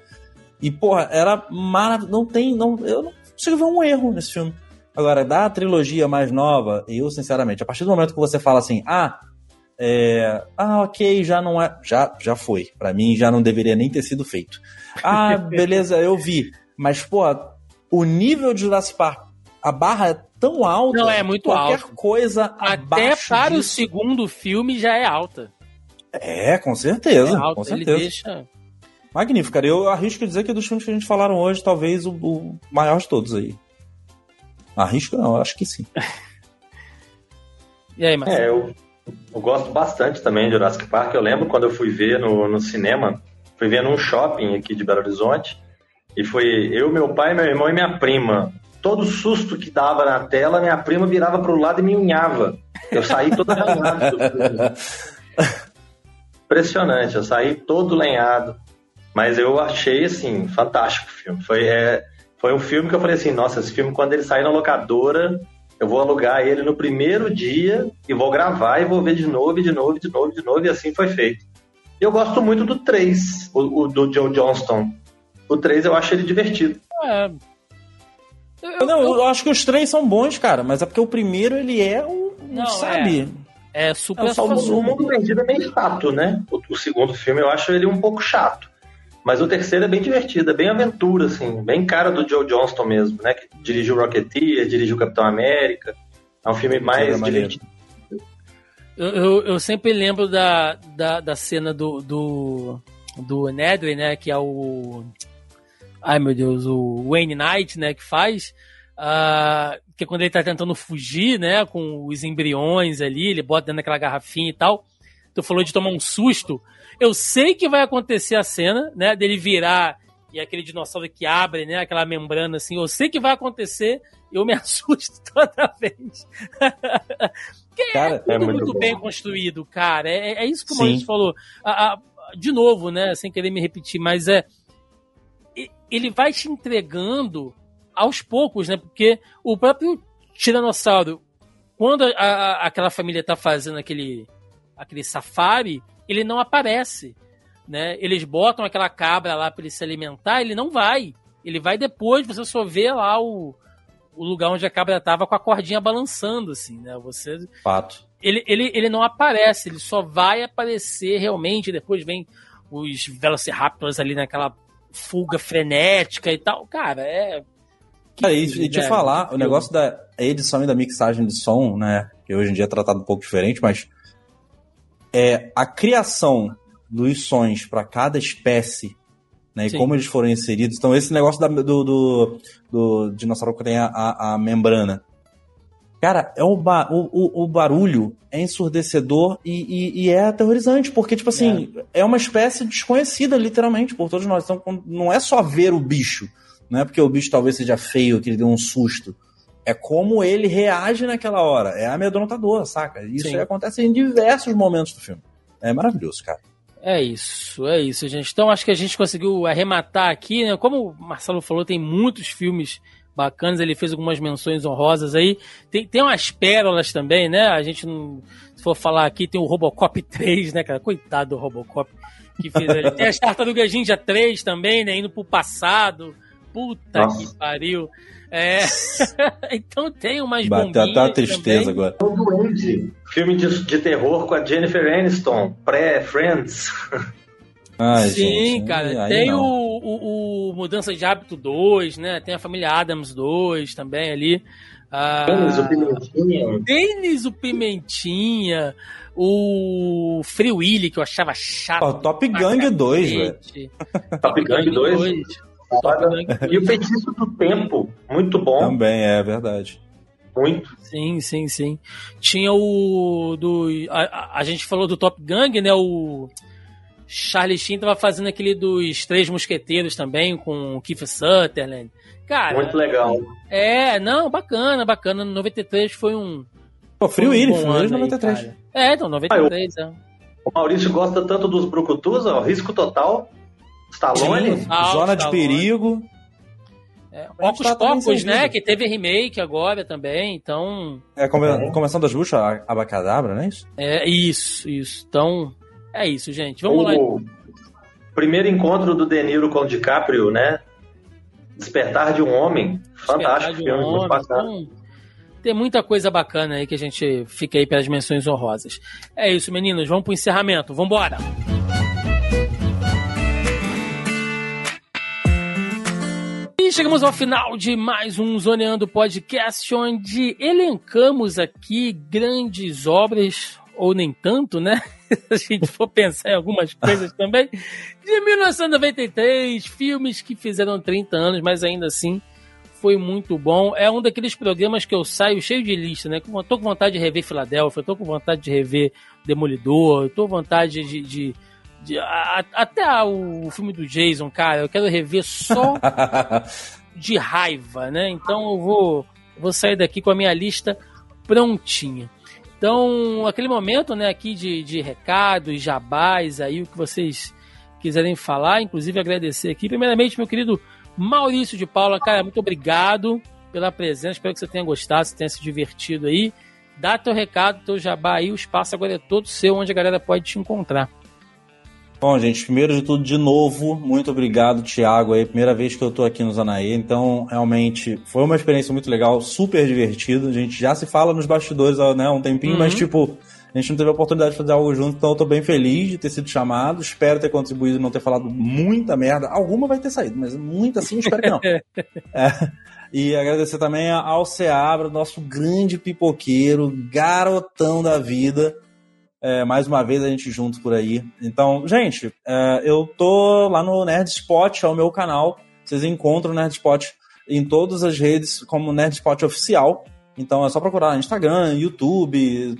E, porra, era maravilhoso. Não tem. Não, eu não consigo ver um erro nesse filme. Agora, da trilogia mais nova, eu, sinceramente, a partir do momento que você fala assim, ah, é, ah, ok, já não é. Já, já foi. para mim já não deveria nem ter sido feito. [LAUGHS] Ah, beleza, eu vi. Mas, pô, o nível de Jurassic Park, a barra é tão alta. Não, é muito qualquer alto. coisa Até para disso. o segundo filme já é alta. É, com certeza. É alta. Com certeza. Ele deixa. Magnífico, cara. Eu arrisco dizer que dos filmes que a gente falaram hoje, talvez o, o maior de todos aí. Arrisco não, acho que sim. [LAUGHS] e aí, Marcelo? É, eu, eu, gosto bastante também de Jurassic Park. Eu lembro quando eu fui ver no, no cinema, fui ver num shopping aqui de Belo Horizonte, e foi eu, meu pai, meu irmão e minha prima. Todo susto que dava na tela, minha prima virava pro lado e me unhava. Eu saí todo lenhado. Impressionante, eu saí todo lenhado. Mas eu achei, assim, fantástico o filme. Foi, é, foi um filme que eu falei assim, nossa, esse filme, quando ele sair na locadora, eu vou alugar ele no primeiro dia e vou gravar e vou ver de novo, de novo, de novo, de novo, e assim foi feito. E eu gosto muito do 3, o, o do Joe Johnston. O 3 eu acho ele divertido. É. Eu, não, eu, eu, acho que os três são bons, cara, mas é porque o primeiro ele é um. Não, sabe? É, é super é, O Mundo Vendido é meio chato, né? O, o segundo filme eu acho ele um pouco chato. Mas o terceiro é bem divertido, é bem aventura, assim, bem cara do Joe Johnston mesmo, né? Que dirigiu o Rocketeer, dirigiu o Capitão América. É um filme mais divertido. Eu, eu, eu, sempre lembro da, da, da cena do, do, do Nedry, né? Que é o. Ai meu Deus, o Wayne Knight, né? Que faz. Uh, que é quando ele tá tentando fugir, né? Com os embriões ali, ele bota dentro daquela garrafinha e tal. Tu falou de tomar um susto. Eu sei que vai acontecer a cena, né? Dele virar e aquele dinossauro que abre, né? Aquela membrana assim. Eu sei que vai acontecer. Eu me [LAUGHS] assusto toda vez. [LAUGHS] É cara, é tudo é muito, muito bem construído, cara. É, é isso que o Maurício falou. A, a, de novo, né? Sem querer me repetir, mas é. Ele vai te entregando aos poucos, né? Porque o próprio Tiranossauro, quando a, a, aquela família tá fazendo aquele, aquele safari, ele não aparece. Né? Eles botam aquela cabra lá para ele se alimentar, ele não vai. Ele vai depois, você só vê lá o, o lugar onde a cabra estava com a cordinha balançando, assim, né? Você. Fato. Ele, ele, ele não aparece, ele só vai aparecer realmente. Depois vem os Velociraptors ali naquela fuga frenética e tal. Cara, é. Cara, e, e te falar, o negócio da edição e da mixagem de som, né? Que hoje em dia é tratado um pouco diferente, mas é, a criação dos sons para cada espécie né, e como eles foram inseridos. Então, esse negócio da, do, do, do, dinossauro que tem a, a, a membrana. Cara, é o, o, o, barulho é ensurdecedor e, e, e, é aterrorizante, porque, tipo assim, é. é. uma espécie desconhecida, literalmente, por todos nós. Então, não é só ver o bicho, não é porque o bicho talvez seja feio, que ele deu um susto. É como ele reage naquela hora. É amedrontador, saca? Isso acontece em diversos momentos do filme. É maravilhoso, cara. É isso, é isso, gente. Então acho que a gente conseguiu arrematar aqui, né? Como o Marcelo falou, tem muitos filmes bacanas, ele fez algumas menções honrosas aí. Tem, tem umas pérolas também, né? A gente não. Se for falar aqui, tem o Robocop [LAUGHS] 3, né, cara? Coitado do Robocop que fez ali. Tem as Tartarugas Ninja 3 também, né? Indo pro passado. Puta Nossa. que pariu. É. [LAUGHS] então tem umas bombinhas. Bateu até a tristeza também. agora. O Duende, filme de, de terror com a Jennifer Aniston, pré-Friends. [LAUGHS] Ai, Sim, gente, cara. Tem o, o, o, Mudança de Hábito 2, né? Tem a Família Adams 2 também ali. Ah, Denis o Pimentinha. Denis o Pimentinha. O Free Willy, que eu achava chato. Oh, Top Gang 2, velho. Top Gang 2. E o feitiço do tempo, muito bom. Também é verdade. Muito. Sim, sim, sim. Tinha o. do A, a gente falou do Top Gang, né? O. Charlie Sheen tava fazendo aquele dos Três Mosqueteiros também, com o Keith Sutherland. Cara. Muito legal. É, não, bacana, bacana. 93 foi um. Pô, Free Willy, Free Willy 93. Aí, é, então, 93, ah, eu... é. O Maurício gosta tanto dos Brucutus, ó, Risco Total. Stallone? Sim, Zona de Perigo. É, Ocos tá Pocos, né? Que teve remake agora também, então. É, come, é. Começando das buchas, Abacadabra, não é isso? É, isso, isso. Então, é isso, gente. Vamos o lá. Então. Primeiro encontro do De Niro com o DiCaprio, né? Despertar de um Homem. Fantástico de um filme, homem, muito então, tem muita coisa bacana aí que a gente fica aí pelas menções honrosas. É isso, meninos. Vamos pro encerramento. Vambora! chegamos ao final de mais um Zoneando Podcast, onde elencamos aqui grandes obras, ou nem tanto, né? [LAUGHS] a gente for pensar em algumas coisas também, de 1993, filmes que fizeram 30 anos, mas ainda assim foi muito bom. É um daqueles programas que eu saio cheio de lista, né? Tô com vontade de rever Filadélfia, tô com vontade de rever Demolidor, tô com vontade de. de, de a, até o filme do Jason, cara, eu quero rever só [LAUGHS] de raiva, né? Então eu vou, vou sair daqui com a minha lista prontinha. Então, aquele momento, né, aqui de, de recados, jabás, aí o que vocês quiserem falar, inclusive agradecer aqui, primeiramente, meu querido Maurício de Paula, cara, muito obrigado pela presença. Espero que você tenha gostado, você tenha se divertido aí. Dá teu recado, teu jabá aí, o espaço agora é todo seu, onde a galera pode te encontrar. Bom, gente, primeiro de tudo, de novo, muito obrigado, Thiago, aí, primeira vez que eu tô aqui no Zanaí, então, realmente, foi uma experiência muito legal, super divertida, a gente já se fala nos bastidores né, há um tempinho, uhum. mas, tipo, a gente não teve a oportunidade de fazer algo junto, então eu tô bem feliz de ter sido chamado. Espero ter contribuído e não ter falado muita merda. Alguma vai ter saído, mas muita sim, espero que não. [LAUGHS] é. E agradecer também ao Seabra, nosso grande pipoqueiro, garotão da vida. É, mais uma vez a gente junto por aí. Então, gente, é, eu tô lá no Nerdspot, é o meu canal. Vocês encontram o Nerdspot em todas as redes como Nerdspot Oficial. Então é só procurar no Instagram, YouTube,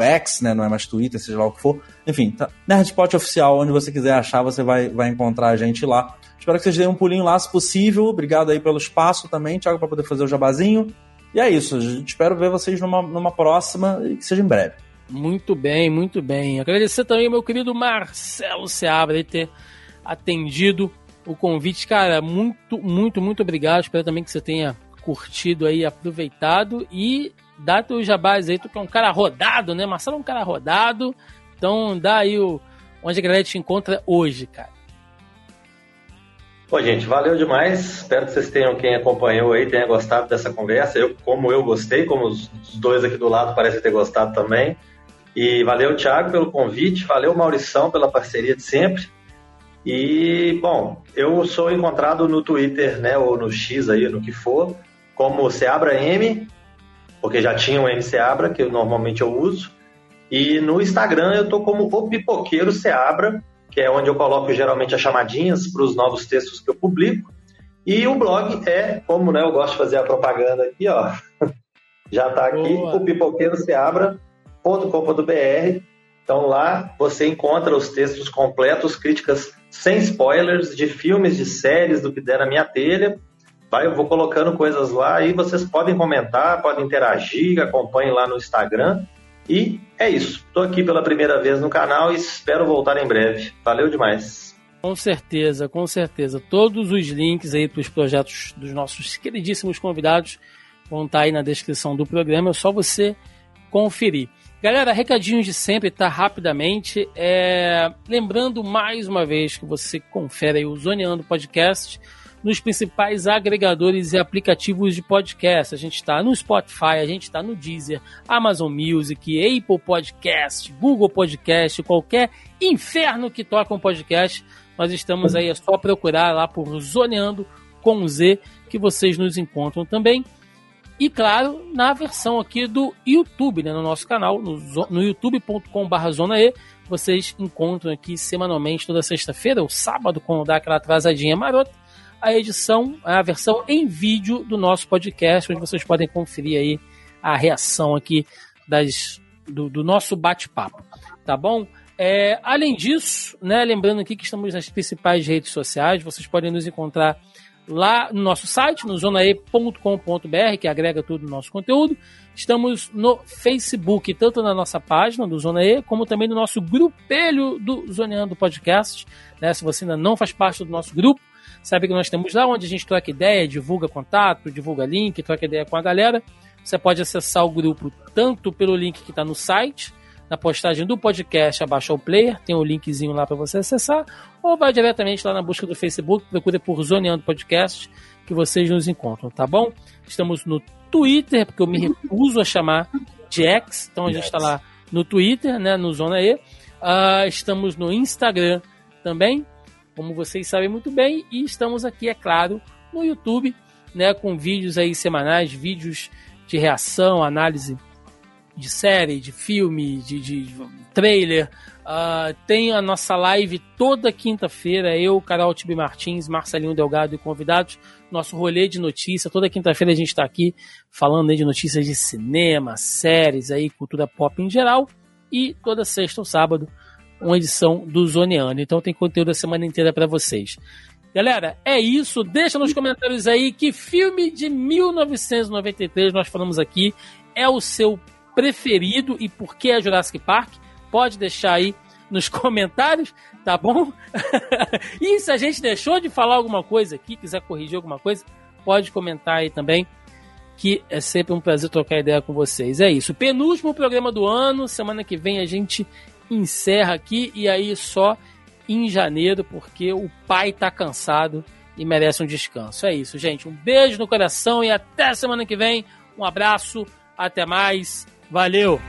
X, né? Não é mais Twitter, seja lá o que for. Enfim, tá. Nerdspot Oficial, onde você quiser achar, você vai, vai encontrar a gente lá. Espero que vocês deem um pulinho lá, se possível. Obrigado aí pelo espaço também, Thiago, para poder fazer o jabazinho. E é isso. Espero ver vocês numa, numa próxima e que seja em breve. Muito bem, muito bem. Agradecer também meu querido Marcelo Seabra de ter atendido o convite. Cara, muito, muito, muito obrigado. Espero também que você tenha curtido aí, aproveitado e dá teu jabás aí, tu que é um cara rodado, né? Marcelo é um cara rodado, então dá aí o, onde a galera te encontra hoje, cara. Pô, gente, valeu demais. Espero que vocês tenham, quem acompanhou aí, tenha gostado dessa conversa. Eu, como eu gostei, como os dois aqui do lado parecem ter gostado também. E valeu, Thiago, pelo convite. Valeu, Maurição, pela parceria de sempre. E, bom, eu sou encontrado no Twitter, né, ou no X aí, no que for, como Seabra M, porque já tinha um M Seabra, que eu, normalmente eu uso. E no Instagram eu tô como o Pipoqueiro Seabra, que é onde eu coloco geralmente as chamadinhas para os novos textos que eu publico. E o blog é, como né, eu gosto de fazer a propaganda aqui, ó. [LAUGHS] Já está aqui, Boa. o pipoqueiroseabra.com.br. Então lá você encontra os textos completos, críticas sem spoilers de filmes, de séries, do que der na minha telha Vai, eu vou colocando coisas lá e vocês podem comentar, podem interagir, acompanhem lá no Instagram. E é isso. Estou aqui pela primeira vez no canal e espero voltar em breve. Valeu demais. Com certeza, com certeza. Todos os links aí para os projetos dos nossos queridíssimos convidados vão estar tá aí na descrição do programa. É só você conferir. Galera, recadinhos de sempre, tá? Rapidamente. É... Lembrando mais uma vez que você confere o Zoneando Podcast nos principais agregadores e aplicativos de podcast. A gente está no Spotify, a gente está no Deezer, Amazon Music, Apple Podcast, Google Podcast, qualquer inferno que toca um podcast. Nós estamos aí, é só procurar lá por Zoneando com Z que vocês nos encontram também. E claro, na versão aqui do YouTube, né, no nosso canal, no, no youtube.com.br Zona E, vocês encontram aqui semanalmente, toda sexta-feira, ou sábado, quando dá aquela atrasadinha marota, a edição, a versão em vídeo do nosso podcast, onde vocês podem conferir aí a reação aqui das, do, do nosso bate-papo, tá bom? É, além disso, né, lembrando aqui que estamos nas principais redes sociais, vocês podem nos encontrar lá no nosso site, no zonae.com.br, que agrega todo o nosso conteúdo. Estamos no Facebook, tanto na nossa página do Zona E, como também no nosso grupelho do Zoneando Podcast. Né? Se você ainda não faz parte do nosso grupo, sabe que nós temos lá onde a gente troca ideia, divulga contato, divulga link, troca ideia com a galera. Você pode acessar o grupo tanto pelo link que está no site, na postagem do podcast abaixo o player, tem o um linkzinho lá para você acessar, ou vai diretamente lá na busca do Facebook, procure por Zoneando Podcast, que vocês nos encontram, tá bom? Estamos no Twitter, porque eu me recuso a chamar de X, então a gente está lá no Twitter, né, no Zona E. Uh, estamos no Instagram também, como vocês sabem muito bem, e estamos aqui, é claro, no YouTube, né, com vídeos aí semanais, vídeos de reação, análise de série, de filme, de, de trailer. Uh, tem a nossa live toda quinta-feira, eu, Carol Tibi Martins, Marcelinho Delgado e convidados. Nosso rolê de notícia. Toda quinta-feira a gente está aqui falando de notícias de cinema, séries, aí, cultura pop em geral. E toda sexta ou sábado, uma edição do Zoneano. Então tem conteúdo a semana inteira para vocês. Galera, é isso. Deixa nos comentários aí que filme de 1993 nós falamos aqui é o seu preferido e por que é Jurassic Park. Pode deixar aí nos [LAUGHS] comentários, tá bom? [LAUGHS] e se a gente deixou de falar alguma coisa aqui, quiser corrigir alguma coisa, pode comentar aí também, que é sempre um prazer trocar ideia com vocês. É isso. Penúltimo programa do ano, semana que vem a gente encerra aqui e aí só em janeiro, porque o pai tá cansado e merece um descanso. É isso, gente. Um beijo no coração e até semana que vem. Um abraço, até mais. Valeu!